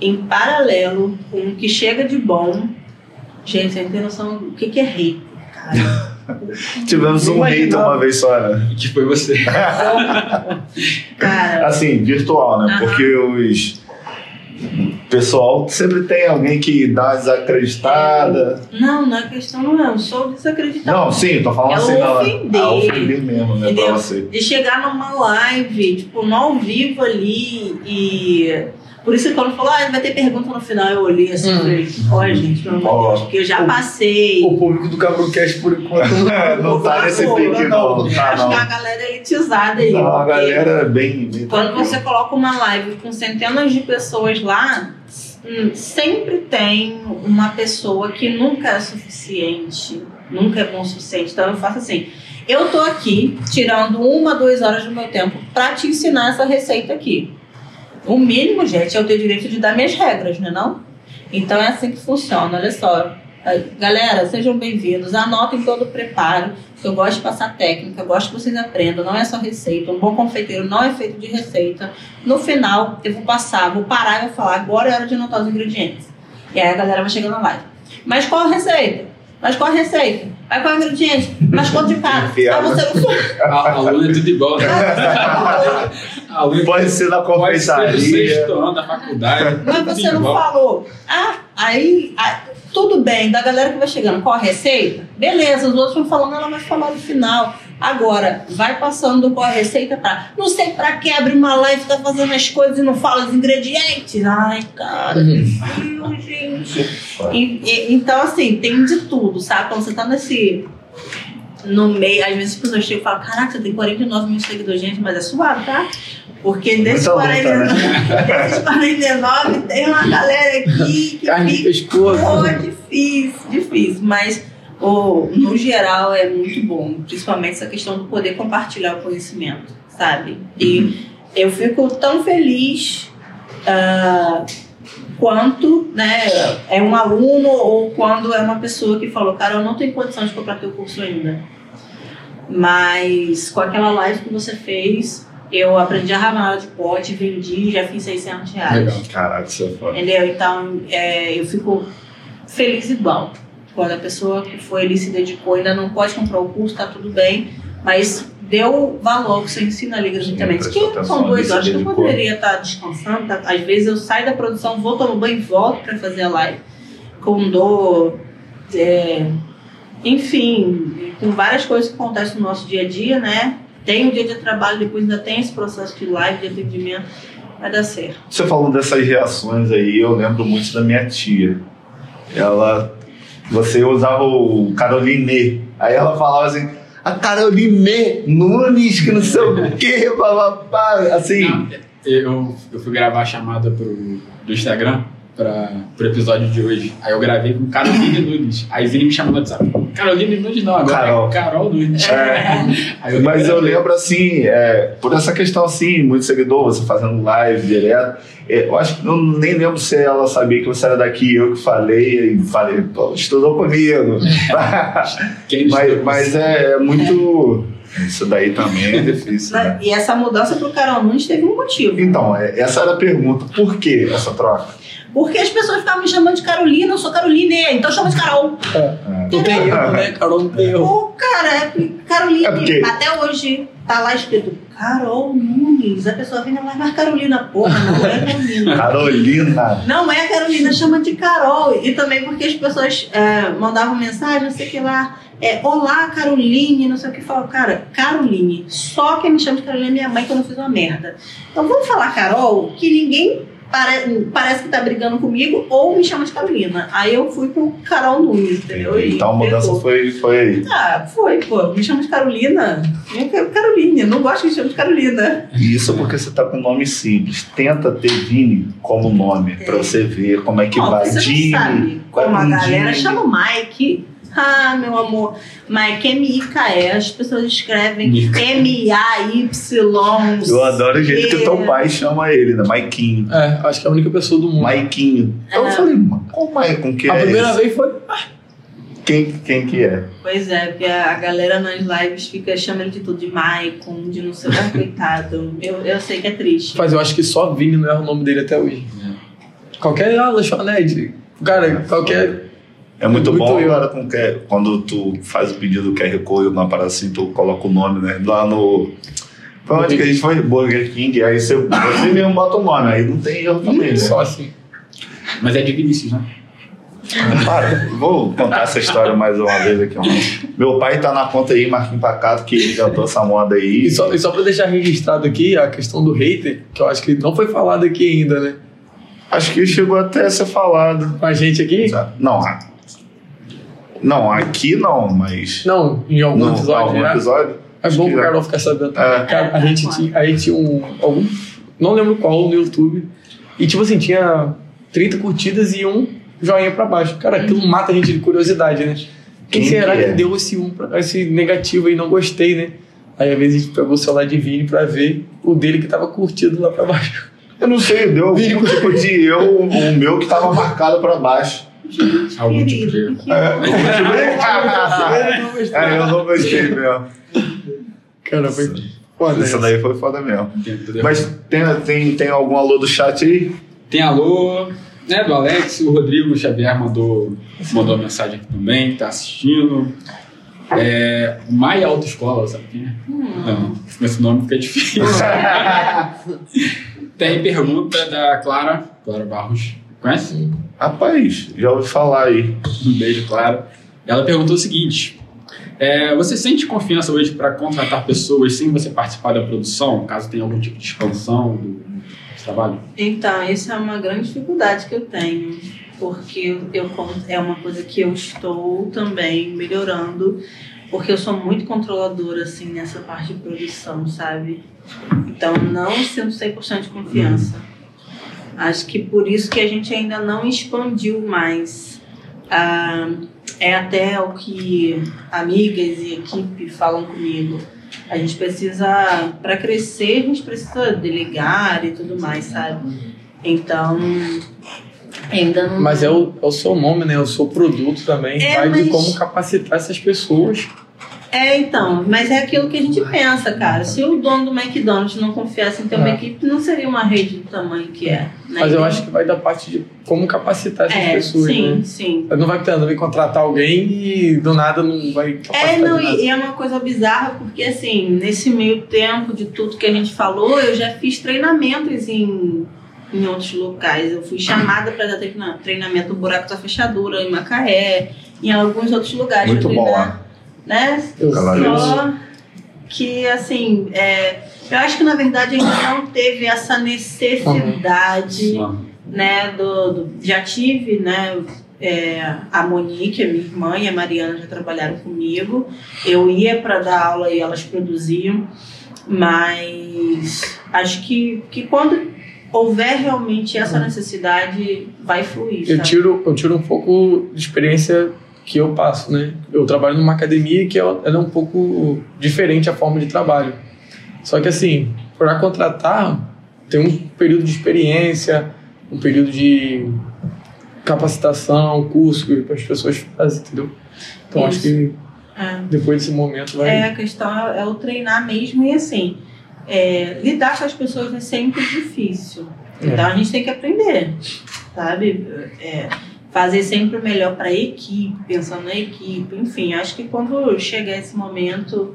em paralelo com o que chega de bom, gente, você não tem noção do que, que é rico, cara. Tivemos um hater uma vez só, né? Que foi você. Cara, Assim, virtual, né? Aham. Porque os. Pessoal, sempre tem alguém que dá desacreditada. não, não é questão, não é. Eu sou desacreditada. Não, sim, tô falando É assim, não. ofender. Ah, ofender mesmo, né? Pra Entendeu? você. de chegar numa live, tipo, no ao vivo ali e. Por isso que quando falou, ah, vai ter pergunta no final, eu olhei assim, Hum. falei, olha, gente, pelo amor de Ó. Deus, porque eu já passei. O público do Cabrucast, por enquanto, não tá nesse pique, não. não. Não tá, Acho que a galera é elitizada aí. Não, a galera é bem. bem Quando você coloca uma live com centenas de pessoas lá, hum, sempre tem uma pessoa que nunca é suficiente, nunca é bom o suficiente. Então eu faço assim. Eu tô aqui tirando uma, duas horas do meu tempo pra te ensinar essa receita aqui. O mínimo, gente, é eu ter direito de dar minhas regras, não é não? Então é assim que funciona, olha só. Galera, sejam bem-vindos. Anotem todo o preparo. que Eu gosto de passar técnica, eu gosto que vocês aprendam. Não é só receita. Um bom confeiteiro não é feito de receita. No final, eu vou passar, vou parar e vou falar: agora é hora de anotar os ingredientes. E aí a galera vai chegando na live. Mas qual a receita? Mas qual a receita? Mas qual o ingrediente? Mas quanto de cada? Ah, você não A, a aluna é tudo igual, A aluna Pode ser na pode ser do confeitaria. sexto ano da faculdade. Mas você não igual. falou. Ah, aí, ah, tudo bem, da galera que vai chegando, qual a receita? Beleza, os outros vão falando, ela vai falar no final. Agora, vai passando com a receita pra. Não sei pra que abrir uma live, tá fazendo as coisas e não fala os ingredientes. Ai, cara, meu Deus, gente. E- e- então, assim, tem de tudo, sabe? Quando você tá nesse. No meio, às vezes as pessoas chegam e falam: Caraca, você tem 49 mil seguidores, gente, mas é suave, tá? Porque desses Muita luta, 49, desses 49 tem uma galera aqui que Carne difícil, difícil. Mas, ô, no geral, é muito bom. Principalmente essa questão do poder compartilhar o conhecimento, sabe? E eu fico tão feliz ah, quanto né, é um aluno ou quando é uma pessoa que falou, cara, eu não tenho condição de comprar teu curso ainda. Mas com aquela live que você fez, eu aprendi a ramalhar de pote, vendi, já fiz 600 reais. Legal. Caraca, isso é foda. Entendeu? Então, é, eu fico feliz igual. Quando a pessoa que foi ali se dedicou, ainda não pode comprar o curso, tá tudo bem, mas deu valor que você ensina ali gratuitamente. Que são dois horas que eu poderia estar descansando. tá? Às vezes eu saio da produção, vou tomar banho e volto para fazer a live. Com dor, é, enfim, com várias coisas que acontecem no nosso dia a dia, né? Tem o dia de trabalho, depois ainda tem esse processo de live, de atendimento, vai dar certo. Você falando dessas reações aí, eu lembro muito da minha tia. Ela. Você usava o Caroline. Aí ela falava assim. A Caroline Nunes, que não sei o quê, papapá. Assim. Não, eu, eu fui gravar a chamada pro, do Instagram para pro episódio de hoje. Aí eu gravei com Caroline Nunes. Aí Vini me chamou no WhatsApp. Caroline Nunes não, agora Carol. é Carol Nunes. É. Aí Mas eu lembro assim, é, por essa questão assim, muito seguidor, você fazendo live direto. é, eu acho que não, nem lembro se ela sabia que você era daqui, eu que falei, e falei, pô, estudou comigo. Quem mas mas é, é muito. Isso daí também é difícil, né? E essa mudança pro Carol Nunes teve um motivo. Então, é, essa era a pergunta. Por que essa troca? Porque as pessoas ficavam me chamando de Carolina, eu sou Caroline, então chama de Carol. Não tem erro, né, Carol? Não tem erro. Pô, cara, é Caroline, É porque- até hoje tá lá escrito Carol Nunes. A pessoa vem lá, mas Carolina, porra, não é Carolina. Carolina. Não é Carolina, chama de Carol. E também porque as pessoas é, mandavam mensagem, não sei o que lá. É, Olá, Caroline, não sei o que. Fala, cara, Caroline. Só quem me chama de Caroline é minha mãe que eu não fiz uma merda. Então vamos falar Carol, que ninguém pare- parece que tá brigando comigo ou me chama de Carolina. Aí eu fui pro Carol Nunes, entendeu? E Então a mudança pegou. foi, foi. Ah, foi, pô. Me chama de Carolina. Eu quero Caroline. Eu não gosto que me chame de Carolina. Isso porque você tá com nome simples. Tenta ter Vini como nome, pra você ver como é que Ó, vai. você não sabe como a galera Jimmy. chama o Mike. Ah, meu amor. Mike M-I-K-E. As pessoas escrevem M-A-Y. Eu adoro o jeito que teu pai chama ele, né? Maiquinho. É, acho que é a única pessoa do mundo. Maiquinho. Eu É. falei, "Mas qual Maicon que a é primeira esse? vez foi. Quem, quem que é? Pois é, porque a galera nas lives fica chamando de tudo de Maicon, de não sei o que, coitado. Eu, eu sei que é triste. Mas eu acho que só Vini não erra o nome dele até hoje. Qualquer ah, lanchonete. Cara, qualquer. É muito, Muito bom eu. com quando tu faz o pedido do QR Code na parada assim, tu coloca o nome, né? Lá no. Pra onde que a gente foi? Burger King, aí você, você mesmo bota o nome, aí não tem erro também, né? Só assim. Mas é de Vinícius, né? Para, vou contar essa história mais uma vez aqui. ó. Meu pai tá na conta aí, Marquinhos Pacato, que inventou essa moda aí. E só, e só pra deixar registrado aqui a questão do hater, que eu acho que não foi falado aqui ainda, né? Acho que chegou até a ser falado. Com a gente aqui? Não, não, aqui não, mas. Não, em algum no, episódio. algum né? episódio. É bom que já. Carol ficar sabendo. É. Cara, a gente tinha, a gente tinha um. Algum, não lembro qual no YouTube. E tipo assim, tinha 30 curtidas e um joinha pra baixo. Cara, aquilo mata a gente de curiosidade, né? Quem, Quem será que que, é? deu esse, um, pra- esse negativo aí? Não gostei, né? Aí às vezes a gente pegou o celular de Vini pra ver o dele que tava curtido lá pra baixo. Eu não sei, deu algum tipo de eu, o meu que tava marcado pra baixo. Algum tipo Querido, de. que É, Eu não gostei. não mesmo. Cara, foi foda. Essa essa. daí foi foda mesmo. Entendeu? Mas tem, tem, tem algum alô do chat aí? Tem alô, né, do Alex, o Rodrigo Xavier mandou, mandou uma mensagem aqui também, tá assistindo. É, o Maia Autoescola, sabe quem é? Não, com esse nome fica difícil. Tem pergunta da Clara, Clara Barros. Conhece? Rapaz, já ouvi falar aí. Um beijo, Clara. Ela perguntou o seguinte: É, você sente confiança hoje para contratar pessoas sem você participar da produção, caso tenha algum tipo de expansão do, do trabalho? Então, essa é uma grande dificuldade que eu tenho, porque eu, é uma coisa que eu estou também melhorando, porque eu sou muito controladora, assim, nessa parte de produção, sabe? Então, não sinto 100% de confiança. Acho que por isso que a gente ainda não expandiu mais. Ah, é até o que amigas e equipe falam comigo. A gente precisa, para crescer, a gente precisa delegar e tudo mais, sabe? Então, ainda não. Mas é o, é o seu nome, né? É o seu produto também. É, Vai de mas- como capacitar essas pessoas. É, então, mas é aquilo que a gente pensa, cara. Se o dono do McDonald's não confiasse em ter uma É. equipe, não seria uma rede do tamanho que é. Né? Mas eu Então, acho que vai da parte de como capacitar essas é, pessoas, sim, né? sim. Não vai tentando vir contratar alguém e do nada não vai capacitar É, não, e, é uma coisa bizarra, porque assim, nesse meio tempo de tudo que a gente falou, eu já fiz treinamentos em, em outros locais. Eu fui chamada para dar treina- treinamento no Buraco da Fechadura, em Macaé, em alguns outros lugares. Muito bom lá. Né? Só que, assim, é, eu acho que na verdade ainda não teve essa necessidade Não. né, do, do- já tive, né, é, a Monique, a minha irmã e a Mariana já trabalharam comigo. Eu ia para dar aula e elas produziam, mas acho que, que quando houver realmente essa necessidade, vai fluir. Eu sabe? tiro, eu tiro um pouco de experiência que eu passo, né? Eu trabalho numa academia que ela, ela é um pouco diferente a forma de trabalho. Só que assim, para contratar, tem um período de experiência, um período de capacitação, curso que as pessoas fazem, entendeu? Então acho Isso. que É. depois desse momento vai. É, a questão é, é o treinar mesmo e assim, é, lidar com as pessoas é sempre difícil. Então a gente tem que aprender, sabe? É, fazer sempre o melhor para a equipe, pensando na equipe, enfim. Acho que quando chegar esse momento,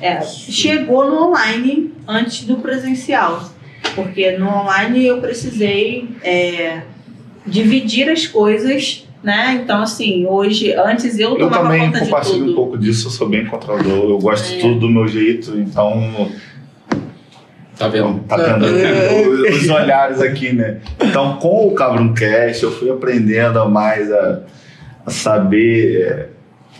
é, chegou no online antes do presencial, porque no online eu precisei é, dividir as coisas. Né? Então, assim, hoje, antes eu Eu tomava também conta de compartilho tudo. um pouco disso, eu sou bem controlador, eu gosto de É. tudo do meu jeito, então Tá vendo? tá vendo os, os olhares aqui, né? Então, com o Cabroncast, eu fui aprendendo a mais a, a saber é,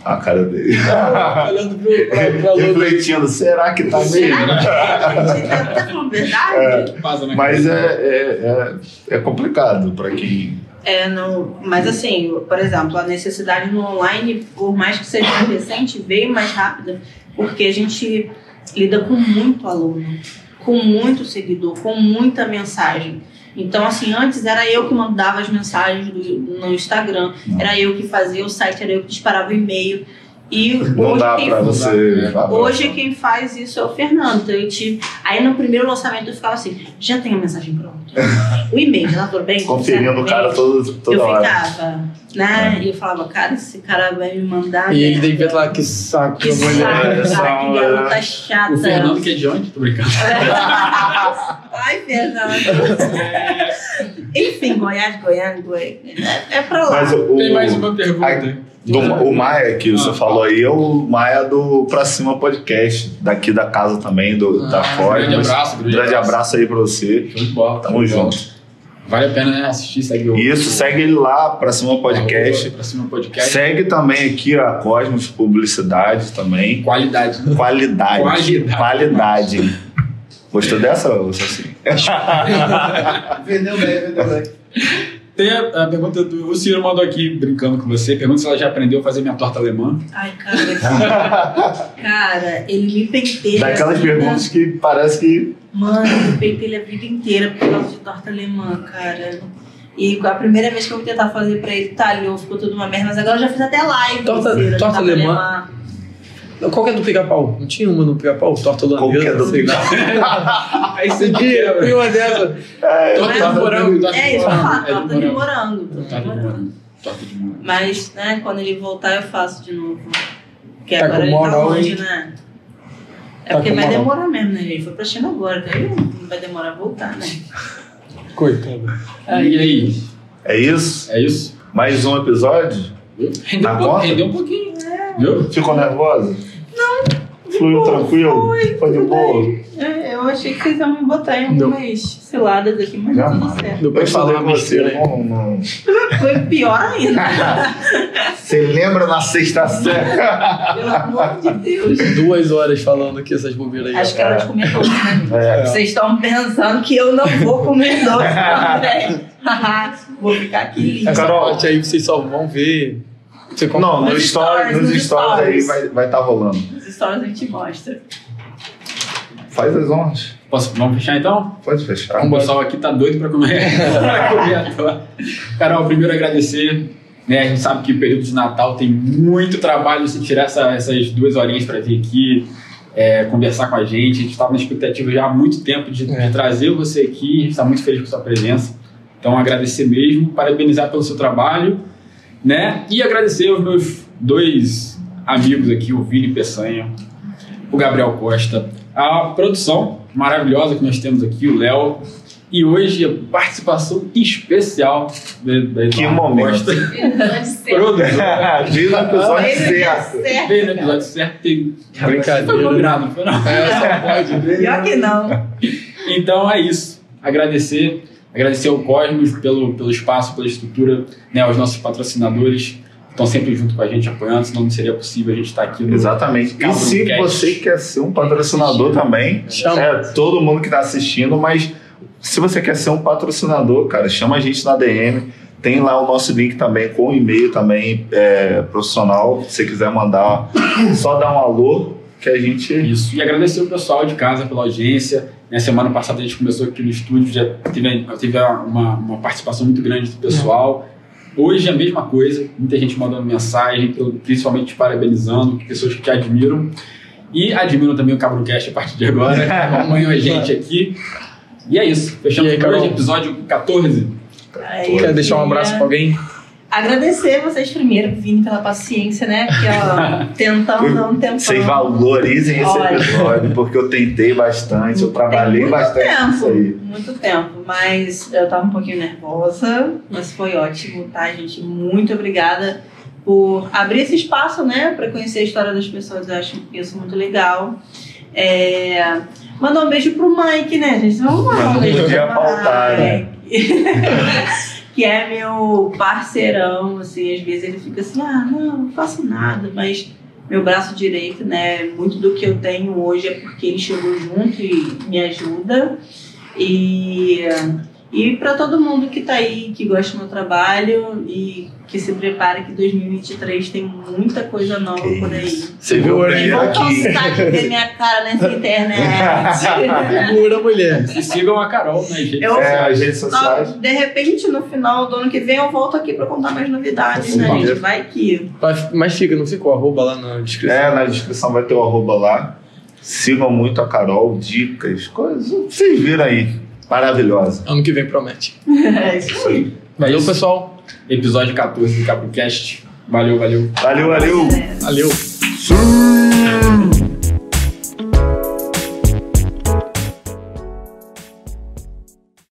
a cara dele. Olhando pro, pra. Refletindo, será que tá mesmo? Será que tá falando verdade? Na Mas é, é, é, é complicado para quem. É, não, mas assim, por exemplo, a necessidade no online, por mais que seja recente, veio mais rápida, porque a gente lida com muito aluno, com muito seguidor, com muita mensagem. Então, assim, antes era eu que mandava as mensagens do- no Instagram, era eu que fazia o site, era eu que disparava o e-mail. E Não hoje quem você. Hoje quem faz isso é o Fernando. Então eu tive. Aí no primeiro lançamento eu ficava assim, já tem a mensagem pronta. O e-mail, já tá tudo bem? Conferindo o cara todo, toda Eu hora. ficava, né? E eu falava, cara, esse cara vai me mandar. E ele devia lá, que saco, Que eu vou olhar. saco, essa cara, que mulher. garota chata. O Fernando que é de onde? Tô brincando. Ai, Fernando. Enfim, Goiás, Goiânia, Goiás. É, é pra lá. Mas o, Tem mais uma pergunta. Do, o Maia que você Ah. falou aí é o Maia do Pra Cima Podcast, daqui da casa também, do, da Ah, Cosmos. grande abraço, grande Grande abraço. abraço aí pra você. Show de bola. Tamo junto. Vale a pena né, assistir, segue o. Isso, segue ele lá, Pra Cima Podcast. Pra cima podcast. Segue também aqui a Cosmos Publicidade também. Qualidade. Qualidade. Qualidade. Qualidade. Gostou dessa, Saci? Vendeu bem, vendeu bem. Tem a, a pergunta do. O Ciro mandou aqui brincando com você. Pergunta se ela já aprendeu a fazer minha torta alemã. Ai, cara. cara, ele me penteia. Daquelas vida- perguntas que parece que. Mano, eu penteei a vida inteira por causa de torta alemã, cara. E a primeira vez que eu vou tentar fazer pra ele, talhou, ficou tudo uma merda. Mas agora eu já fiz até live. Torta- Ciro, torta alemã? Qual que é do pica-pau? Não tinha uma no pica-pau? Torta Qual que é holandesa, do lá. Aí você Tinha, tem uma dessa. É, Torta é? de morango. É isso que eu falo, É torta de morango. Torta de morango. Mas, né, quando ele voltar, eu faço de novo. Porque Tá agora ele tá longe, hein? né? É Tá porque vai moral. demorar mesmo, né? Ele foi pra China agora, daí não vai demorar a voltar, né? Coitado. É, e aí? é isso? É isso? Mais um episódio? Rendeu, um, um pouquinho. Viu? Ficou nervosa? Fluiu tranquilo? Foi, de boa? É, eu achei que vocês iam me botar em algumas ciladas aqui, mas tá tudo certo. Deu pra Eu falar com você, aí. não, não. Foi pior ainda. Você lembra na sexta série? Pelo amor de Deus. Duas horas falando aqui essas bobeiras aí. Acho que de comer doce, né? É. Vocês estão pensando que eu não vou comer doce também. vou ficar aqui. Essa Carol. parte aí vocês só vão ver. Você compra Não, Nos nos stories, stories, nos nos stories aí stories. vai vai tá rolando. As histórias a gente mostra. Faz as honras. Posso, vamos fechar então? Pode fechar. O pessoal aqui tá doido pra comer. pra comer. Carol, primeiro agradecer. Né, a gente sabe que o período de Natal tem muito trabalho você tirar essa- essas duas horinhas para vir aqui é, conversar com a gente. A gente estava na expectativa já há muito tempo de, de É. trazer você aqui. A gente está muito feliz com a sua presença. Então, agradecer mesmo, parabenizar pelo seu trabalho, né? E agradecer aos meus dois amigos aqui, o Vini Peçanha, o Gabriel Costa, a produção maravilhosa que nós temos aqui, o Léo. E hoje a participação especial da, Que momento. Produtora. Viu no episódio certo. certo. Veio no episódio certo, tem... Brincadeira. Foi combinado, não foi não? É, só pode. Pior que não. Então é isso. Agradecer, agradecer ao Cosmos pelo, pelo espaço, pela estrutura, né, aos nossos patrocinadores que estão sempre junto com a gente apoiando, senão não seria possível a gente estar aqui no Exatamente. E se Cast. você quer ser um patrocinador também, Chama. é todo mundo que está assistindo, mas se você quer ser um patrocinador, cara, chama a gente na DM. Tem lá o nosso link também com o e-mail também é, profissional. Se você quiser mandar, só dá um alô que a gente. Isso. E agradecer o pessoal de casa pela audiência. Na semana passada a gente começou aqui no estúdio, já teve, teve uma, uma participação muito grande do pessoal. Hoje a mesma coisa, muita gente mandando mensagem, principalmente parabenizando, pessoas que te admiram. E admiram também o Cabrocast a partir de agora, acompanham a gente aqui. E é isso, fechamos E aí, por hoje, episódio 14. Aí Quer deixar um abraço pra alguém? Agradecer vocês primeiro, Vini, pela paciência, né? Porque, ó, tentando, não tentando. Vocês valorizem esse Olha. episódio, porque eu tentei bastante, eu trabalhei muito bastante tempo, nisso aí. Muito tempo, mas eu tava um pouquinho nervosa, mas foi ótimo, tá, gente? Muito obrigada por abrir esse espaço, né, para conhecer a história das pessoas. Eu acho isso muito legal. É... Mandar um beijo pro Mike, né, gente? Vamos um não beijo podia faltar, né? Que é meu parceirão, assim, às vezes ele fica assim, ah, não, não faço nada, mas meu braço direito, né, muito do que eu tenho hoje é porque ele chegou junto e me ajuda. E, e para todo mundo que tá aí, que gosta do meu trabalho e que se prepare que 2023 tem muita coisa nova Que por aí. Você viu o aqui. de ver minha cara nessa internet. Segura, mulher. E sigam a Carol nas redes Eu- É, sociais. as redes sociais. De repente, no final do ano que vem, eu volto aqui para contar mais novidades, né, Sim. gente? Vai que. Mas, mas fica, não fica o arroba lá na descrição. É, na descrição vai ter o arroba lá. Sigam muito a Carol, dicas, coisas. Vocês viram aí. Maravilhosa. Ano que vem promete. É isso aí. Valeu, isso. pessoal. Episódio 14 do Cabrocast. Valeu, valeu. Valeu, valeu. Valeu. Sim.